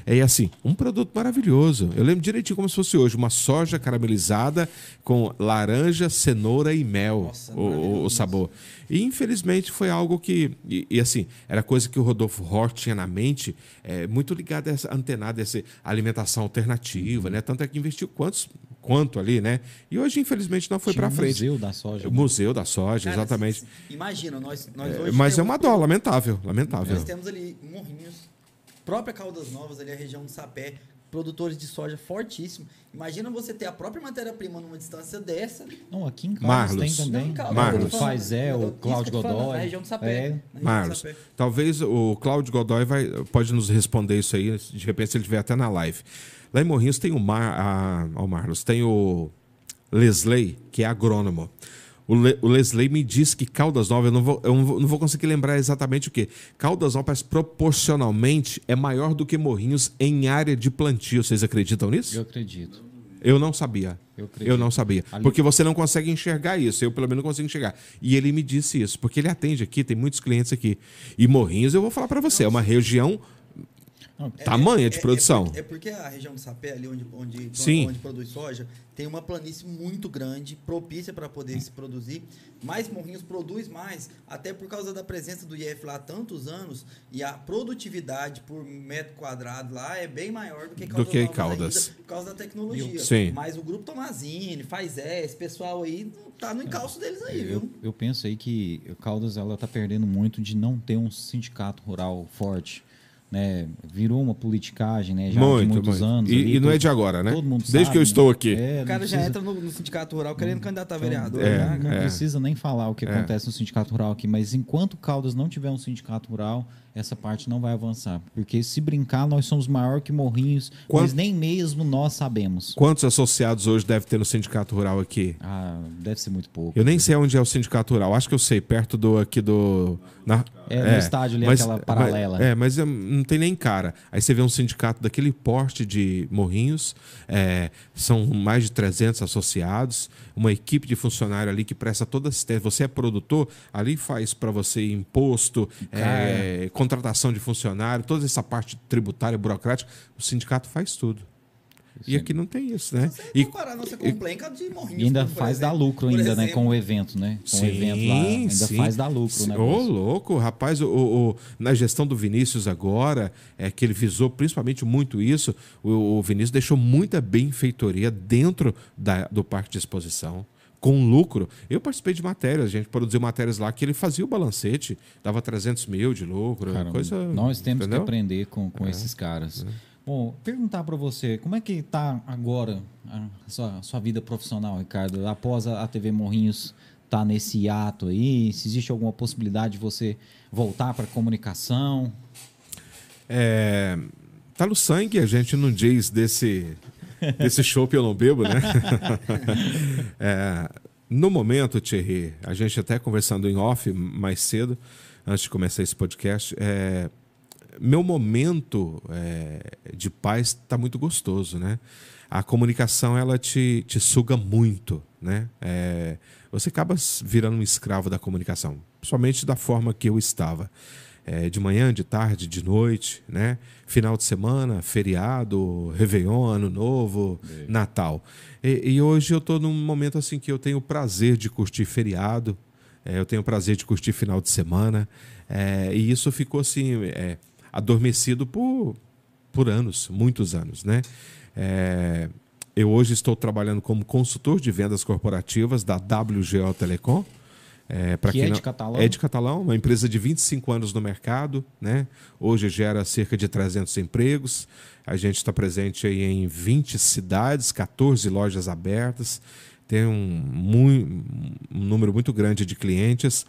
É assim, um produto maravilhoso. Eu lembro direitinho como se fosse hoje, uma soja caramelizada com laranja, cenoura e mel, Nossa, o- o, sabor. E infelizmente foi algo que. E, e, assim, era coisa que o Rodolfo Hort tinha na mente, é, muito ligada a essa antenada, a essa alimentação alternativa, né? Tanto é que investiu quantos, quanto ali, né? E hoje, infelizmente, não foi para frente. museu da soja. O né? Museu da Soja, Cara, exatamente. Imagina, nós, nós É, hoje mas é uma dó, lamentável, lamentável. Nós temos ali Morrinhos, própria Caldas Novas, ali a região do Sapé, produtores de soja fortíssimo. Imagina você ter a própria matéria-prima numa distância dessa. Não, aqui em Caldas Marlos. tem também. Não, Caldas, Marlos. é, o isso que Cláudio Godoy. Na região do Sapé. É. Marlos, Sapé. talvez o Cláudio Godoy vai, pode nos responder isso aí, de repente se ele estiver até na live. Lá em Morrinhos tem o Mar, a, Marlos, tem o Lesley, que é agrônomo. O, Le, o Lesley me disse que Caldas Novas, eu não vou, eu não vou, não vou conseguir lembrar exatamente o que. Caldas Novas proporcionalmente é maior do que Morrinhos em área de plantio. Vocês acreditam nisso? Eu acredito. Eu não sabia. Eu. Eu não sabia. Ali- Porque você não consegue enxergar isso. Eu, pelo menos, não consigo enxergar. E ele me disse isso. Porque ele atende aqui, tem muitos clientes aqui. E Morrinhos, eu vou falar para você, é uma região Não, tamanha de É- é produção. porque- É, porque a região do Sapé, ali onde, onde, Sim. onde produz soja, tem uma planície muito grande, propícia para poder se produzir. Mas Morrinhos produz mais, até por causa da presença do IF lá há tantos anos, e a produtividade por metro quadrado lá é bem maior do que Caldas. Do que Caldas. ainda, por causa da tecnologia. Sim. Mas o grupo Tomazini, faz é, esse pessoal aí tá no encalço deles aí, Eu, viu? eu penso aí que o Caldas ela está perdendo muito de não ter um sindicato rural forte. Né? Virou uma politicagem né? já muito, de muitos muito. anos. E, ali, e não é todo- de agora, né? todo mundo Desde sabe, que eu né? estou aqui. É, O cara não já precisa- entra no, no sindicato rural querendo candidatar a vereador. é, né? Não é. precisa nem falar o que acontece no sindicato rural aqui, mas enquanto Caldas não tiver um sindicato rural, essa parte não vai avançar. Porque se brincar, nós somos maior que Morrinhos, Quanto- mas nem mesmo nós sabemos. Quantos associados hoje deve ter no Sindicato Rural aqui? Ah, deve ser muito pouco. Eu nem sei onde é o Sindicato Rural. Acho que eu sei, perto do aqui do. na- É, no estádio ali, aquela paralela. Mas, é, mas é, não tem nem cara. Aí você vê um sindicato daquele porte de Morrinhos, é, são mais de 300 associados, uma equipe de funcionário ali que presta toda assistência. Você é produtor, ali faz para você imposto, é, contratação de funcionário, toda essa parte tributária, burocrática. O sindicato faz tudo. E aqui não tem isso, né? Você E, comparar nossa complaint de Morrinhos. E ainda faz dar exemplo. lucro Por ainda, né? exemplo, Com o evento, né? Com o Sim, evento lá. Ainda sim. faz dar lucro o Ô, louco, rapaz, o, o- o- na gestão do Vinícius agora, é que ele visou principalmente muito isso, o, o Vinícius deixou muita benfeitoria dentro da- do parque de exposição. Com lucro. Eu participei de matérias, a gente produziu matérias lá que ele fazia o balancete, dava 300 mil de lucro, Cara, coisa. nós temos entendeu? É. que aprender com, com esses caras. Bom, perguntar para você, como é que está agora a sua, sua vida profissional, Ricardo? Após a, a TV Morrinhos estar nesse hiato aí, se existe alguma possibilidade de você voltar para a comunicação? É, tá no sangue, a gente não diz desse, desse chopp eu não bebo, né? É, no momento, Thierry, a gente até conversando em off mais cedo, antes de começar esse podcast, é, meu momento é, de paz está muito gostoso, né? A comunicação ela te, te suga muito, né? É, você acaba virando um escravo da comunicação, principalmente da forma que eu estava. É, de manhã, de tarde, de noite, né? Final de semana, feriado, Réveillon, Ano Novo, Natal. E, e hoje eu estou num momento assim que eu tenho o prazer de curtir feriado, é, eu tenho o prazer de curtir final de semana, é, e isso ficou assim é, adormecido por, por anos, muitos anos, né? É, eu hoje estou trabalhando como consultor de vendas corporativas da WGO Telecom. É, que é de Catalão? É de Catalão, uma empresa de 25 anos no mercado. Né? Hoje gera cerca de 300 empregos. A gente está presente aí em 20 cidades, 14 lojas abertas. Tem um, um número muito grande de clientes.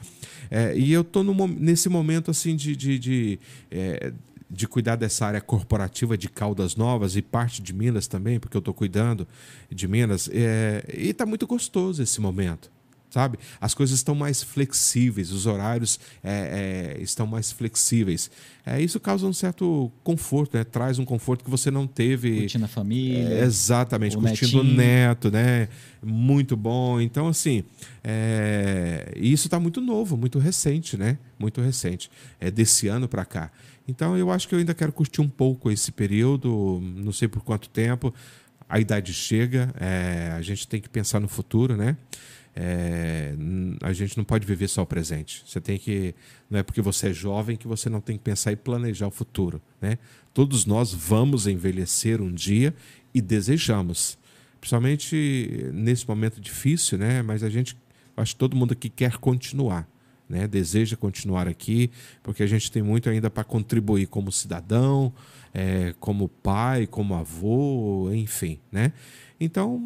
É, e eu estou nesse momento assim de, de, de é, de cuidar dessa área corporativa de Caldas Novas e parte de Minas também, porque eu estou cuidando de Minas. É, e está muito gostoso esse momento, sabe? As coisas estão mais flexíveis, os horários é, é, estão mais flexíveis. É, isso causa um certo conforto, né? traz um conforto que você não teve. Curtindo a família. É, exatamente, curtindo o neto, né? Muito bom. Então, assim, é, isso está muito novo, muito recente, né? Muito recente. É desse ano para cá. Então eu acho que eu ainda quero curtir um pouco esse período, não sei por quanto tempo. A idade chega, é, a gente tem que pensar no futuro, né? É, a gente não pode viver só o presente. Você tem que. Não é porque você é jovem que você não tem que pensar e planejar o futuro. Né? Todos nós vamos envelhecer um dia e desejamos. Principalmente nesse momento difícil, né? Mas a gente. Acho que todo mundo aqui quer continuar né, deseja continuar aqui, porque a gente tem muito ainda para contribuir como cidadão, é, como pai, como avô, enfim. Né? Então,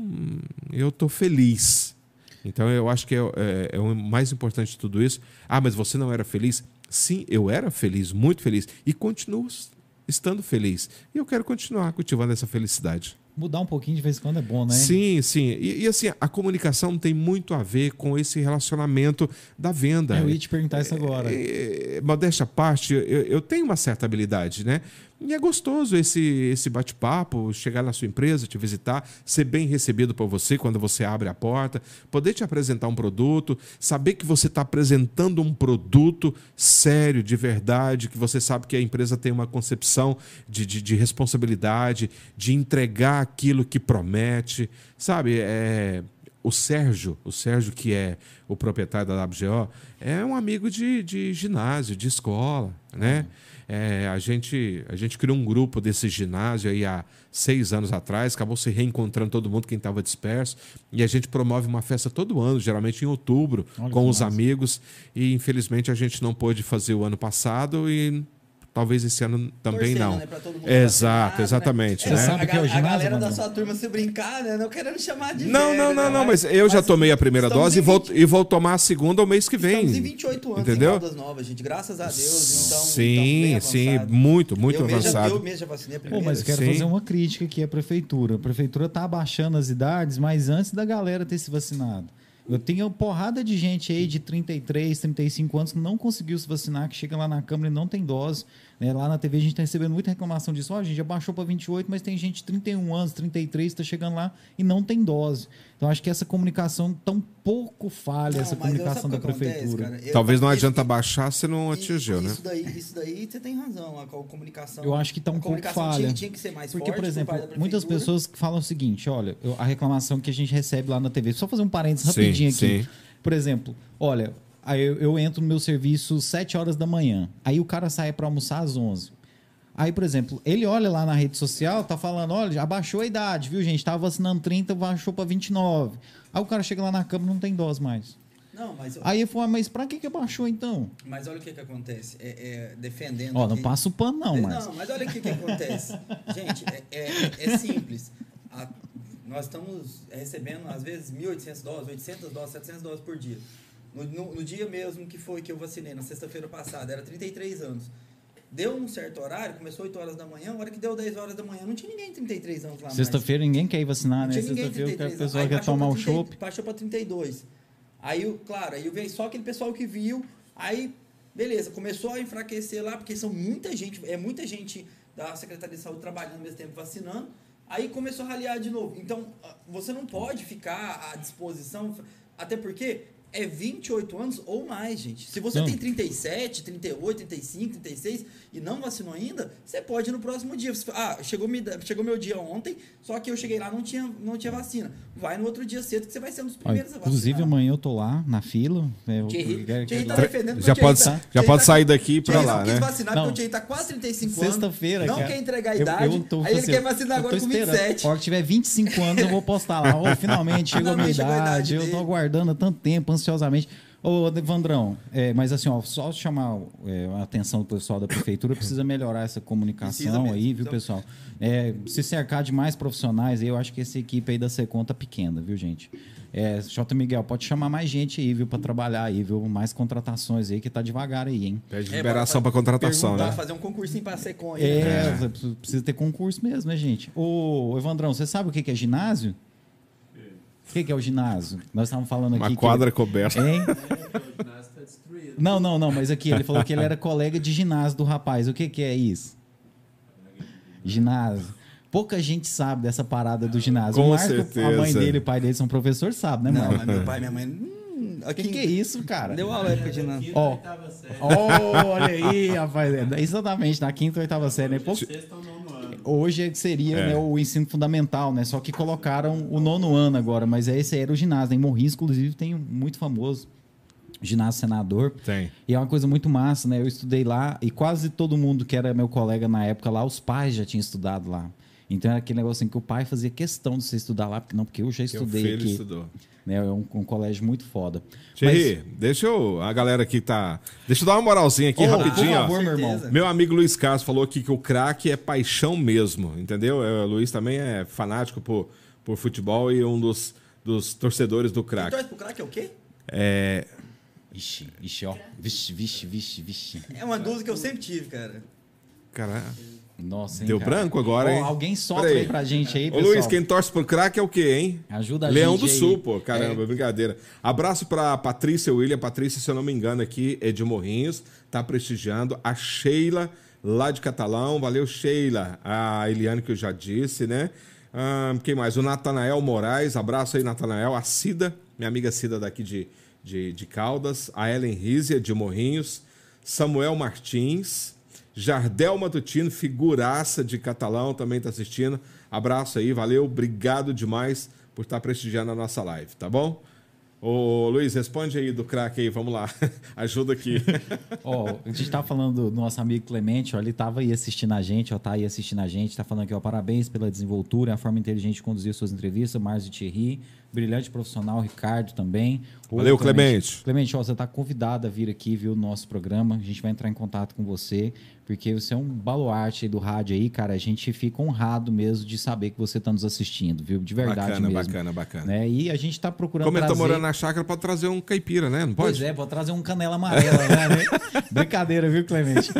eu estou feliz. Então, eu acho que é, é, é, o mais importante de tudo isso. Ah, mas você não era feliz? Sim, eu era feliz, muito feliz, e continuo estando feliz. E eu quero continuar cultivando essa felicidade mudar um pouquinho de vez em quando é bom, né? Sim, sim. E, e, assim, a comunicação tem muito a ver com esse relacionamento da venda. Eu ia te perguntar isso agora. É, é, modéstia à parte, eu, eu tenho uma certa habilidade, né? E é gostoso esse, esse bate-papo, chegar na sua empresa, te visitar, ser bem recebido por você quando você abre a porta, poder te apresentar um produto, saber que você está apresentando um produto sério, de verdade, que você sabe que a empresa tem uma concepção de, de, de responsabilidade, de entregar aquilo que promete, sabe? É, o Sérgio, o Sérgio que é o proprietário da WGO, é um amigo de, de ginásio, de escola, né? Uhum. É, a, gente, a gente criou um grupo desse ginásio aí há seis anos atrás, acabou se reencontrando todo mundo, quem estava disperso. E a gente promove uma festa todo ano, geralmente em outubro, Olha com os massa. amigos. E infelizmente a gente não pôde fazer o ano passado e Talvez esse ano também Torcendo, não. Né, Exato, né? exatamente. Né? Você sabe a, que é o ginásio, a galera mano? da sua turma se brincar, né? Não querendo chamar de Não, velho, não, não, né? não, mas eu mas já tomei a primeira dose e vou, e vou tomar a segunda o mês que vem. Estamos em 28 anos entendeu? em Novas, gente. Graças a Deus. Então, sim, então sim, muito, muito eu avançado. Mesmo, eu mesmo já vacinei a primeira. Pô, mas eu quero sim. fazer uma crítica aqui à prefeitura. A prefeitura tá abaixando as idades, mas antes da galera ter se vacinado. Eu tenho porrada de gente aí de 33, 35 anos que não conseguiu se vacinar, que chega lá na Câmara e não tem dose. Né? Lá na TV a gente está recebendo muita reclamação disso. Oh, a gente já baixou para 28, mas tem gente de 31 anos, 33 está chegando lá e não tem dose. Então acho que essa comunicação tão pouco falha, não, essa comunicação da prefeitura. Acontece, eu, Talvez não adianta baixar se não atingiu, né? Isso daí, isso daí você tem razão, a comunicação. Eu acho que está um pouco falha. Tinha, tinha, que ser mais Porque, forte por exemplo, muitas pessoas falam o seguinte: olha, eu, a reclamação que a gente recebe lá na TV, só fazer um parênteses rapidinho sim, aqui. Sim. Por exemplo, olha, Aí eu, eu, entro no meu serviço 7 horas da manhã. Aí o cara sai para almoçar às 11. Aí, por exemplo, ele olha lá na rede social, tá falando, olha, já baixou a idade, viu, gente? Tava vacinando 30, baixou para 29. Aí o cara chega lá na cama não tem dose mais. Não, mas... Aí eu falo, mas pra que que baixou então? Mas olha o que que acontece, é, é defendendo... Ó, não passa o pano não, mas... Não, mas olha o que que acontece. gente, é, é, é simples. A, nós estamos recebendo, às vezes, 1.800 doses, 800 doses, 700 doses por dia. No, no, no, dia mesmo que foi que eu vacinei, na sexta-feira passada, era 33 anos. Deu um certo horário, começou 8 horas da manhã, a hora que deu 10 horas da manhã, não tinha ninguém 33 anos lá Sexta-feira ninguém quer ir vacinar, não né? Sexta-feira o pessoal quer tomar o chopp. Baixou para 32. Aí, claro, aí veio só aquele pessoal que viu, aí, beleza, começou a enfraquecer lá, porque são muita gente, é muita gente da Secretaria de Saúde trabalhando ao mesmo tempo vacinando, aí começou a raliar de novo. Então, ah, você não pode ficar à disposição, até porque é 28 anos ou mais, gente. Se você Não. tem 37, 38, 35, 36 e não vacinou ainda, você pode ir no próximo dia. Ah, chegou, me- chegou meu dia ontem, só que eu cheguei lá não tinha não tinha vacina. Vai no outro dia cedo que você vai ser um dos primeiros a vacinar. inclusive, amanhã eu tô lá na fila. é, eu- Thierry, eu Thierry tá defendendo Já pode, tá- já pode tá- sair daqui pra Thierry lá, não quis né? vacinar Não. porque o Thierry tá quase 35 anos. Sexta-feira, Não cara. quer entregar a Eu- idade. eu tô- aí ele assim, quer vacinar eu agora com esperando. 27. A hora que tiver 25 anos, eu vou postar lá. Ô, finalmente chegou a minha idade. Eu tô aguardando há tanto tempo, ansiosamente. Ô, Evandrão, é, mas assim, ó, só chamar é, a atenção do pessoal da prefeitura, precisa melhorar essa comunicação mesmo. aí, viu, Então- pessoal? É, se cercar de mais profissionais, aí, eu acho que essa equipe aí da Secom tá pequena, viu, gente? É, J. Miguel, pode chamar mais gente aí, viu, pra trabalhar aí, viu? Mais contratações aí, que tá devagar aí, hein? Pede É, liberação para contratação, né? fazer um concursinho pra Secom aí. É, né? precisa ter concurso mesmo, né, gente? Ô, Evandrão, você sabe o que que é ginásio? O que que é o ginásio? Nós estávamos falando aqui. Uma que- quadra coberta. Hein? O ginásio tá destruído. Não, não, não, mas aqui ele falou que ele era colega de ginásio do rapaz. O que que é isso? Ginásio. Pouca gente sabe dessa parada do ginásio. Com o Marco, a mãe certeza. dele e o pai dele são professores, sabe, né, Não, mano? mas meu pai e minha mãe. Hum, O que, que é isso, cara? Deu aula época de nada. Ó. Oitava série. Oh, olha aí, rapaz. É, Exatamente, na quinta ou oitava série. Né? Pouco- Hoje seria É. né, o ensino fundamental, né? Só que colocaram o nono ano agora, mas esse aí era o ginásio. Em Morrinhos, inclusive, tem um muito famoso ginásio senador. Tem. E é uma coisa muito massa, né? Eu estudei lá e quase todo mundo que era meu colega na época lá, os pais já tinham estudado lá. Então era aquele negócio assim que o pai fazia questão de você estudar lá, porque não, porque eu já Que o estudei filho aqui. estudou. Né? É um, um colégio muito foda. Thierry, deixa eu. A galera aqui tá. Deixa eu dar uma moralzinha aqui Ô, rapidinho, por ó. favor, meu irmão. Meu amigo Luiz Carlos falou aqui que o craque é paixão mesmo, entendeu? É, O Luiz também é fanático por, por futebol e um dos, dos torcedores do craque. torce pro craque é o quê? É, Ixi, ixi, ó. Vixe, vixe, vixe, vixe. É uma dúvida que eu sempre tive, cara. cara, Nossa, hein, Deu cara? branco agora, hein? Alguém solta Peraí. aí pra gente aí, Ô pessoal. Luiz, quem torce pro craque é o quê, hein? Ajuda a Leão gente do aí. Sul, pô. Caramba, É. brincadeira. Abraço pra Patrícia William. Patrícia, se eu não me engano, aqui é de Morrinhos. Tá prestigiando. A Sheila, lá de Catalão. Valeu, Sheila. A Eliane, que eu já disse, né? Quem mais? O Natanael Moraes. Abraço aí, Natanael. A Cida, minha amiga Cida daqui de, de, de Caldas. A Ellen Rízia, de Morrinhos. Samuel Martins. Jardel Matutino, figuraça de Catalão, também está assistindo. Abraço aí, valeu, obrigado demais por estar prestigiando a nossa live, tá bom? Ô Luiz, responde aí do craque aí, vamos lá. Ajuda aqui. Ó, a gente tá falando do nosso amigo Clemente, ó, ele tava aí assistindo a gente, ó, tá aí assistindo a gente, tá falando aqui, ó, parabéns pela desenvoltura, a forma inteligente de conduzir suas entrevistas, Márcio Thierry, brilhante profissional, Ricardo também. Ô, Valeu, Clemente. Clemente, ó, você tá convidado a vir aqui, viu, no nosso programa, a gente vai entrar em contato com você, porque você é um baluarte aí do rádio aí, cara, a gente fica honrado mesmo de saber que você tá nos assistindo, viu, de verdade bacana, mesmo. bacana, bacana. Né? E a gente tá procurando Como ele tá trazer... morando na chácara, pode trazer um caipira, né? Não pode? Pois é, vou trazer um canela amarela, né? Brincadeira, viu, Clemente?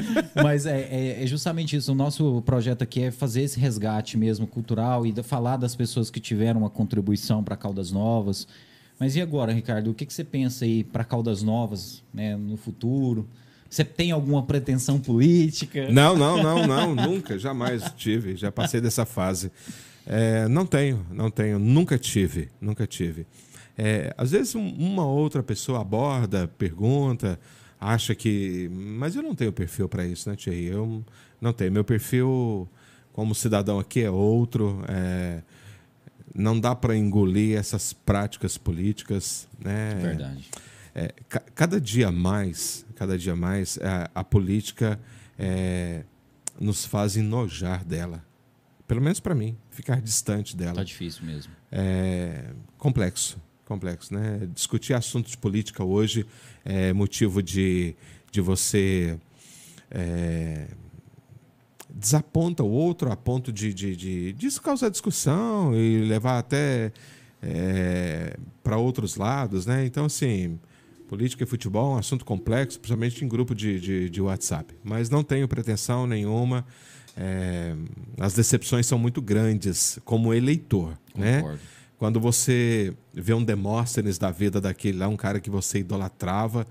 Mas é, é- é justamente isso. O nosso projeto aqui é fazer esse resgate mesmo cultural e falar das pessoas que tiveram uma contribuição para Caldas Novas. Mas e agora, Ricardo? O que, que você pensa aí para Caldas Novas né, no futuro? Você tem alguma pretensão política? Não, não, não, não, nunca, jamais tive, já passei dessa fase. É, não tenho, não tenho, nunca tive, nunca tive. É, às vezes um- uma outra pessoa aborda, pergunta, acha que. Mas eu não tenho perfil para isso, né, Thierry? Eu não tenho. Meu perfil como cidadão aqui é outro. é, não dá para engolir essas práticas políticas, né? Verdade. É, ca- cada dia mais, cada dia mais, a, a política é, nos faz enojar dela. Pelo menos para mim, ficar distante dela. Tá difícil mesmo. É complexo, complexo, né? Discutir assuntos de política hoje é motivo de, de você é, desaponta o outro a ponto de, de, de, disso causar discussão e levar até para outros lados, né? Então, assim, política e futebol é um assunto complexo, principalmente em grupo de, de, de WhatsApp. Mas não tenho pretensão nenhuma. é, as decepções são muito grandes como eleitor, né? Concordo. Quando você vê um Demóstenes da vida daquele lá, um cara que você idolatrava,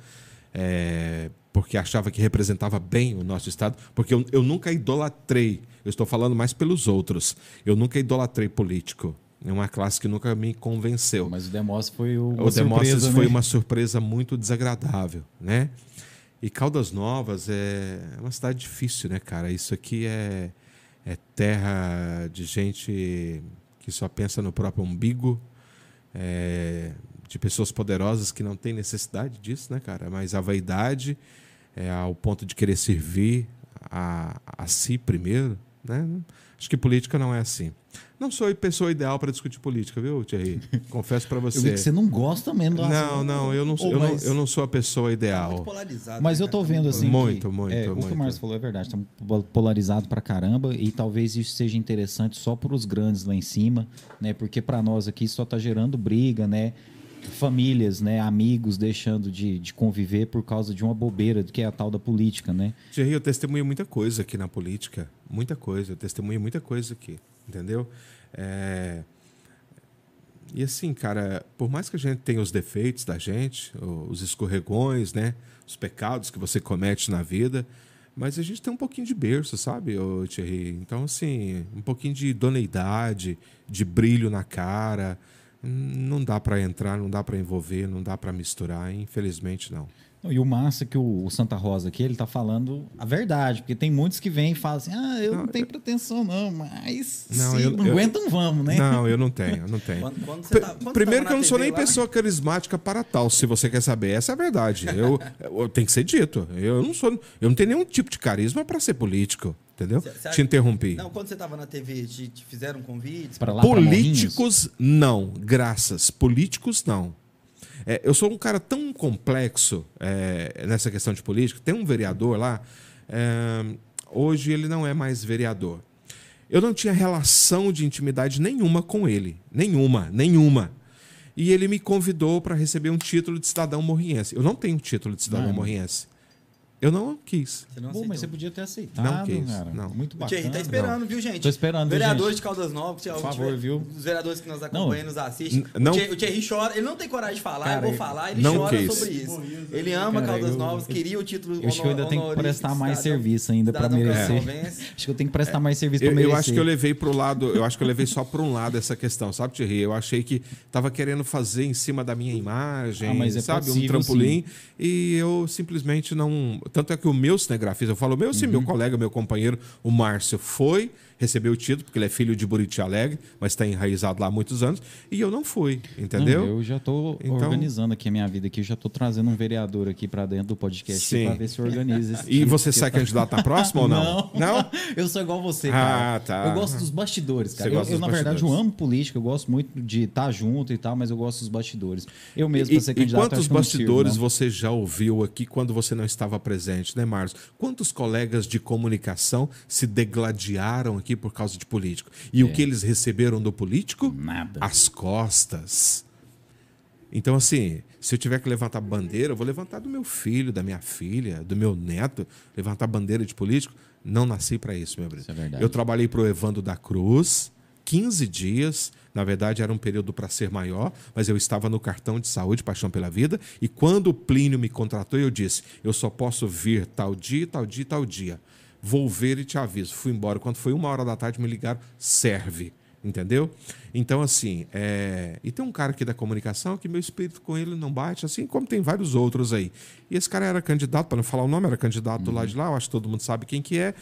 é, porque achava que representava bem o nosso Estado, porque eu, eu nunca idolatrei, eu estou falando mais pelos outros, eu nunca idolatrei político. É uma classe que nunca me convenceu. Mas o Demóstenes foi o, O Demóstenes foi né? uma surpresa muito desagradável, né? E Caldas Novas é uma cidade difícil, né, cara? Isso aqui é, é terra de gente que só pensa no próprio umbigo, é, de pessoas poderosas que não têm necessidade disso, né, cara? Mas a vaidade é ao ponto de querer servir a, a si primeiro, né? Acho que política não é assim. Não sou a pessoa ideal para discutir política, viu, Thierry? Confesso para você. Eu vi que você não gosta mesmo do Não, assunto. não, eu não, Ô, eu, não, eu não sou a pessoa Muito ideal. polarizado. Mas né, eu tô cara? vendo assim. Muito, que, muito, é, O que muito. o Márcio falou é verdade. Está polarizado pra caramba e talvez isso seja interessante só para os grandes lá em cima, né? Porque para nós aqui só tá gerando briga, né? Famílias, né? Amigos deixando de, de conviver por causa de uma bobeira que é a tal da política, né? Thierry, eu testemunho muita coisa aqui na política. Muita coisa. Eu testemunho muita coisa aqui. Entendeu? É, E assim, cara, por mais que a gente tenha os defeitos da gente, os escorregões, né? Os pecados que você comete na vida, mas a gente tem um pouquinho de berço, sabe, ô, Thierry? Então, assim, um pouquinho de idoneidade, de brilho na cara. Hum, Não dá para entrar, não dá para envolver, não dá para misturar, infelizmente não. Não, E o massa é que o, o Santa Rosa aqui, ele tá falando a verdade, porque tem muitos que vêm e falam assim, ah, eu não, tenho pretensão não, mas Não, se eu- não eu- aguentam, vamos, né? Não, eu não tenho, eu não tenho. Quando, quando P- tá- quando Primeiro você que eu não sou nem lá- pessoa carismática para tal, se você quer saber. Essa é a verdade. Eu, eu- tem que ser dito. Eu não sou, eu não tenho nenhum tipo de carisma para ser político, entendeu? Cê- cê Te interrompi. Não, quando você tava na TV, te, te fizeram convites? Pra lá, pra Políticos não, graças. Políticos não. É, eu sou um cara tão complexo é, nessa questão de política. Tem um vereador lá, é, hoje ele não é mais vereador. Eu não tinha relação de intimidade nenhuma com ele. Nenhuma, nenhuma. E ele me convidou para receber um título de cidadão morriense. Eu não tenho título de cidadão Não. morriense. Eu não quis. Você não Pô, mas você podia ter aceitado, Não quis, cara. não. Muito O bacana. Thierry tá esperando, viu, gente? Tô esperando, Vereadores gente? de Caldas Novas, se Por favor, tiver- viu? Os vereadores que nos acompanham, nos assistem. Não- O, Thierry, o Thierry chora, ele não tem coragem de falar, Cara, eu vou eu- falar, ele não chora quis. sobre isso. Ele ama Cara, Caldas eu- Novas, queria o título Eu acho que eu ainda tenho que prestar mais cidadão- serviço ainda pra cidadão merecer. Acho que eu tenho que prestar mais serviço pra Eu, merecer. eu acho que eu levei para o lado, eu acho que eu levei só para um lado essa questão, sabe, Thierry? Eu achei que estava querendo fazer em cima da minha imagem, Ah, mas é sabe, um trampolim, e eu simplesmente não. Tanto é que o meu cinegrafista, eu falo meu, sim, Uhum. meu colega, meu companheiro, o Márcio, foi recebeu o título, porque ele é filho de Buriti Alegre, mas está enraizado lá há muitos anos, e eu não fui, entendeu? Não, eu já tô Então- organizando aqui a minha vida aqui, eu já tô trazendo um vereador aqui pra dentro do podcast para ver se organiza esse E você sai tá- candidato à próxima ou não? Não, eu sou igual você, cara. Ah, tá. Eu gosto dos bastidores, cara. Você Eu, eu, na verdade, eu bastidores. amo política, eu gosto muito de estar junto e tal, mas eu gosto dos bastidores. Eu mesmo, E, pra ser e candidato, quantos que eu não sirvo, bastidores não. você já ouviu aqui quando você não estava presente, né, Marcos? Quantos colegas de comunicação se degladiaram aqui por causa de político? E É. o que eles receberam do político? Nada. As costas. Então, assim, se eu tiver que levantar bandeira, eu vou levantar do meu filho, da minha filha, do meu neto, levantar bandeira de político. Não nasci para isso, meu. Isso é. Eu trabalhei para o Evandro da Cruz, 15 dias. Na verdade, era um período para ser maior, mas eu estava no cartão de saúde, Paixão pela Vida. E quando o Plínio me contratou, eu disse: eu só posso vir tal dia, tal dia, tal dia. Vou ver e te aviso. Fui embora. Quando foi uma hora da tarde, me ligaram: serve. Entendeu? Então, assim, é... e tem um cara aqui da comunicação que meu espírito com ele não bate, assim como tem vários outros aí. E esse cara era candidato, para não falar o nome, era candidato do lado de lá, eu acho que todo mundo sabe quem que é.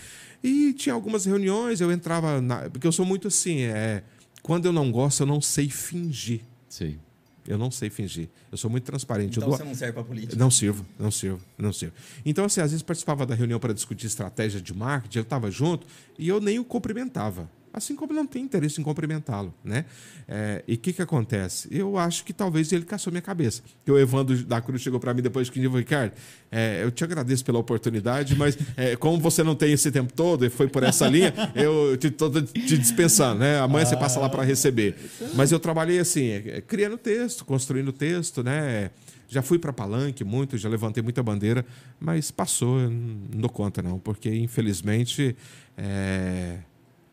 E tinha algumas reuniões, eu entrava, na... porque eu sou muito assim, é... quando eu não gosto, eu não sei fingir. Sei. Eu não sei fingir. Eu sou muito transparente. Então eu você dou... não serve pra política. Não sirvo, não sirvo, não sirvo. Então, assim, às vezes participava da reunião para discutir estratégia de marketing, eu estava junto e eu nem o cumprimentava. Assim como não tem interesse em cumprimentá-lo, né? É, e o que, que acontece? Eu acho que talvez ele caçou minha cabeça. Que o Evandro da Cruz chegou para mim depois de 15 dias e falou, Ricardo, é, eu te agradeço pela oportunidade, mas é, como você não tem esse tempo todo e foi por essa linha, eu estou te dispensando, né? Amanhã você passa lá para receber. Mas eu trabalhei assim, é, criando texto, construindo texto, né? Já fui para palanque muito, já levantei muita bandeira, mas passou, não dou conta não, porque infelizmente é,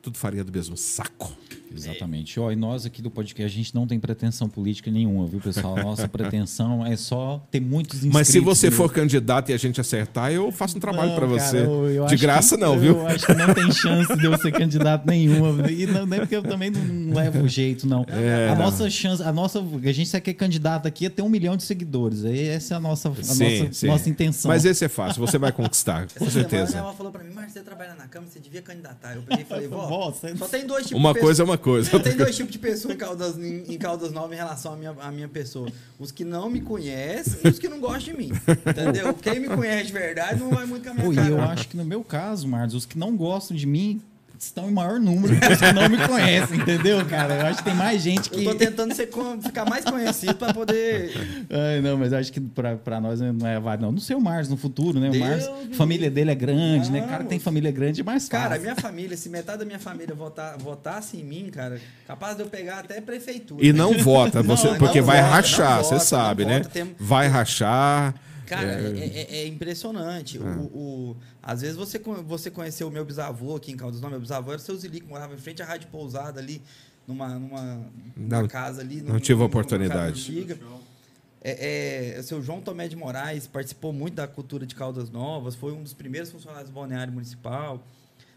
tudo farinha do mesmo saco. Exatamente. Ó, e nós aqui do podcast, a gente não tem pretensão política nenhuma, viu, pessoal? A nossa pretensão é só ter muitos inscritos. Mas se você for candidato e a gente acertar, eu faço um trabalho para você. eu- eu de graça que- não, eu viu? acho que não tem chance de eu ser candidato nenhuma. E não, nem porque eu também não levo jeito, não. É, a não. nossa chance, a nossa. A gente só quer candidato aqui é ter um milhão de seguidores. Aí essa é a nossa, a Sim, nossa, sim. nossa intenção. Mas esse é fácil, você vai conquistar, com Essa certeza. avó falou pra mim, Marcos, você trabalha na Câmara, você devia candidatar. Eu peguei e falei, vó, Você- só tem dois tipos Uma de coisa é uma coisa. Só tem dois tipos de pessoa em Caldas, em, em Caldas Novas em relação à minha, à minha pessoa. Os que não me conhecem e os que não gostam de mim. Entendeu? Quem me conhece de verdade não vai muito com a minha Pô, e cara. eu acho que no meu caso, Marcos, os que não gostam de mim estão em maior número que os que não me conhecem, entendeu, cara? Eu acho que tem mais gente Eu que. tô tentando ser, ficar mais conhecido pra poder. Ai, não, mas eu acho que pra, pra nós não é válido, não. Não sei o Mars no futuro, né? O Mars, família dele é grande, né? Não, Cara, que tem família grande é mais fácil. Cara, minha família, se metade da minha família votar, votasse em mim, cara, capaz de eu pegar até prefeitura. E não vota, Não, você, não porque vai vota, rachar, não você vota, sabe, não né? vota, tem- Vai rachar. Cara, é, é- é impressionante. Ah. O, o- às vezes você, você conheceu o meu bisavô aqui em Caldas Novas. Meu bisavô era o seu Zili, que morava em frente à Rádio Pousada ali, numa, numa, Não- casa ali. não num- tive numa oportunidade. É, é, o seu João Tomé de Moraes participou muito da cultura de Caldas Novas, foi um dos primeiros funcionários do balneário municipal,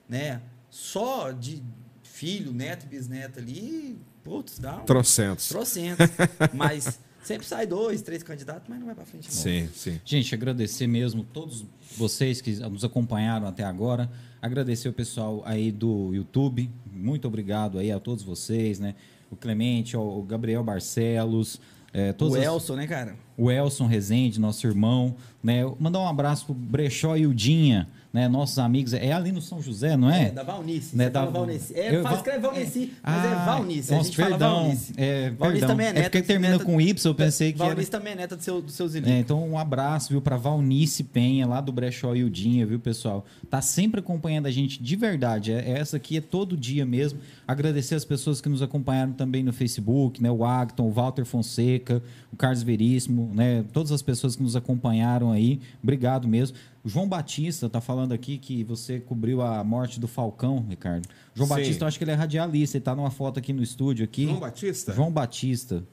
né? Só de filho, neto e bisneto ali, putz, dá um Trocentos. trocentos. mas sempre sai dois, três candidatos, mas não vai pra frente não. Sim, sim. Gente, agradecer mesmo todos vocês que nos acompanharam até agora. Agradecer o pessoal aí do YouTube. Muito obrigado aí a todos vocês, né? O Clemente, o Gabriel Barcelos, é, todos O as- Elson, né, cara? o Elson Rezende, nosso irmão, né? Mandar um abraço pro Brechó e o Dinha, né? Nossos amigos. É ali no São José, não é? É, da Valnice. Né, da- fala Valnice. É, Eu- fala, escreve Valnice, mas é Ah, Valnice. a Nossa, gente fala perdão. Valnice. É, Valnice perdão. também é É neta. porque termina neta- com Y, eu pensei que era... Valnice também é neta do seu, do seu. É, então, um abraço, viu, pra Valnice Penha, lá do Brechó e o Dinha, viu, pessoal? Tá sempre acompanhando a gente de verdade. É, essa aqui é todo dia mesmo. Agradecer as pessoas que nos acompanharam também no Facebook, né? O Agton, o Walter Fonseca, o Carlos Veríssimo, né? Todas as pessoas que nos acompanharam aí. Obrigado mesmo. O João Batista tá falando aqui que você cobriu a morte do Falcão, Ricardo. João Sim. Batista, eu acho que ele é radialista. Ele tá numa foto aqui no estúdio aqui. João Batista? João Batista.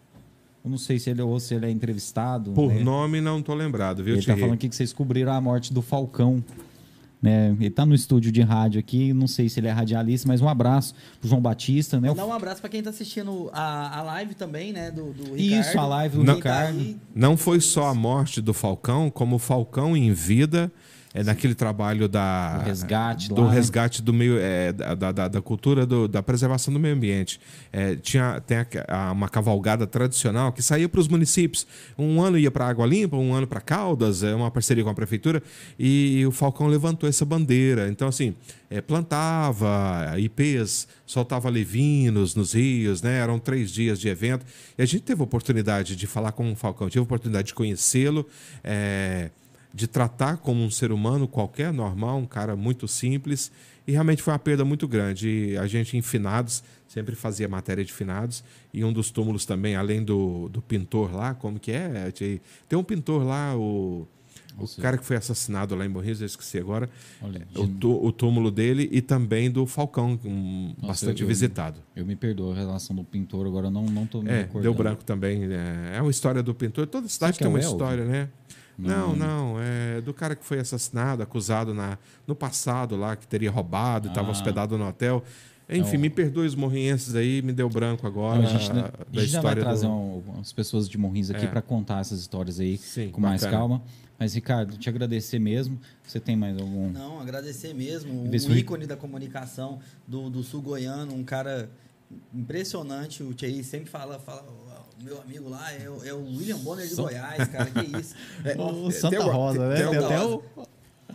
Eu não sei se ele ou se ele é entrevistado. Por né? nome não tô lembrado, viu, Ele tá Thierry? falando aqui que vocês cobriram a morte do Falcão. Né? Ele tá no estúdio de rádio aqui, não sei se ele é radialista, mas um abraço pro João Batista, né? Mandar um abraço pra quem tá assistindo a, a live também, né? Do, do Isso, Ricardo. a live do Quem Ricardo. Tá Não foi só a morte do Falcão, como o Falcão em vida, é naquele trabalho da O resgate do lá, né? resgate do meio é, da, da- da, cultura do- da preservação do meio ambiente. É, tinha tem a- a- uma cavalgada tradicional que saía para os municípios. Um ano ia para Água Limpa, um ano para Caldas, é uma parceria com a prefeitura e o Falcão levantou essa bandeira. Então assim é, plantava ipês, soltava levinos nos rios, né? Eram três dias de evento e a gente teve a oportunidade de falar com o Falcão, tive a oportunidade de conhecê-lo. é, de tratar como um ser humano qualquer, normal, um cara muito simples. E realmente foi uma perda muito grande. E a gente, em finados, sempre fazia matéria de finados. E um dos túmulos também, além do, do pintor lá, como que é? Tem- um pintor lá, o, o cara que foi assassinado lá em Morrinhos, eu esqueci agora. Olha, O, tú- o túmulo dele e também do Falcão, um, Nossa, bastante eu- eu- visitado. eu me perdoo a relação do pintor, agora não, não tô me É, recordando. deu branco também. É, é uma história do pintor. Toda cidade tem é uma Elvio? história, né? Não, Não. não, é do cara que foi assassinado, acusado na, no passado lá, que teria roubado, estava Ah. hospedado no hotel. Enfim, É o- me perdoe os morrienses aí, me deu branco agora Não, a gente, a- a da gente já vai trazer do... um- umas pessoas de Morrins aqui É. para contar essas histórias aí Sim, com mais bacana. calma. Mas, Ricardo, te agradecer mesmo. Você tem mais algum. Não, agradecer mesmo. Um o- ícone da comunicação do, do sul goiano, um cara impressionante. O Thierry sempre fala, fala meu amigo lá é, o- é o William Bonner de Goiás, cara, que isso. É, O tem Santa o- Rosa, né? tem Tem até o.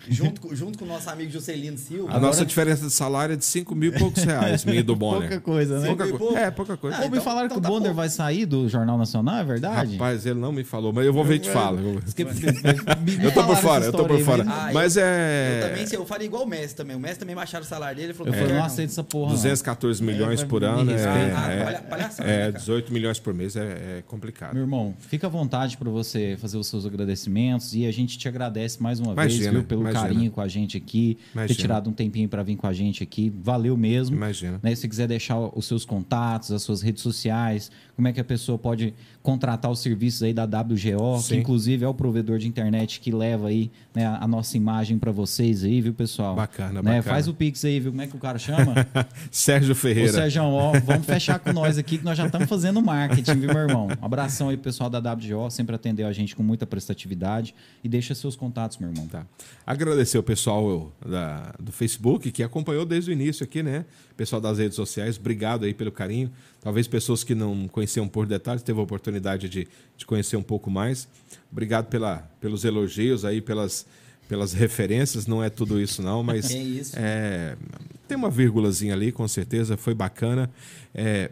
junto, com- junto com o nosso amigo Juscelino Silva. A nossa diferença de salário é de 5 mil e poucos reais, minha e do Bonner. Pouca coisa, né? Pouca co- pouco? É, pouca coisa. Ah, Ou me então- falaram então que o tá Bonder bom. vai sair do Jornal Nacional, é verdade? Rapaz, ele não me falou, mas eu vou ver e te falo. Porque- Eu tô por fora, eu tô por fora. Ah, Mas Eu é também, se eu faria igual o Messi também. O Messi também baixaram o salário dele. Ele falou Eu que falei, não não. aceito essa porra. não. 214 milhões É, por me ano. É, Ah, é- palha- palhaçada, é, né, cara? 18 milhões por mês é, é complicado. Meu irmão, fica à vontade para você fazer os seus agradecimentos e a gente te agradece mais uma vez viu, pelo Imagina. carinho com a gente aqui, Imagina. ter tirado um tempinho para vir com a gente aqui. Valeu mesmo. Imagina. Né, se quiser deixar os seus contatos, as suas redes sociais, como é que a pessoa pode contratar os serviços aí da WGO, Sim. que inclusive é o provedor de internet que leva aí né, a nossa imagem para vocês aí, viu, pessoal? Bacana, Né, bacana. Faz o Pix aí, viu? Como é que o cara chama? Sérgio Ô, Ferreira. Sérgio, ó, vamos fechar com nós aqui, que nós já estamos fazendo marketing, viu, meu irmão? Um abração aí pro pessoal da WGO, sempre atendeu a gente com muita prestatividade. E deixa seus contatos, meu irmão. Tá. Agradecer o pessoal da- do Facebook que acompanhou desde o início aqui, né? Pessoal das redes sociais, obrigado aí pelo carinho. Talvez pessoas que não conheciam por detalhes teve a oportunidade de, de conhecer um pouco mais. Obrigado pela, pelos elogios aí, pelas, pelas referências. Não é tudo isso não, mas É isso. é, tem uma vírgulazinha ali, com certeza, foi bacana. É,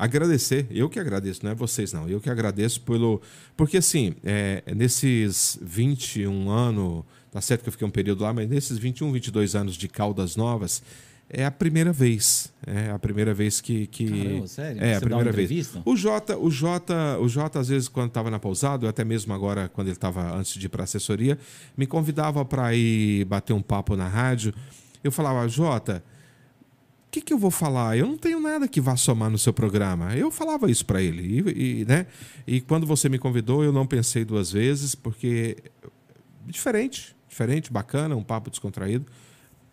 agradecer, eu que agradeço, não é vocês não, eu que agradeço pelo. Porque assim, é, nesses 21 anos, tá certo que eu fiquei um período lá, mas nesses 21, 22 anos de Caldas Novas, é a primeira vez. É a primeira vez que. que Caramba, sério? É, Você a primeira vez. O Jota, o Jota, o Jota, às vezes, quando estava na pousada, ou até mesmo agora, quando ele estava antes de ir para a assessoria, me convidava para ir bater um papo na rádio. Eu falava, Jota, que, que eu vou falar? Eu não tenho nada que vá somar no seu programa. Eu falava isso para ele. E, e, né? e quando você me convidou, eu não pensei duas vezes, porque diferente, diferente, bacana, um papo descontraído.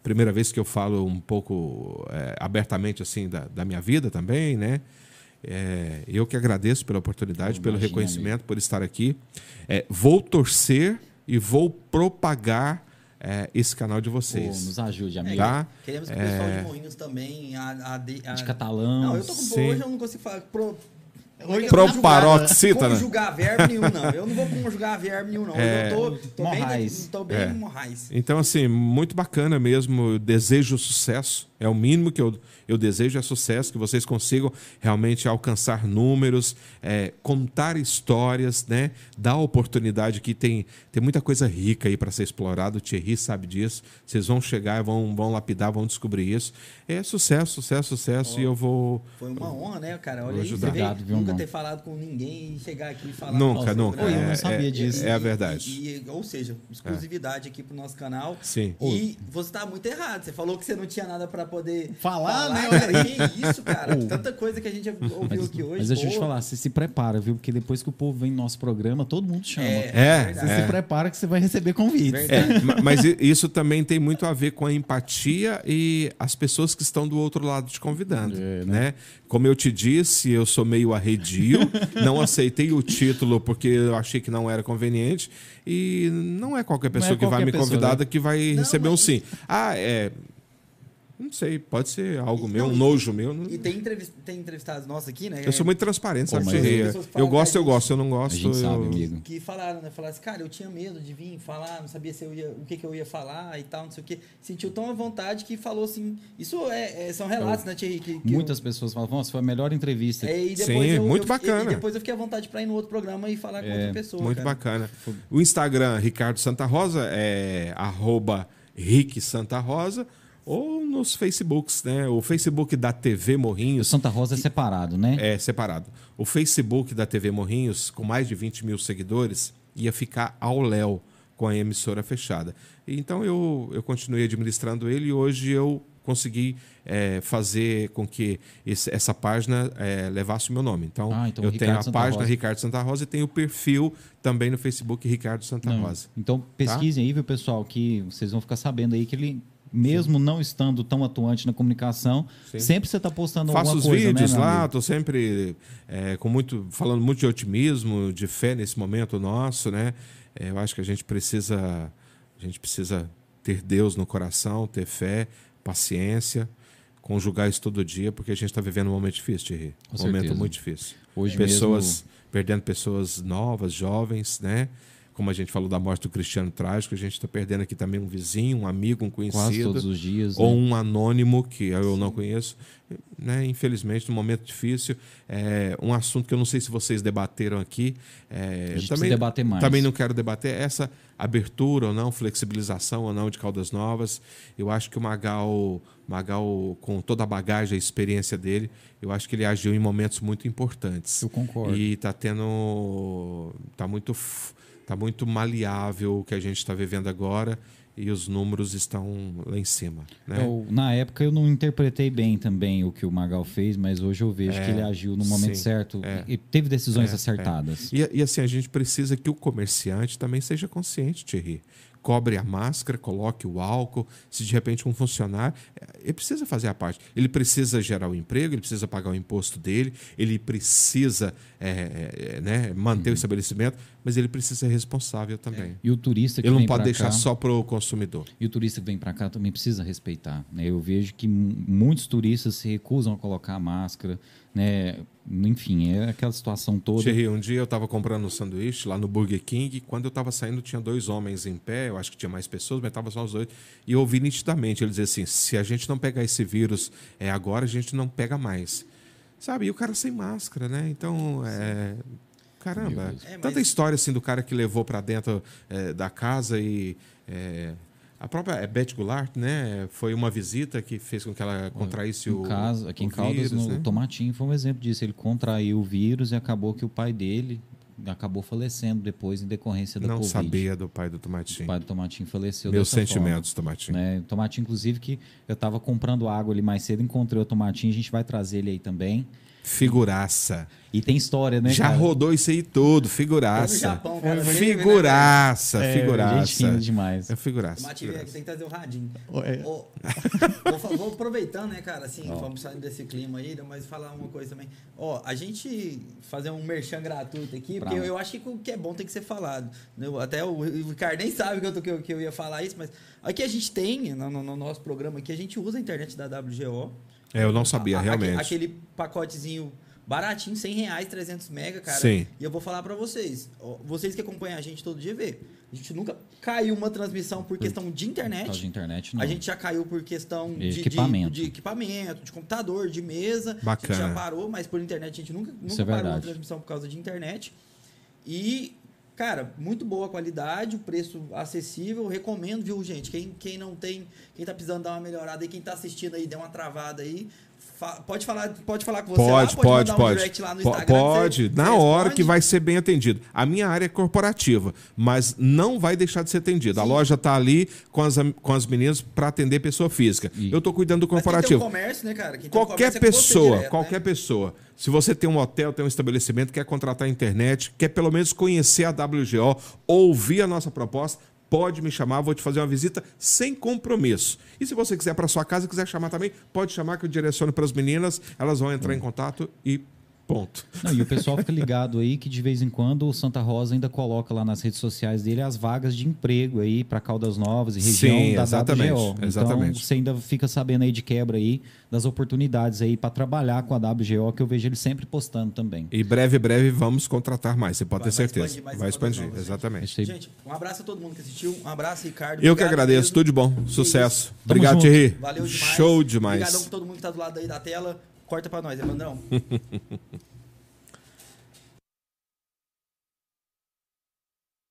Primeira vez que eu falo um pouco é, abertamente assim da, da minha vida também, né? É, eu que agradeço pela oportunidade, Pô, pelo imagina, reconhecimento, por estar aqui. É, vou torcer e vou propagar é, esse canal de Pô, vocês. nos ajude, amigo. Tá? Queremos que o pessoal de Morrinhos também. A, a, de- a- De catalão. Não, eu tô com Sim. hoje eu não consigo falar. Pro, hoje Pro eu não paroxítona. Conjugar verbo nenhum, não. Eu não vou conjugar verbo nenhum, não. É. eu tô, tô bem, tô bem É. morrais. Então, assim, muito bacana mesmo. Eu desejo sucesso. É o mínimo que eu, eu desejo é sucesso, que vocês consigam realmente alcançar números, é, contar histórias, né? Dar oportunidade que tem, tem muita coisa rica aí para ser explorado. O Thierry sabe disso. Vocês vão chegar, vão, vão lapidar, vão descobrir isso. É sucesso, sucesso, sucesso. E eu vou. Foi uma honra, né, cara? Olha aí, você ajudar. Obrigado, viu, nunca irmão? ter falado com ninguém e chegar aqui e falar. Nunca, nunca. Oi, eu não É- sabia é- disso. É a verdade. E- e- ou seja, exclusividade aqui pro nosso canal. Sim. E você tá muito errado. Você falou que você não tinha nada pra poder Falar, né? Cara, que isso, cara? Tanta coisa que a gente ouviu aqui hoje. Mas deixa eu te falar, você se prepara, viu? Porque depois que o povo vem no nosso programa, todo mundo chama. É, É, Você é. se prepara que você vai receber convites. É, ma- mas isso também tem muito a ver com a empatia e as pessoas que estão do outro lado te convidando, É, né? Como eu te disse, eu sou meio arredio, não aceitei o título porque eu achei que não era conveniente e não é qualquer pessoa que vai qualquer me pessoa, convidar né? que vai Não, receber um mas- sim. Ah, é... Não sei, pode ser algo E- meu, não, um nojo meu. não- E tem, entrevist, tem entrevistados nossos aqui, né? Eu sou muito transparente, sabe? Falam Eu gosto, a eu gente- gosto, eu não A gosto. gente sabe, eu... amigo. Que falaram, né? Falaram assim, cara, eu tinha medo de vir falar, não sabia se eu ia, o que, que eu ia falar e tal, não sei o quê. Sentiu tão à vontade que falou assim. Isso é, é- são relatos, né, Thierry? Que, que Muitas pessoas falam, nossa, foi a melhor entrevista. eu, é, e depois Sim, eu, muito eu- bacana. E depois eu fiquei à vontade pra ir no outro programa e falar com É, outra pessoa. Muito cara. bacana. O Instagram, Ricardo Santa Rosa, é arroba Rick Santa Rosa, ou nos Facebooks, né? O Facebook da TV O Morrinhos Santa Rosa é separado, né? é separado. O Facebook da TV Morrinhos, com mais de 20 mil seguidores, ia ficar ao léu com a emissora fechada. Então eu, eu continuei administrando ele e hoje eu consegui é, fazer com que esse- essa página é, levasse o meu nome. Então, Ah, então eu Ricardo tenho a Santa página Rosa. Ricardo Santa Rosa e tenho o perfil também no Facebook Ricardo Santa Não, Rosa. Então pesquisem aí, viu, pessoal, que vocês vão ficar sabendo aí que ele, mesmo não estando tão atuante na comunicação, Sim. sempre você está postando Faço alguma os coisa, vídeos né, meu lá, amigo? estou sempre é, com muito, falando muito de otimismo, de fé nesse momento nosso, né? É, eu acho que a gente precisa, a gente precisa ter Deus no coração, ter fé, paciência, conjugar isso todo dia, porque a gente está vivendo um momento difícil, Thierry. Com Um momento certeza. muito difícil. Hoje pessoas mesmo- perdendo pessoas novas, jovens, né? Como a gente falou da morte do Cristiano Trágico, a gente está perdendo aqui também um vizinho, um amigo, um conhecido Quase todos os dias. ou né? um anônimo que eu não conheço, né? Infelizmente, num momento difícil, é um assunto que eu não sei se vocês debateram aqui. é, A gente também debater mais. Também não quero debater essa abertura ou não, flexibilização ou não de Caldas Novas. Eu acho que o Magal, Magal com toda a bagagem, a experiência dele, eu acho que ele agiu em momentos muito importantes. Eu concordo. E está tendo, tá muito, f- tá muito maleável o que a gente está vivendo agora. e os números estão lá em cima. Né? Eu, na época eu não interpretei bem também o que o Magal fez, mas hoje eu vejo É, que ele agiu no momento sim, certo é. e teve decisões É, acertadas. E, e assim, a gente precisa que o comerciante também seja consciente, Thierry. Cobre a máscara, coloque o álcool. Se de repente um funcionário. eh, Ele precisa fazer a parte. Ele precisa gerar o emprego, ele precisa pagar o imposto dele, ele precisa eh, eh, né, manter o estabelecimento, mas ele precisa ser responsável também. E o turista que Ele não pode deixar cá, só para o consumidor. E o turista que vem para cá também precisa respeitar. Né? Eu vejo que muitos turistas se recusam a colocar a máscara. Né? Enfim, é aquela situação toda. Thierry, um dia eu estava comprando um sanduíche lá no Burger King. Quando eu estava saindo, tinha dois homens em pé. Eu acho que tinha mais pessoas, mas estavam só os dois. E eu ouvi nitidamente ele dizer assim: se a gente não pegar esse vírus é, agora, a gente não pega mais. Sabe? E o cara sem máscara, né? Então, é. Caramba. É, tanta mas- história assim do cara que levou para dentro é, da casa e. é, a própria é, Beth Goulart, né? Foi uma visita que fez com que ela contraísse o. caso, aqui o em Caldas, vírus, no né? Tomatinho foi um exemplo disso. Ele contraiu o vírus e acabou que o pai dele acabou falecendo depois em decorrência da Não Covid. sabia do pai do O Tomatinho. pai do Tomatinho faleceu Meus sentimentos, Tomatinho. forma, né? O Tomatinho, inclusive, que eu estava comprando água ali mais cedo, encontrei o Tomatinho, a gente vai trazer ele aí também. Figuraça. E tem história, né, Já cara? rodou isso aí no figuraça. Japão, cara. Figuraça, É, figuraça. gente fina demais. É figuraça. Tomate velho, figuraça. tem que trazer o radinho. É. Ô, vou, vou aproveitando, né, cara, assim, vamos saindo desse clima aí, mas falar uma coisa também. Ó, a gente fazer um merchan gratuito aqui, porque eu, eu acho que o que é bom tem que ser falado. Eu- até o, o Ricardo nem sabe que eu, tô- que, eu, que eu ia falar isso, mas aqui a gente tem, no, no- no nosso programa aqui, a gente usa a internet da WGO. É, eu não sabia, A- realmente. Aquele pacotezinho baratinho, 100 reais, 300 mega, cara. Sim. E eu vou falar pra vocês, vocês que acompanham a gente todo dia vê. A gente nunca caiu uma transmissão por questão de Por internet. causa de internet, não. A gente já caiu por questão De de, equipamento. De, de equipamento, de computador, de mesa. A gente Bacana. já parou, mas por internet a gente nunca, nunca Isso é parou uma transmissão por causa de internet. E, cara, muito boa qualidade, o preço acessível. Recomendo, viu, gente? Quem, quem não tem, quem tá precisando dar uma melhorada aí, quem tá assistindo aí, deu uma travada aí. Fa- pode, falar, pode falar com você Pode, lá, pode, mandar um pode. direct lá no Po- Instagram. que Pode, você- na hora responde. que vai ser bem atendido. A minha área é corporativa, mas não vai deixar de ser atendida. A Sim. loja está ali com as, com as meninas para atender pessoa física. E- Eu estou cuidando do Mas quem tem corporativo. um comércio, né, cara? Quem tem um Qualquer comércio é pessoa, direto, qualquer né? pessoa. Se você tem um hotel, tem um estabelecimento, quer contratar a internet, quer pelo menos conhecer a WGO, ouvir a nossa proposta, pode me chamar, vou te fazer uma visita sem compromisso. E se você quiser para sua casa, quiser chamar também, pode chamar que eu direciono para as meninas, elas vão entrar em contato e ponto. Não, e o pessoal fica ligado aí que de vez em quando o Santa Rosa ainda coloca lá nas redes sociais dele as vagas de emprego aí para Caldas Novas e região Sim, da exatamente, WGO. Então exatamente. você ainda fica sabendo aí de quebra aí das oportunidades aí para trabalhar com a WGO que eu vejo ele sempre postando também. E breve, breve vamos contratar mais, você pode Vai- ter vai certeza. expandir mais vai expandir, Novas, gente. exatamente. Achei- Gente, um abraço a todo mundo que assistiu. Um abraço, Ricardo. Eu que agradeço, mesmo. tudo de bom, sucesso. Obrigado. Thierry. Valeu demais. Show demais. Obrigadão pra todo mundo que tá do lado aí da tela. Corta pra nós, Evandrão.